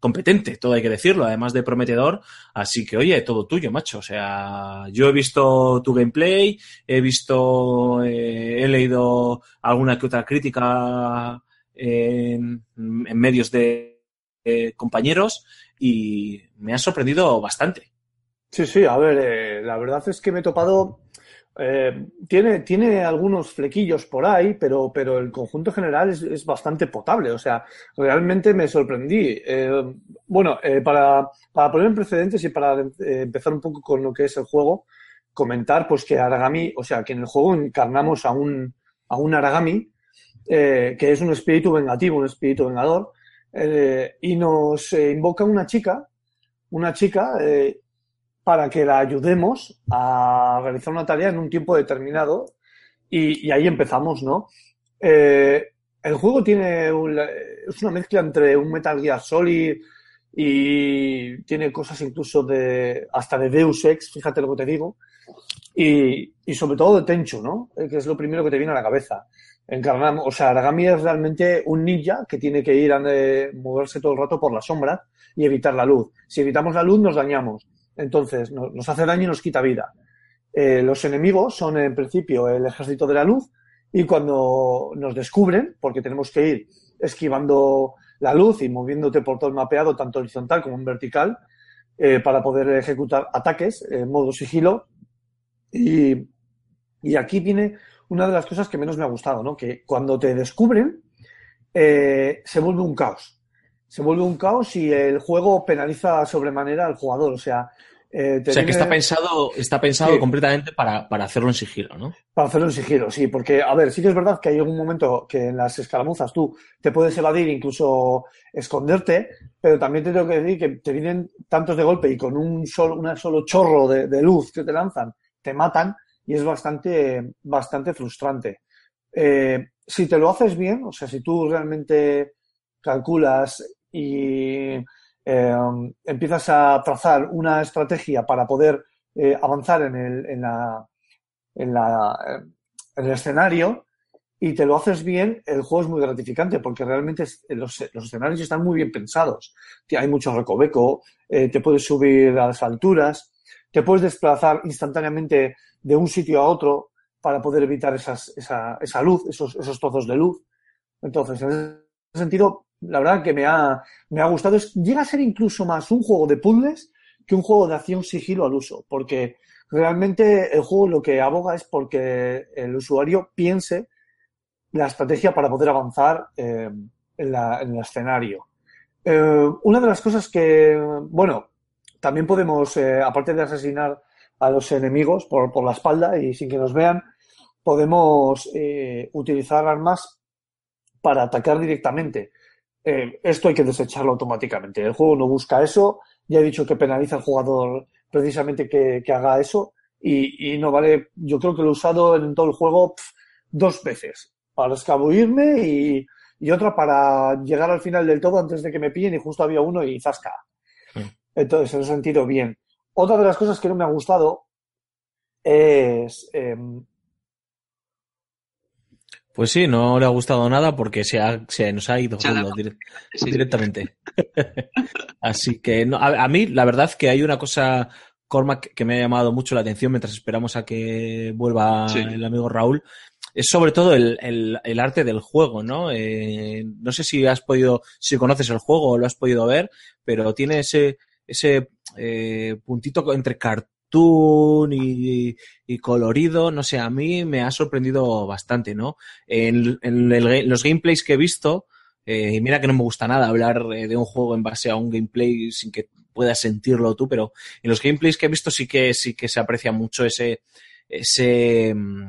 competente, todo hay que decirlo, además de prometedor. Así que, oye, todo tuyo, macho. O sea, yo he visto tu gameplay, he visto, he leído alguna que otra crítica en, en medios de compañeros y me ha sorprendido bastante. Sí, sí, a ver, eh, la verdad es que me he topado Eh, tiene, tiene algunos flequillos por ahí, pero, pero el conjunto general es, es bastante potable. O sea, realmente me sorprendí. Eh, bueno, eh, para, para poner en precedentes y para empezar un poco con lo que es el juego, comentar pues que Aragami, o sea, que en el juego encarnamos a un, a un Aragami, que es un espíritu vengativo, un espíritu vengador, eh, y nos eh, invoca una chica, una chica eh, para que la ayudemos a realizar una tarea en un tiempo determinado y, y ahí empezamos, ¿no? Eh, el juego tiene un- es una mezcla entre un Metal Gear Solid y tiene cosas incluso de hasta de Deus Ex, fíjate lo que te digo, y, y sobre todo de Tenchu, ¿no? Eh, Que es lo primero que te viene a la cabeza. Encarnamos, o sea, Aragami es realmente un ninja que tiene que ir a eh, moverse todo el rato por la sombra y evitar la luz. Si evitamos la luz, nos dañamos. Entonces, no- nos hace daño y nos quita vida. Eh, los enemigos son, en principio, el ejército de la luz y cuando nos descubren, porque tenemos que ir esquivando la luz y moviéndote por todo el mapeado, tanto horizontal como en vertical, eh, para poder ejecutar ataques en modo sigilo. Y, y aquí viene una de las cosas que menos me ha gustado, ¿no? Que cuando te descubren, eh, se vuelve un caos. Se vuelve un caos y el juego penaliza sobremanera al jugador. O sea, eh, O sea, que está pensado, está pensado Sí. completamente para, para hacerlo en sigilo, ¿no? Para hacerlo en sigilo, sí, porque, a ver, sí que es verdad que hay algún momento que en las escaramuzas tú te puedes evadir, incluso esconderte, pero también te tengo que decir que te vienen tantos de golpe y con un solo, un solo chorro de, de luz que te lanzan, te matan y es bastante, bastante frustrante. Eh, si te lo haces bien, o sea, si tú realmente calculas y eh, empiezas a trazar una estrategia para poder eh, avanzar en, el, en la, en, la, eh, en el escenario y te lo haces bien, el juego es muy gratificante porque realmente los, los escenarios están muy bien pensados. Hay mucho recoveco, eh, te puedes subir a las alturas, te puedes desplazar instantáneamente de un sitio a otro para poder evitar esas, esa, esa luz, esos, esos trozos de luz. Entonces, en ese sentido, la verdad que me ha, me ha gustado. Es, llega a ser incluso más un juego de puzzles que un juego de acción sigilo al uso, porque realmente el juego lo que aboga es porque el usuario piense la estrategia para poder avanzar eh, en, la- en el escenario. Eh, una de las cosas que, bueno, también podemos, eh, aparte de asesinar a los enemigos por, por la espalda y sin que nos vean, podemos eh, utilizar armas para atacar directamente. Eh, esto hay que desecharlo automáticamente. El juego no busca eso. Ya he dicho que penaliza al jugador precisamente que, que haga eso. Y, y no vale, yo creo que lo he usado en todo el juego dos veces. Para escabullirme y, y otra para llegar al final del todo antes de que me pillen y justo había uno y zasca. Entonces, en ese sentido, bien. Otra de las cosas que no me ha gustado es em, Pues sí, no le ha gustado nada porque se, ha- se nos ha ido sí. directamente. Así que no, a, a mí la verdad que hay una cosa, Cormac, que me ha llamado mucho la atención mientras esperamos a que vuelva Sí. el amigo Raúl. Es sobre todo el, el- el arte del juego, ¿no? Eh, no sé si has podido, si conoces el juego o lo has podido ver, pero tiene ese, ese eh, puntito entre cartoon y, colorido, no sé, a mí me ha sorprendido bastante, ¿no? En, los gameplays que he visto, eh, y mira que no me gusta nada hablar eh, de un juego en base a un gameplay sin que puedas sentirlo tú, pero en los gameplays que he visto sí que sí que se aprecia mucho ese ese mm,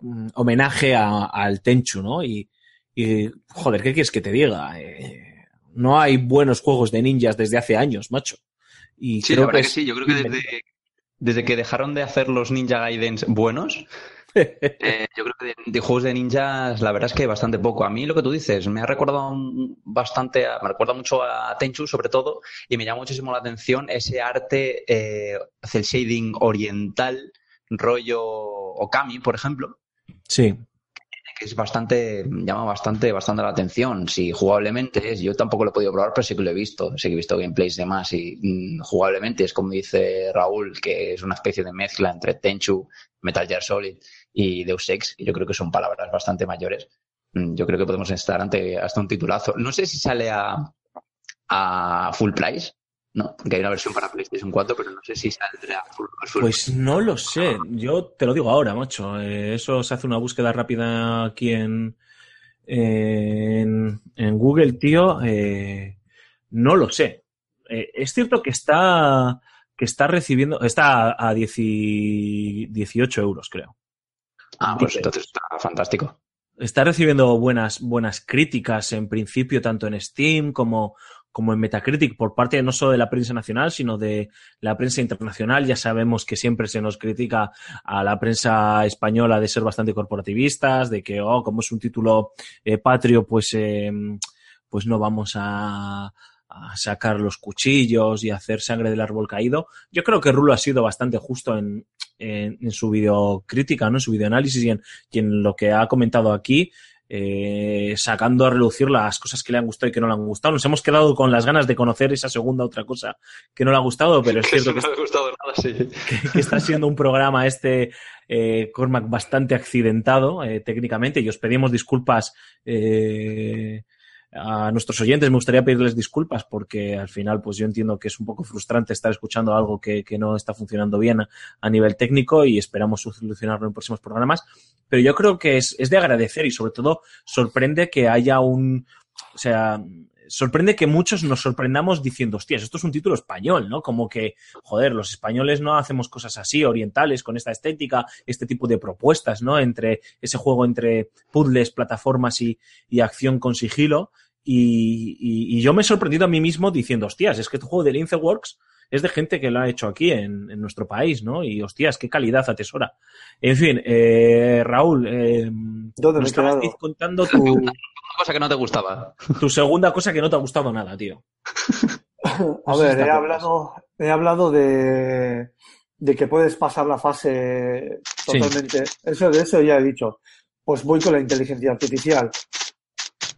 mm, homenaje al Tenchu, ¿no? Y, y, joder, ¿qué quieres que te diga? No hay buenos juegos de ninjas desde hace años, macho. Y Sí, creo la verdad que es sí. Yo creo que desde, desde que dejaron de hacer los Ninja Gaidens buenos, eh, yo creo que de, de juegos de ninjas, la verdad es que bastante poco. A mí lo que tú dices me ha recordado bastante, a- me recuerda mucho a Tenchu sobre todo, y me llama muchísimo la atención ese arte, eh, el shading oriental, rollo Okami, por ejemplo, Sí, es bastante, llama bastante, bastante la atención. Si jugablemente es, yo tampoco lo he podido probar, pero sí que lo he visto. Sí que he visto gameplays de más y mm, jugablemente es como dice Raúl, que es una especie de mezcla entre Tenchu, Metal Gear Solid y Deus Ex. Y yo creo que son palabras bastante mayores. Mm, Yo creo que podemos estar ante hasta un titulazo. No sé si sale a, a full price No, porque hay una versión para PlayStation 4, pero no sé si saldrá full- full- Pues no lo sé. Yo te lo digo ahora, macho. Eh, eso se hace una búsqueda rápida aquí en, en, en Google, tío. Eh, no lo sé. Eh, es cierto que está que está recibiendo, está a 10 y- 18 euros, creo. Ah, pues entonces está fantástico. Está recibiendo buenas, buenas críticas en principio, tanto en Steam como, como en Metacritic, por parte no solo de la prensa nacional, sino de la prensa internacional. Ya sabemos que siempre se nos critica a la prensa española de ser bastante corporativistas, de que, oh, como es un título eh, patrio, pues, eh, pues no vamos a, a sacar los cuchillos y hacer sangre del árbol caído. Yo creo que Rulo ha sido bastante justo en, en, su videocrítica, ¿no? en su videoanálisis y y en lo que ha comentado aquí, eh, sacando a relucir las cosas que le han gustado y que no le han gustado. Nos hemos quedado con las ganas de conocer esa segunda otra cosa que no le ha gustado, pero es cierto que, no ha gustado nada, sí. que- que está siendo un programa este, eh, Cormac, bastante accidentado eh, técnicamente y os pedimos disculpas eh, a nuestros oyentes. Me gustaría pedirles disculpas porque al final, pues yo entiendo que es un poco frustrante estar escuchando algo que, que no está funcionando bien a, nivel técnico y esperamos solucionarlo en próximos programas. Pero yo creo que es, es de agradecer y sobre todo sorprende que haya un, o sea, sorprende que muchos nos sorprendamos diciendo, hostias, esto es un título español, ¿no? Como que, joder, los españoles no hacemos cosas así, orientales, con esta estética, este tipo de propuestas, ¿no? Entre ese juego entre puzzles, plataformas y, y acción con sigilo. Y, y- y yo me he sorprendido a mí mismo diciendo, hostias, es que este juego de Linceworks es de gente que lo ha hecho aquí en, en nuestro país, ¿no? Y hostias, qué calidad atesora. En fin, eh, Raúl, eh, ¿Dónde nos estabas quedado? contando tu, Una cosa que no te gustaba. tu segunda cosa que no te ha gustado nada, tío. A ver, he hablado, he hablado de, de que puedes pasar la fase Sí. totalmente. Eso, de eso ya he dicho. Pues voy con la inteligencia artificial.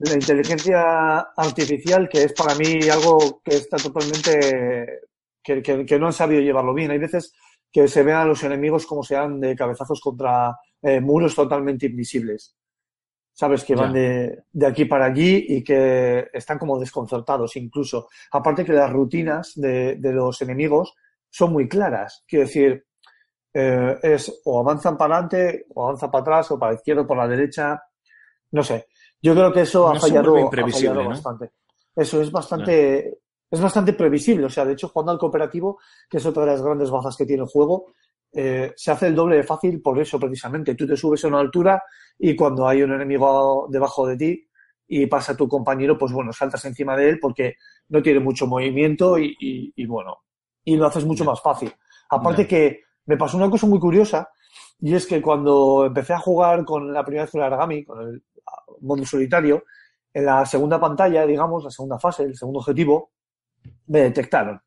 La inteligencia artificial, que es para mí algo que está totalmente, que, que- que no han sabido llevarlo bien. Hay veces que se ven a los enemigos como se dan de cabezazos contra eh, muros totalmente invisibles. Sabes que van de, de aquí para allí y que están como desconcertados incluso. Aparte que las rutinas de, de los enemigos son muy claras. Quiero decir, eh, es o avanzan para adelante, o avanzan para atrás, o para la izquierda, o por la derecha. No sé. Yo creo que eso ha fallado, ha fallado ¿no? bastante. Eso es bastante, es bastante previsible. O sea, de hecho, jugando al cooperativo, que es otra de las grandes bazas que tiene el juego, eh, se hace el doble de fácil por eso precisamente. Tú te subes a una altura y cuando hay un enemigo debajo de ti y pasa tu compañero, pues bueno, saltas encima de él porque no tiene mucho movimiento y, y- y bueno, y lo haces mucho más fácil. Aparte que me pasó una cosa muy curiosa y es que cuando empecé a jugar con la primera vez con el Aragami, con el modo solitario, en la segunda pantalla, digamos, la segunda fase, el segundo objetivo, me detectaron.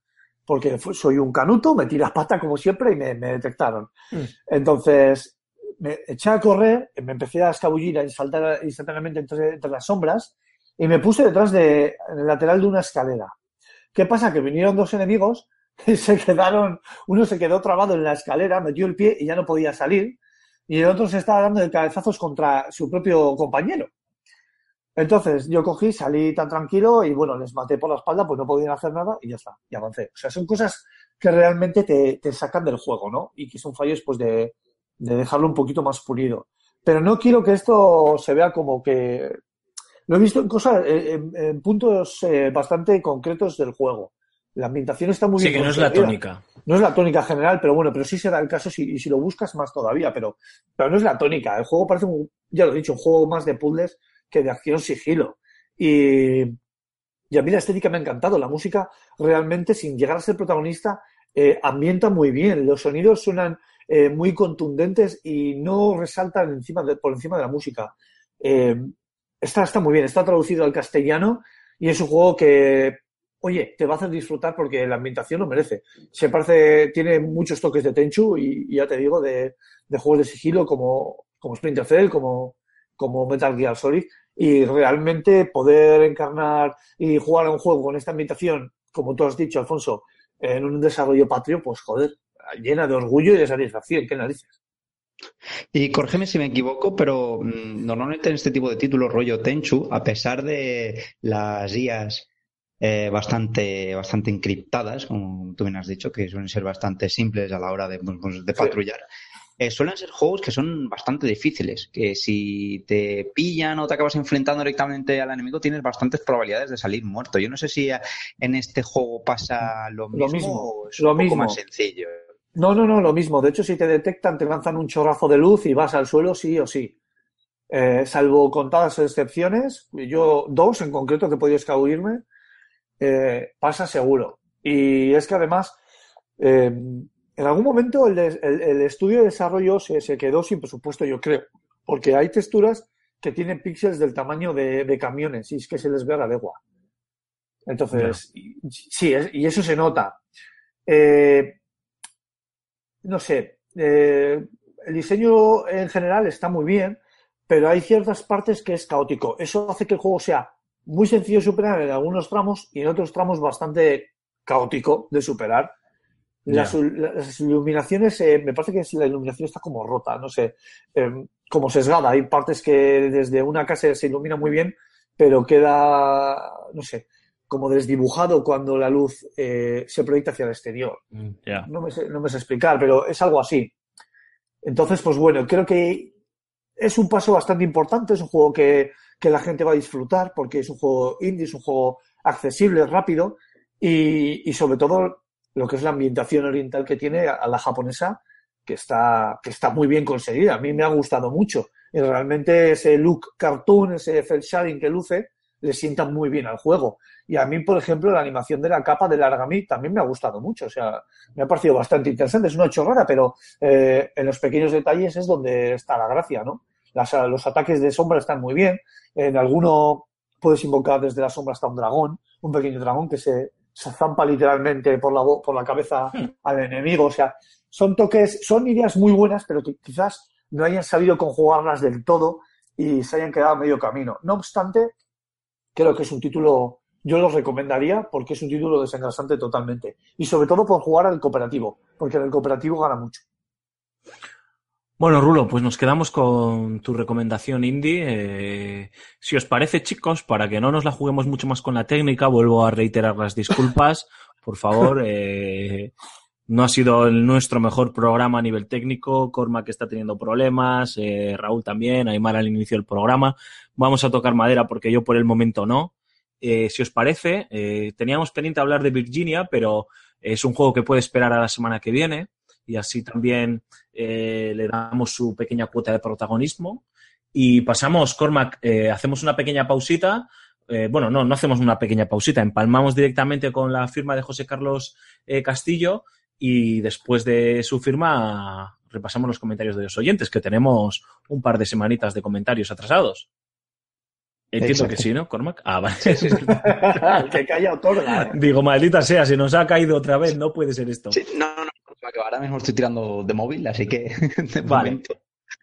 Porque soy un canuto, me tiras pata como siempre y me, me detectaron. Entonces, me eché a correr, me empecé a escabullir, a saltar instantáneamente entre, entre las sombras y me puse detrás de, en el lateral de una escalera. ¿Qué pasa? Que vinieron dos enemigos y se quedaron, uno se quedó trabado en la escalera, metió el pie y ya no podía salir, y el otro se estaba dando de cabezazos contra su propio compañero. Entonces yo cogí, salí tan tranquilo y bueno, les maté por la espalda, pues no podían hacer nada y ya está, y avancé. O sea, son cosas que realmente te, te sacan del juego, ¿no? Y que son fallos pues de, de dejarlo un poquito más pulido. Pero no quiero que esto se vea como que... Lo he visto en cosas, en, en puntos eh, bastante concretos del juego. La ambientación está muy Sí, bien que no es la tónica. No es la tónica general, pero bueno, pero sí será el caso si, y si lo buscas más todavía, pero, pero no es la tónica. El juego parece, un, ya lo he dicho, un juego más de puzzles que de acción sigilo. Y, y a mí la estética me ha encantado. La música realmente, sin llegar a ser protagonista, eh, ambienta muy bien. Los sonidos suenan eh, muy contundentes y no resaltan por encima de la música. Eh, está, está muy bien, está traducido al castellano y es un juego que, oye, te va a hacer disfrutar porque la ambientación lo merece. Se parece, tiene muchos toques de Tenchu y, y ya te digo, de, de juegos de sigilo como, como Splinter Cell, como, como Metal Gear Solid. Y realmente poder encarnar y jugar a un juego con esta ambientación, como tú has dicho, Alfonso, en un desarrollo patrio, pues joder, llena de orgullo y de satisfacción. ¿Qué narices? Y corrígeme si me equivoco, pero mm, normalmente en este tipo de títulos rollo Tenchu, a pesar de las IAs eh, bastante, bastante encriptadas, como tú bien has dicho, que suelen ser bastante simples a la hora de, pues, de patrullar. Eh, suelen ser juegos que son bastante difíciles, que si te pillan o te acabas enfrentando directamente al enemigo tienes bastantes probabilidades de salir muerto. Yo no sé si en este juego pasa lo mismo, Lo mismo, o es lo un poco mismo. más sencillo. No, no, no, lo mismo. De hecho, si te detectan, te lanzan un chorrazo de luz y vas al suelo sí o sí. Eh, salvo contadas excepciones, yo dos en concreto que he podido escabullirme, eh, pasa seguro. Y es que además, eh, en algún momento el, el- el estudio de desarrollo se, se quedó sin presupuesto, yo creo, porque hay texturas que tienen píxeles del tamaño de, de camiones y es que se les ve a la legua. Entonces, y- sí, es- y eso se nota. Eh, no sé, eh, el diseño en general está muy bien, pero hay ciertas partes que es caótico. Eso hace que el juego sea muy sencillo de superar en algunos tramos y en otros tramos bastante caótico de superar. Las, las iluminaciones, eh, me parece que la iluminación está como rota, no sé, eh, como sesgada. Hay partes que desde una casa se ilumina muy bien, pero queda, no sé, como desdibujado cuando la luz eh, se proyecta hacia el exterior. Ya. No me, sé, no me sé explicar, pero es algo así. Entonces, pues bueno, creo que es un paso bastante importante, es un juego que, que la gente va a disfrutar porque es un juego indie, es un juego accesible, rápido y, y sobre todo lo que es la ambientación oriental que tiene a la japonesa, que está, que está muy bien conseguida. A mí me ha gustado mucho. Y realmente ese look cartoon, ese cel shading que luce, le sienta muy bien al juego. Y a mí, por ejemplo, la animación de la capa del Aragami también me ha gustado mucho. O sea, me ha parecido bastante interesante. Es una chorrada, pero eh, en los pequeños detalles es donde está la gracia, ¿no? Las- los ataques de sombra están muy bien. En alguno puedes invocar desde la sombra hasta un dragón, un pequeño dragón que se, se zampa literalmente por la, por la cabeza al enemigo. O sea, son toques, son ideas muy buenas, pero que quizás no hayan sabido conjugarlas del todo y se hayan quedado a medio camino. No obstante, creo que es un título, yo lo recomendaría porque es un título desengrasante totalmente. Y sobre todo por jugar al cooperativo, porque en el cooperativo gana mucho. Bueno, Rulo, pues nos quedamos con tu recomendación indie. Eh, si os parece, chicos, para que no nos la juguemos mucho más con la técnica, vuelvo a reiterar las disculpas. Por favor, eh, no ha sido el nuestro mejor programa a nivel técnico. Cormac está teniendo problemas, eh, Raúl también, Aymar al inicio del programa. Vamos a tocar madera porque yo por el momento no. Eh, si os parece, teníamos pendiente hablar de Virginia, pero es un juego que puede esperar a la semana que viene y así también eh, le damos su pequeña cuota de protagonismo. Y pasamos, Cormac, eh, hacemos una pequeña pausita. Eh, bueno, no, no hacemos una pequeña pausita, empalmamos directamente con la firma de José Carlos eh, Castillo y después de su firma repasamos los comentarios de los oyentes, que tenemos un par de semanitas de comentarios atrasados. Entiendo Exacto. que sí, ¿no, Cormac? Ah, vale. el que calla otorga. ¿eh? Digo, maldita sea, se nos ha caído otra vez, no puede ser esto. No, no, que ahora mismo estoy tirando de móvil, así que de Vale. momento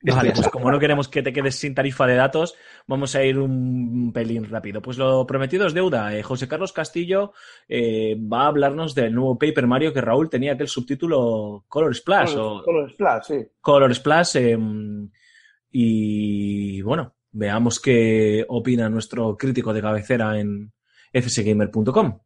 Vale, pues como no queremos que te quedes sin tarifa de datos, vamos a ir un pelín rápido. Pues lo prometido es deuda. Eh, José Carlos Castillo eh, va a hablarnos del nuevo Paper Mario que Raúl tenía aquel subtítulo Color Splash o Color- Color Splash, sí. Color Splash. eh, y bueno, veamos qué opina nuestro crítico de cabecera en fsgamer.com.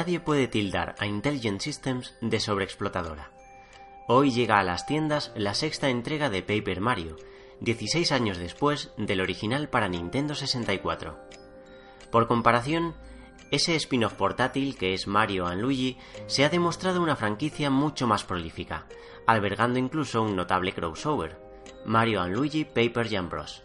Nadie puede tildar a Intelligent Systems de sobreexplotadora. Hoy llega a las tiendas la sexta entrega de Paper Mario, 16 años después del original para Nintendo 64. Por comparación, ese spin-off portátil que es Mario and Luigi se ha demostrado una franquicia mucho más prolífica, albergando incluso un notable crossover, Mario and Luigi Paper Jam Bros.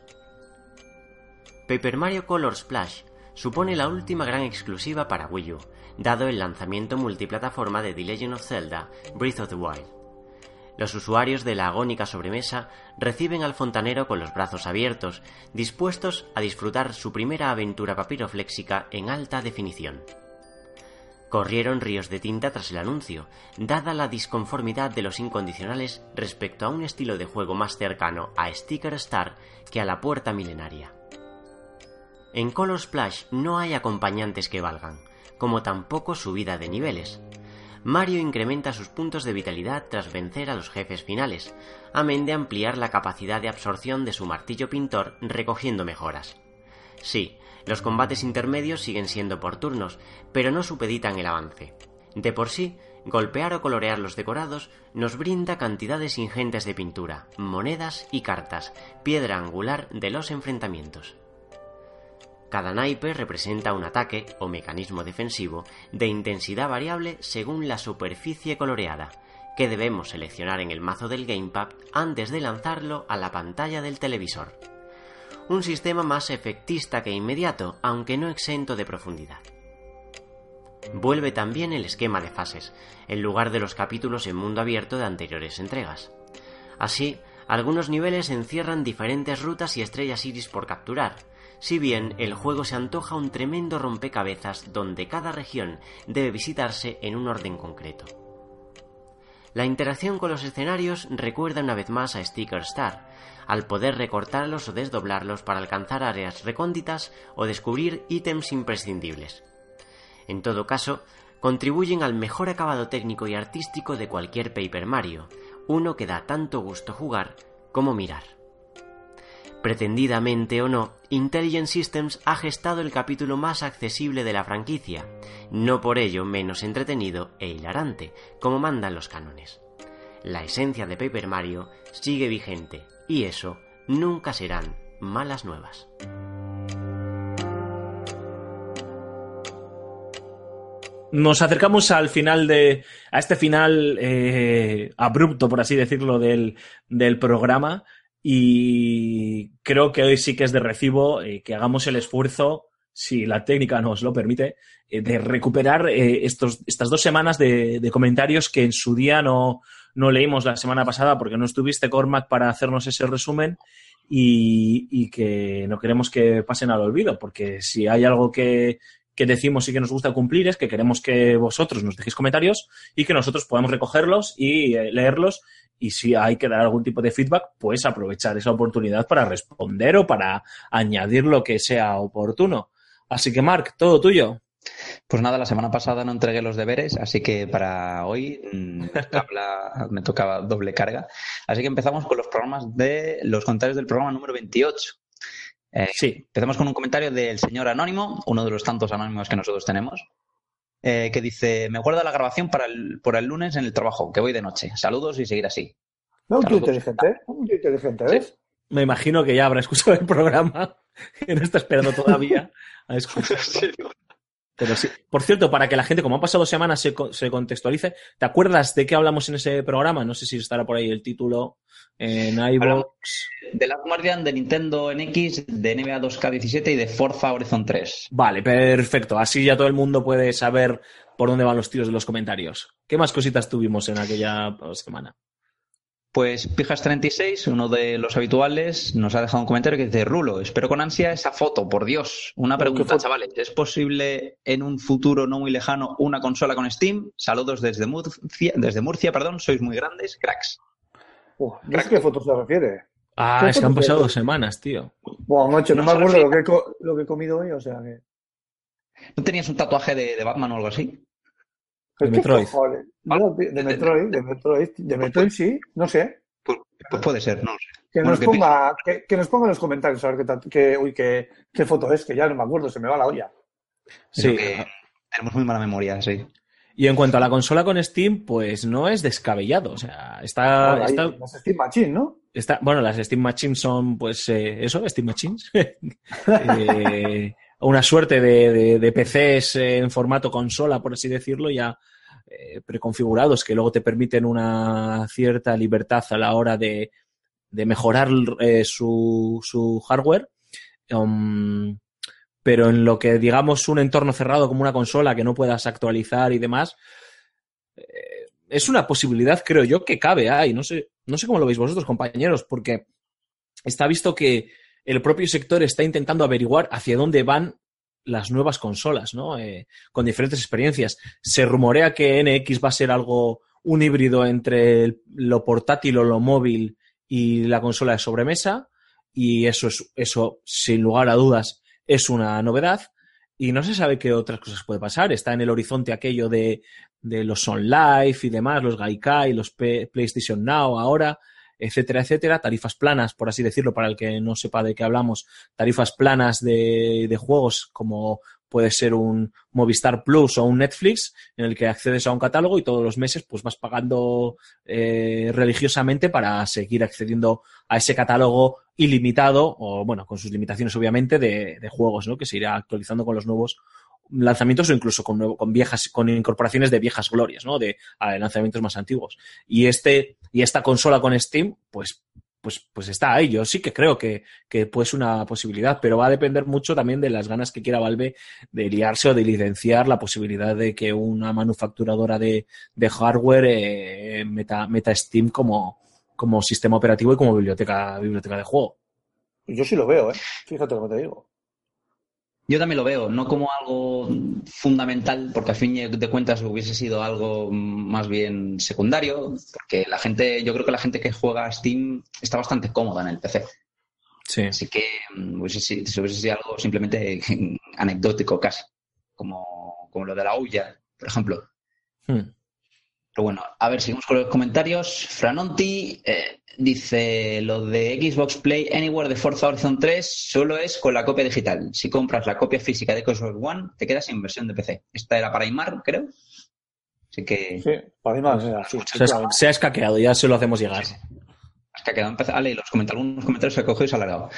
Paper Mario Color Splash supone la última gran exclusiva para Wii U, dado el lanzamiento multiplataforma de The Legend of Zelda Breath of the Wild. Los usuarios de la agónica sobremesa reciben al fontanero con los brazos abiertos, dispuestos a disfrutar su primera aventura papirofléxica en alta definición. Corrieron ríos de tinta tras el anuncio, dada la disconformidad de los incondicionales respecto a un estilo de juego más cercano a Sticker Star que a la puerta milenaria. En Color Splash no hay acompañantes que valgan, como tampoco subida de niveles. Mario incrementa sus puntos de vitalidad tras vencer a los jefes finales, amén de ampliar la capacidad de absorción de su martillo pintor recogiendo mejoras. Sí, los combates intermedios siguen siendo por turnos, pero no supeditan el avance. De por sí, golpear o colorear los decorados nos brinda cantidades ingentes de pintura, monedas y cartas, piedra angular de los enfrentamientos. Cada naipe representa un ataque o mecanismo defensivo de intensidad variable según la superficie coloreada, que debemos seleccionar en el mazo del gamepad antes de lanzarlo a la pantalla del televisor. Un sistema más efectista que inmediato, aunque no exento de profundidad. Vuelve también el esquema de fases, en lugar de los capítulos en mundo abierto de anteriores entregas. Así, algunos niveles encierran diferentes rutas y estrellas iris por capturar, si bien el juego se antoja un tremendo rompecabezas donde cada región debe visitarse en un orden concreto. La interacción con los escenarios recuerda una vez más a Sticker Star, al poder recortarlos o desdoblarlos para alcanzar áreas recónditas o descubrir ítems imprescindibles. En todo caso, contribuyen al mejor acabado técnico y artístico de cualquier Paper Mario, uno que da tanto gusto jugar como mirar. Pretendidamente o no, Intelligent Systems ha gestado el capítulo más accesible de la franquicia, no por ello menos entretenido e hilarante, como mandan los cánones. La esencia de Paper Mario sigue vigente, y eso nunca serán malas nuevas. Nos acercamos al final de. a este final eh, abrupto, por así decirlo, del, del programa. Y creo que hoy sí que es de recibo eh, que hagamos el esfuerzo, si la técnica nos lo permite, eh, de recuperar eh, estos, estas dos semanas de, de comentarios que en su día no, no leímos la semana pasada porque no estuviste, Cormac, para hacernos ese resumen y, y que no queremos que pasen al olvido, porque si hay algo que, que decimos y que nos gusta cumplir es que queremos que vosotros nos dejéis comentarios y que nosotros podamos recogerlos y eh, leerlos y si hay que dar algún tipo de feedback, pues aprovechar esa oportunidad para responder o para añadir lo que sea oportuno. Así que, Marc, todo tuyo. Pues nada, la semana pasada no entregué los deberes, así que para hoy mm, me tocaba, me tocaba doble carga. Así que empezamos con los programas de los comentarios del programa número 28. Eh, Sí. Empezamos con un comentario del señor Anónimo, uno de los tantos anónimos que nosotros tenemos, eh, que dice, me guarda la grabación para el, por el lunes en el trabajo, que voy de noche. Saludos y seguir así. No, un tío Saludos. inteligente, ¿eh? Un tío inteligente, ¿ves? Me imagino que ya habrá escuchado el programa, que no está esperando todavía a escucharlo. Pero sí. Por cierto, para que la gente, como han pasado semanas, se, se contextualice, ¿te acuerdas de qué hablamos en ese programa? No sé si estará por ahí el título en iVoox. De Last Guardian, de Nintendo NX, de NBA 2K17 y de Forza Horizon 3. Vale, perfecto. Así ya todo el mundo puede saber por dónde van los tiros de los comentarios. ¿Qué más cositas tuvimos en aquella semana? Pues Pijas36, uno de los habituales, nos ha dejado un comentario que dice, Rulo, espero con ansia esa foto, por Dios. Una Pero, ¿qué pregunta, chavales, ¿es posible en un futuro no muy lejano una consola con Steam? Saludos desde Murcia, desde Murcia, perdón, sois muy grandes, cracks. Uf, no sé qué foto se refiere. Ah, ¿Qué es que han pasado dos semanas, tío. Buah, macho, no, No me acuerdo lo que, he co- lo que he comido hoy, o sea que... ¿No tenías un tatuaje de, de Batman o algo así? De ¿Qué Metroid. de Metroid, de Metroid, de Metroid sí, no sé. Pues, pues puede ser, no lo sé. Que Bueno, nos que ponga, que, que nos ponga en los comentarios a ver qué, qué, uy, qué, qué foto es, que ya no me acuerdo, se me va la olla. Sí. Tenemos muy mala memoria, sí. Y en cuanto a la consola con Steam, pues no es descabellado. O sea, está, Ahora, está, las Steam Machine, ¿no? está- bueno, las Steam Machines son, pues, eh, eso, Steam Machines. Eh, una suerte de, PCs en formato consola, por así decirlo, ya eh, preconfigurados, que luego te permiten una cierta libertad a la hora de, mejorar eh, su, su hardware. Um, pero en lo que digamos un entorno cerrado como una consola que no puedas actualizar y demás, eh, es una posibilidad, creo yo, que cabe ahí. No sé, no sé cómo lo veis vosotros, compañeros, porque está visto que el propio sector está intentando averiguar hacia dónde van las nuevas consolas, ¿no? Eh, con diferentes experiencias. Se rumorea que NX va a ser algo, un híbrido entre lo portátil o lo móvil y la consola de sobremesa. Y eso es, eso, sin lugar a dudas, es una novedad. Y no se sabe qué otras cosas puede pasar. Está en el horizonte aquello de, de los On Live y demás, los Gaikai, los P- PlayStation Now ahora, etcétera, etcétera, tarifas planas, por así decirlo, para el que no sepa de qué hablamos, tarifas planas de, de juegos como puede ser un Movistar Plus o un Netflix, en el que accedes a un catálogo y todos los meses pues vas pagando eh, religiosamente para seguir accediendo a ese catálogo ilimitado, o bueno, con sus limitaciones obviamente, de, de juegos, ¿no? Que se irá actualizando con los nuevos lanzamientos o incluso con, con viejas, con incorporaciones de viejas glorias, ¿no? De a lanzamientos más antiguos. Y este, y esta consola con Steam, pues, pues, pues está ahí. Yo sí que creo que, que pues una posibilidad, pero va a depender mucho también de las ganas que quiera Valve de liarse o de licenciar la posibilidad de que una manufacturadora de, de hardware eh, meta, meta Steam como, como sistema operativo y como biblioteca, biblioteca de juego. Yo sí lo veo, ¿eh? Fíjate lo que te digo. Yo también lo veo, no como algo fundamental, porque al fin de cuentas hubiese sido algo más bien secundario, porque la gente, yo creo que la gente que juega a Steam está bastante cómoda en el PC. Sí. Así que mm, hubiese sido, algo simplemente anecdótico casi, como, como lo de la Ouya, por ejemplo. Hmm. Pero bueno, a ver, seguimos con los comentarios. Franonti eh, dice, lo de Xbox Play Anywhere de Forza Horizon 3 solo es con la copia digital. Si compras la copia física de Xbox One, te quedas sin versión de PC. Esta era para Imar, creo. Así que... Sí, para mira, sí, Se, ha- se ha escaqueado, ya se lo hacemos llegar. Es que ha quedado empezado. Ale, los comentarios, algunos comentarios se ha cogido y se ha alargado.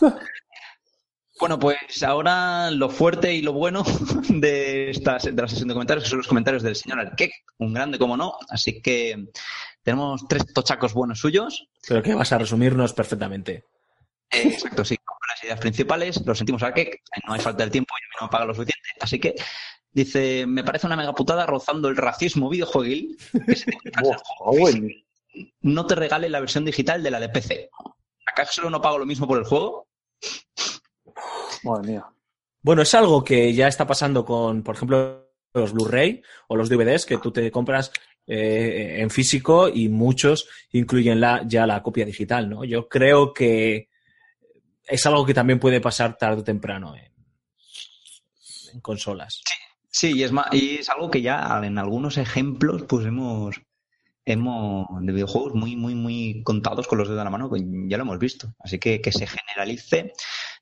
bueno, pues ahora lo fuerte y lo bueno de, esta, de la sesión de comentarios que son los comentarios del señor Arquek, un grande como no. Así que tenemos tres tochacos buenos suyos. Pero que vas a resumirnos perfectamente. Eh, exacto, sí, con las ideas principales. Lo sentimos Arquek, no hay falta de tiempo y a mí no me paga lo suficiente. Así que dice, me parece una megaputada rozando el racismo videojueguil que se te no te regale la versión digital de la de PC. ¿Acaso no pago lo mismo por el juego? Madre mía. Bueno, es algo que ya está pasando con, por ejemplo, los Blu-ray o los DVDs que tú te compras eh, en físico y muchos incluyen la, ya la copia digital, ¿no? Yo creo que es algo que también puede pasar tarde o temprano en, en consolas. Sí, y es, ma- y es algo que ya en algunos ejemplos pues hemos, hemos de videojuegos muy, muy, muy contados con los dedos de la mano, pues ya lo hemos visto. Así que que se generalice.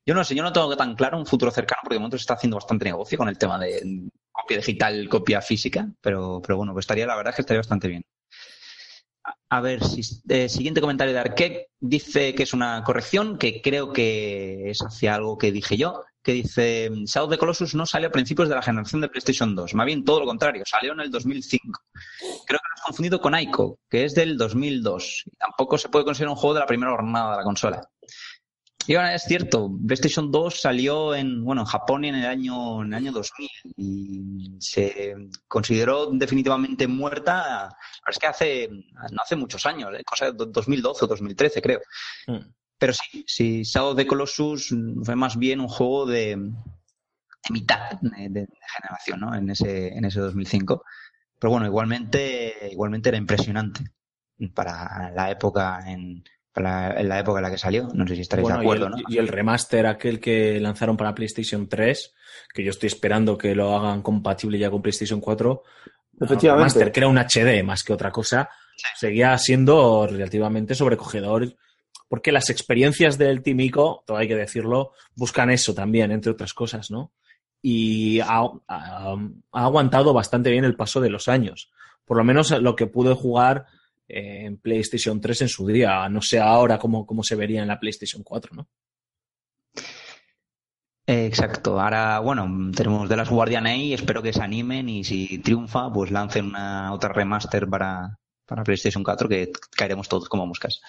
Yo no sé, yo no tengo tan claro un futuro cercano, porque de momento se está haciendo bastante negocio con el tema de copia digital, copia física, pero, bueno, pues estaría, la verdad es que estaría bastante bien. A- ver, eh, siguiente comentario de Arquette dice que es una corrección, que creo que es hacia algo que dije yo, que dice Shadow the Colossus no salió a principios de la generación de PlayStation 2, más bien todo lo contrario, salió en el 2005. Creo que lo has confundido con Ico, que es del 2002. Y tampoco se puede considerar un juego de la primera jornada de la consola. Y bueno, es cierto, PlayStation 2 salió en, bueno, en Japón en el año, en el año 2000 y se consideró definitivamente muerta, es que hace, no hace muchos años, ¿eh? cosa de 2012 o 2013 creo. Mm. Pero sí, sí, Shadow of the Colossus fue más bien un juego de, de mitad de, de generación, ¿no? En ese, en ese 2005. Pero bueno, igualmente, igualmente era impresionante para la época en, para en la época en la que salió. No sé si estaréis Bueno, de acuerdo, y, ¿no? el, y el remaster aquel que lanzaron para PlayStation 3, que yo estoy esperando que lo hagan compatible ya con PlayStation 4. Efectivamente. El remaster, que era un HD más que otra cosa, seguía siendo relativamente sobrecogedor. Porque las experiencias del Team Ico, todo hay que decirlo, buscan eso también, entre otras cosas, ¿no? Y ha, ha- ha aguantado bastante bien el paso de los años. Por lo menos lo que pude jugar eh, en PlayStation 3 en su día. No sé ahora cómo, cómo se vería en la PlayStation 4, ¿no? Exacto. Ahora, bueno, tenemos de las Guardian y espero que se animen y si triunfa, pues lancen una otra remaster para, para PlayStation 4 que caeremos todos como moscas.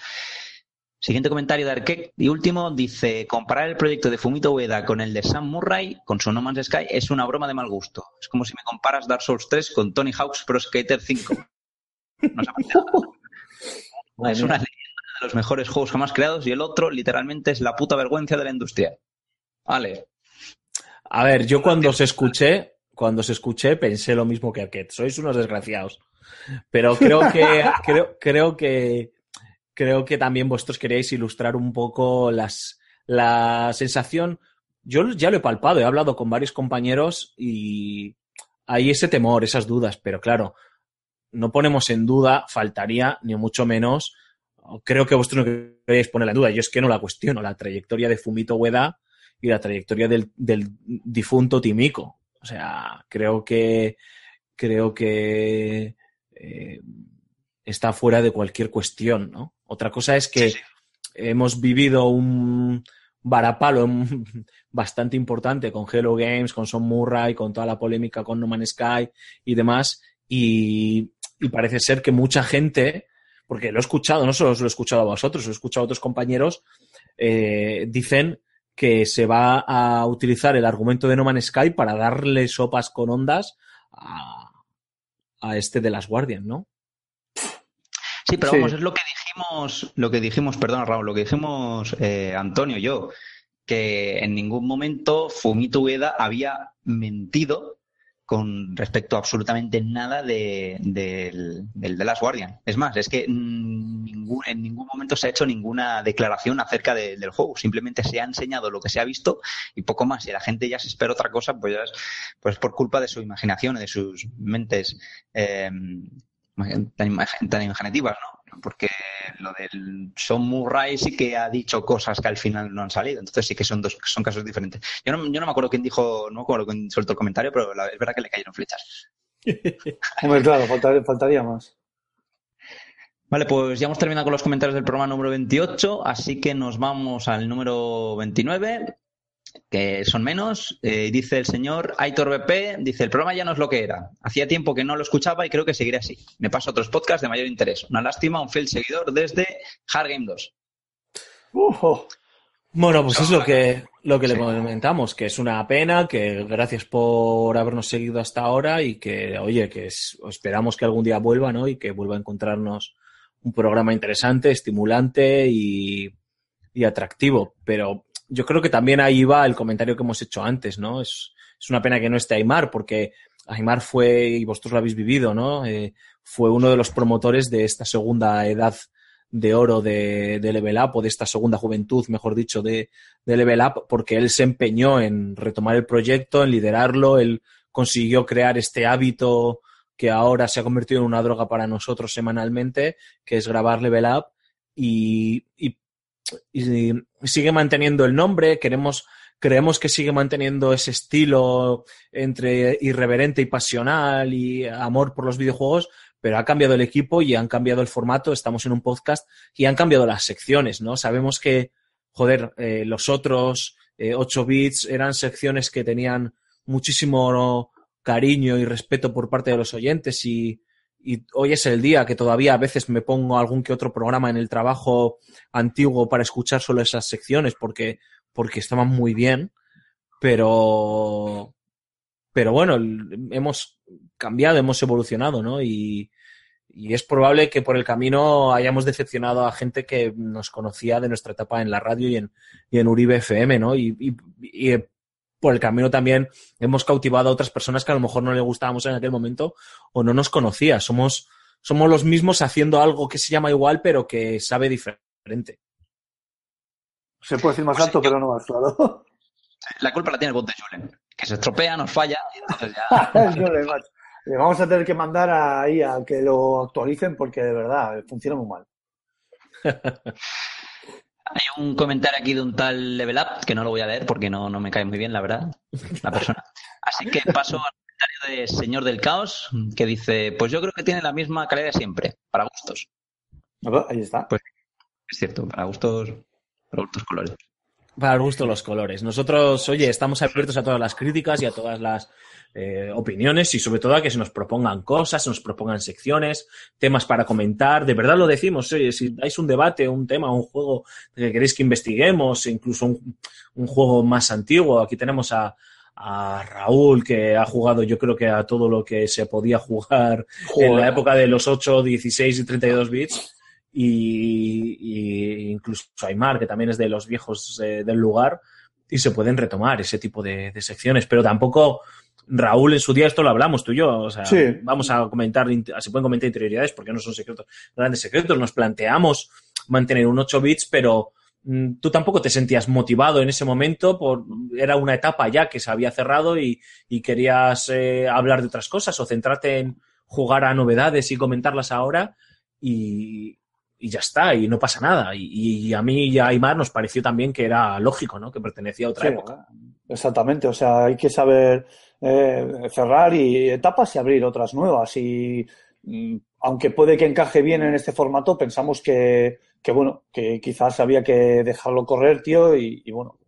Siguiente comentario de Arquette y último dice comparar el proyecto de Fumito Ueda con el de Sam Murray con su No Man's Sky es una broma de mal gusto. Es como si me comparas Dark Souls 3 con Tony Hawk's Pro Skater 5. No. Es una leyenda de los mejores juegos jamás creados y el otro literalmente es la puta vergüenza de la industria. Vale. A ver, yo cuando os escuché, cuando os escuché, pensé lo mismo que Arquette. Sois unos desgraciados. Pero creo que, creo, creo que, creo que también vosotros queréis ilustrar un poco las, la sensación. Yo ya lo he palpado, he hablado con varios compañeros y hay ese temor, esas dudas, pero claro, no ponemos en duda, faltaría, ni mucho menos, creo que vosotros no queréis ponerla en duda, yo es que no la cuestiono, la trayectoria de Fumito Ueda y la trayectoria del, del difunto Timiko. O sea, creo que creo que eh, está fuera de cualquier cuestión, ¿no? Otra cosa es que hemos vivido un varapalo bastante importante con Hello Games, con Son Murray, con toda la polémica con No Man's Sky y demás, y, y parece ser que mucha gente, porque lo he escuchado, no solo os lo he escuchado a vosotros, lo he escuchado a otros compañeros, eh, dicen que se va a utilizar el argumento de No Man's Sky para darle sopas con ondas a, a este de las Guardian, ¿no? Sí, pero Sí. vamos, es lo que dijimos, lo que dijimos, perdón, Raúl, lo que dijimos eh, Antonio y yo, que en ningún momento Fumito Ueda había mentido con respecto a absolutamente nada de, del, del The Last Guardian. Es más, es que mm, ningún- en ningún momento se ha hecho ninguna declaración acerca de- del juego. Simplemente se ha enseñado lo que se ha visto y poco más. Si la gente ya se espera otra cosa, pues ya es pues por culpa de su imaginación de sus mentes eh, tan, tan imaginativas, ¿no? Porque lo del Son Murray sí que ha dicho cosas que al final no han salido. Entonces sí que son dos son casos diferentes. Yo no, yo no me acuerdo quién dijo, no me acuerdo quién soltó el comentario, pero la- es verdad que le cayeron flechas. Hombre, claro, faltaría, faltaría más. Vale, pues ya hemos terminado con los comentarios del programa número 28, así que nos vamos al número 29, que son menos. Eh, dice el señor Aitor BP, dice, el programa ya no es lo que era. Hacía tiempo que no lo escuchaba y creo que seguiré así. Me paso a otros podcasts de mayor interés. Una lástima, un fiel seguidor desde Hard Game 2. Uf, oh. Bueno, pues es lo que, lo que le comentamos, que es una pena, que gracias por habernos seguido hasta ahora y que, oye, que es- esperamos que algún día vuelva, ¿no? Y que vuelva a encontrarnos un programa interesante, estimulante y, y atractivo. Pero yo creo que también ahí va el comentario que hemos hecho antes, ¿no? Es, es una pena que no esté Aymar, porque Aymar fue, y vosotros lo habéis vivido, ¿no? Eh, fue uno de los promotores de esta segunda edad de oro de, de Level Up, o de esta segunda juventud, mejor dicho, de, de Level Up, porque él se empeñó en retomar el proyecto, en liderarlo, él consiguió crear este hábito que ahora se ha convertido en una droga para nosotros semanalmente, que es grabar Level Up, y, y, y sigue manteniendo el nombre, queremos, creemos que sigue manteniendo ese estilo entre irreverente y pasional y amor por los videojuegos, pero ha cambiado el equipo y han cambiado el formato, estamos en un podcast y han cambiado las secciones, ¿no? Sabemos que, joder, eh, los otros eh, 8 bits eran secciones que tenían muchísimo cariño y respeto por parte de los oyentes y, y hoy es el día que todavía a veces me pongo algún que otro programa en el trabajo antiguo para escuchar solo esas secciones porque, porque estaban muy bien, pero, pero bueno, hemos cambiado, hemos evolucionado, ¿no? Y, y es probable que por el camino hayamos decepcionado a gente que nos conocía de nuestra etapa en la radio y en, y en Uribe FM, ¿no? Y, por el camino también hemos cautivado a otras personas que a lo mejor no le gustábamos en aquel momento o no nos conocía. Somos, somos los mismos haciendo algo que se llama igual, pero que sabe diferente. Se puede decir más alto, pero no más claro. La culpa la tiene el bot de Julen, que se estropea, nos falla, y entonces ya... Le vamos a tener que mandar ahí a que lo actualicen porque de verdad funciona muy mal. Hay un comentario aquí de un tal Level Up, que no lo voy a leer porque no, no me cae muy bien, la verdad, la persona. Así que paso al comentario de Señor del Caos, que dice, pues yo creo que tiene la misma calidad de siempre, para gustos. Ahí está. Pues es cierto, para gustos, para gustos colores. Para el gusto los colores. Nosotros, oye, estamos abiertos a todas las críticas y a todas las eh, opiniones y sobre todo a que se nos propongan cosas, se nos propongan secciones, temas para comentar. De verdad lo decimos, oye, si dais un debate, un tema, un juego que queréis que investiguemos, incluso un, un juego más antiguo, aquí tenemos a, a Raúl que ha jugado yo creo que a todo lo que se podía jugar en la época de los 8, 16 y 32 bits. Y, y incluso Aymar, que también es de los viejos eh, del lugar, y se pueden retomar ese tipo de, de secciones, pero tampoco Raúl en su día esto lo hablamos tú y yo, o sea, Sí. vamos a comentar, se pueden comentar interioridades porque no son secretos, grandes secretos, nos planteamos mantener un 8 bits, pero mm, tú tampoco te sentías motivado en ese momento por era una etapa ya que se había cerrado y, y querías eh, hablar de otras cosas o centrarte en jugar a novedades y comentarlas ahora y, y ya está, y no pasa nada. Y, y a mí y a Aymar nos pareció también que era lógico, ¿no? Que pertenecía a otra Sí, época. Exactamente, o sea, hay que saber eh, cerrar y etapas y abrir otras nuevas. Y mm, aunque puede que encaje bien en este formato, pensamos que, que bueno, que quizás había que dejarlo correr, tío, y, y bueno,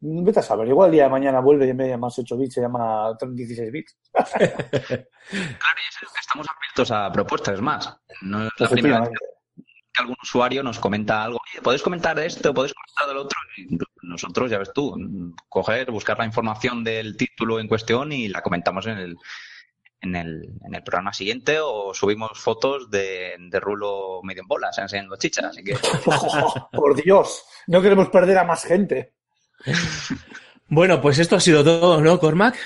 vete a saber, igual el día de mañana vuelve y en vez de llamarse 8 bits se llama 16 bits. Estamos abiertos a propuestas, es más. No es la primera vez que algún usuario nos comenta algo. Oye, ¿podéis comentar de esto? ¿Podéis comentar del otro? Y nosotros, ya ves tú, coger, buscar la información del título en cuestión y la comentamos en el, en el, en el programa siguiente o subimos fotos de, de Rulo medio en bolas, enseñando chichas. Así que Por Dios, no queremos perder a más gente. Bueno, pues esto ha sido todo, ¿no, Cormac?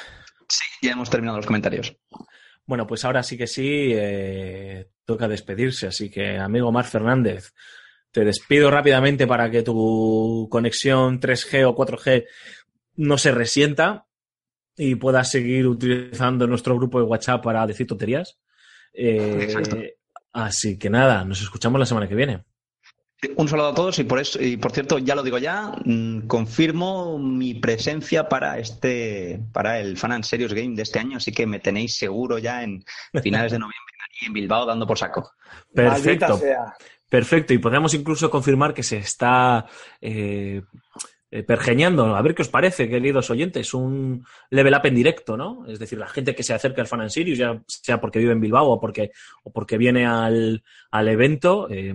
sí, ya hemos terminado los comentarios. Bueno, pues ahora sí que sí, eh, toca despedirse. Así que, amigo Mar Fernández, te despido rápidamente para que tu conexión 3G o 4G no se resienta y puedas seguir utilizando nuestro grupo de WhatsApp para decir tonterías. Eh, así que nada, nos escuchamos la semana que viene. Un saludo a todos y por eso, y por cierto, ya lo digo ya, mm, confirmo mi presencia para este, para el Fan and Serious Game de este año, así que me tenéis seguro ya en finales de noviembre en Bilbao dando por saco. Perfecto. Perfecto, y podemos incluso confirmar que se está eh, eh, pergeñando. A ver qué os parece, queridos oyentes, un level up en directo, ¿no? Es decir, la gente que se acerca al Fan and Sirius, ya sea porque vive en Bilbao o porque, o porque viene al, al evento, eh,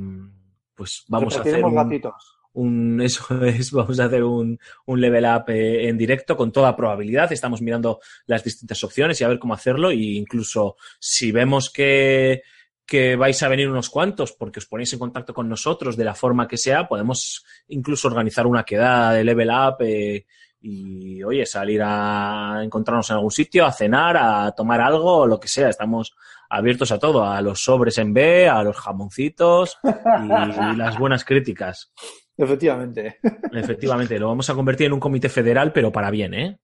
pues vamos a hacer un, gatitos. Un- eso es, vamos a hacer un, un level up eh, en directo con toda probabilidad. Estamos mirando las distintas opciones y a ver cómo hacerlo. E incluso si vemos que, que vais a venir unos cuantos porque os ponéis en contacto con nosotros de la forma que sea, podemos incluso organizar una quedada de level up eh, y, oye, salir a encontrarnos en algún sitio, a cenar, a tomar algo, o lo que sea. Estamos abiertos a todo, a los sobres en B, a los jamoncitos y, y las buenas críticas. Efectivamente. Efectivamente, lo vamos a convertir en un comité federal, pero para bien, ¿eh?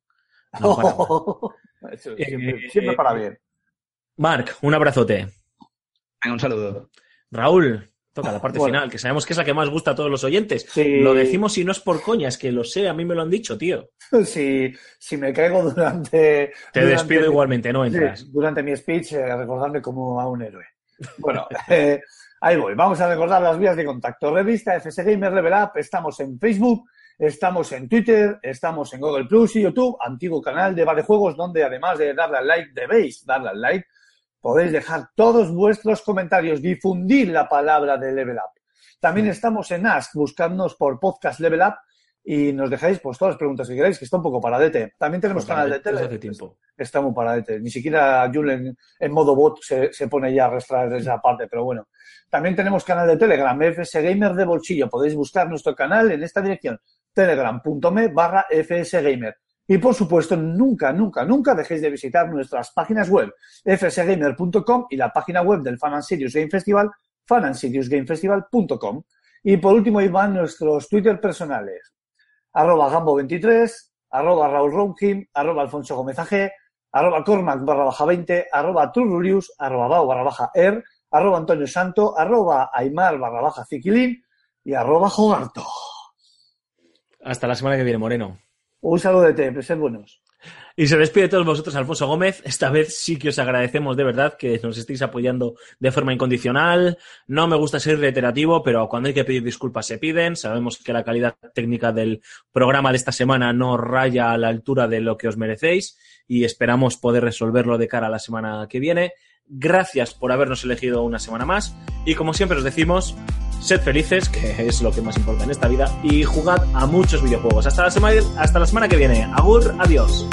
No para mal. Eso, siempre, Eh, siempre para bien. Marc, un abrazote. Venga, un saludo. Raúl, toca la parte Bueno. final, que sabemos que es la que más gusta a todos los oyentes. Sí. Lo decimos y no es por coña, es que lo sé, a mí me lo han dicho, tío. Si, si me caigo durante. Te durante despido igualmente, no sí, entras. durante mi speech, eh, recordadme como a un héroe. Bueno, eh, ahí voy. Vamos a recordar las vías de contacto. Revista FS Gamer Level Up. Estamos en Facebook, estamos en Twitter, estamos en Google Plus y YouTube. Antiguo canal de Juegos, donde además de darle al like, debéis darle al like. Podéis dejar todos vuestros comentarios, difundir la palabra de Level Up. También estamos en Ask, buscadnos por Podcast Level Up y nos dejáis pues todas las preguntas que queráis, que está un poco paradete. También tenemos canal de tele. Hace tiempo. Está muy paradete. Ni siquiera Julen en modo bot se, se pone ya a arrastrar esa parte, pero bueno. También tenemos canal de Telegram, FS Gamer de Bolsillo. Podéis buscar nuestro canal en esta dirección, telegram.me barra FS Gamer. Y por supuesto, nunca, nunca, nunca dejéis de visitar nuestras páginas web, fsgamer.com y la página web del Fan and Serious Game Festival, fanandseriousgamefestival.com. Y por último, van nuestros Twitter personales arroba Gambo23, arroba Raúl arroba Alfonso Gómez AG, arroba Cormac barra baja 20, arroba Trurulius, arroba Bau barra baja Er, arroba Antonio Santo, arroba Aymar barra baja Ziquilín y arroba Jogarto. Hasta la semana que viene, Moreno. Un saludo de te, sed buenos. Y se despide de todos vosotros, Alfonso Gómez. Esta vez sí que os agradecemos de verdad que nos estéis apoyando de forma incondicional. No me gusta ser reiterativo, pero cuando hay que pedir disculpas se piden. Sabemos que la calidad técnica del programa de esta semana no raya a la altura de lo que os merecéis y esperamos poder resolverlo de cara a la semana que viene. Gracias por habernos elegido una semana más y como siempre os decimos, sed felices, que es lo que más importa en esta vida, y jugad a muchos videojuegos. Hasta la semana, hasta la semana que viene. Agur, adiós.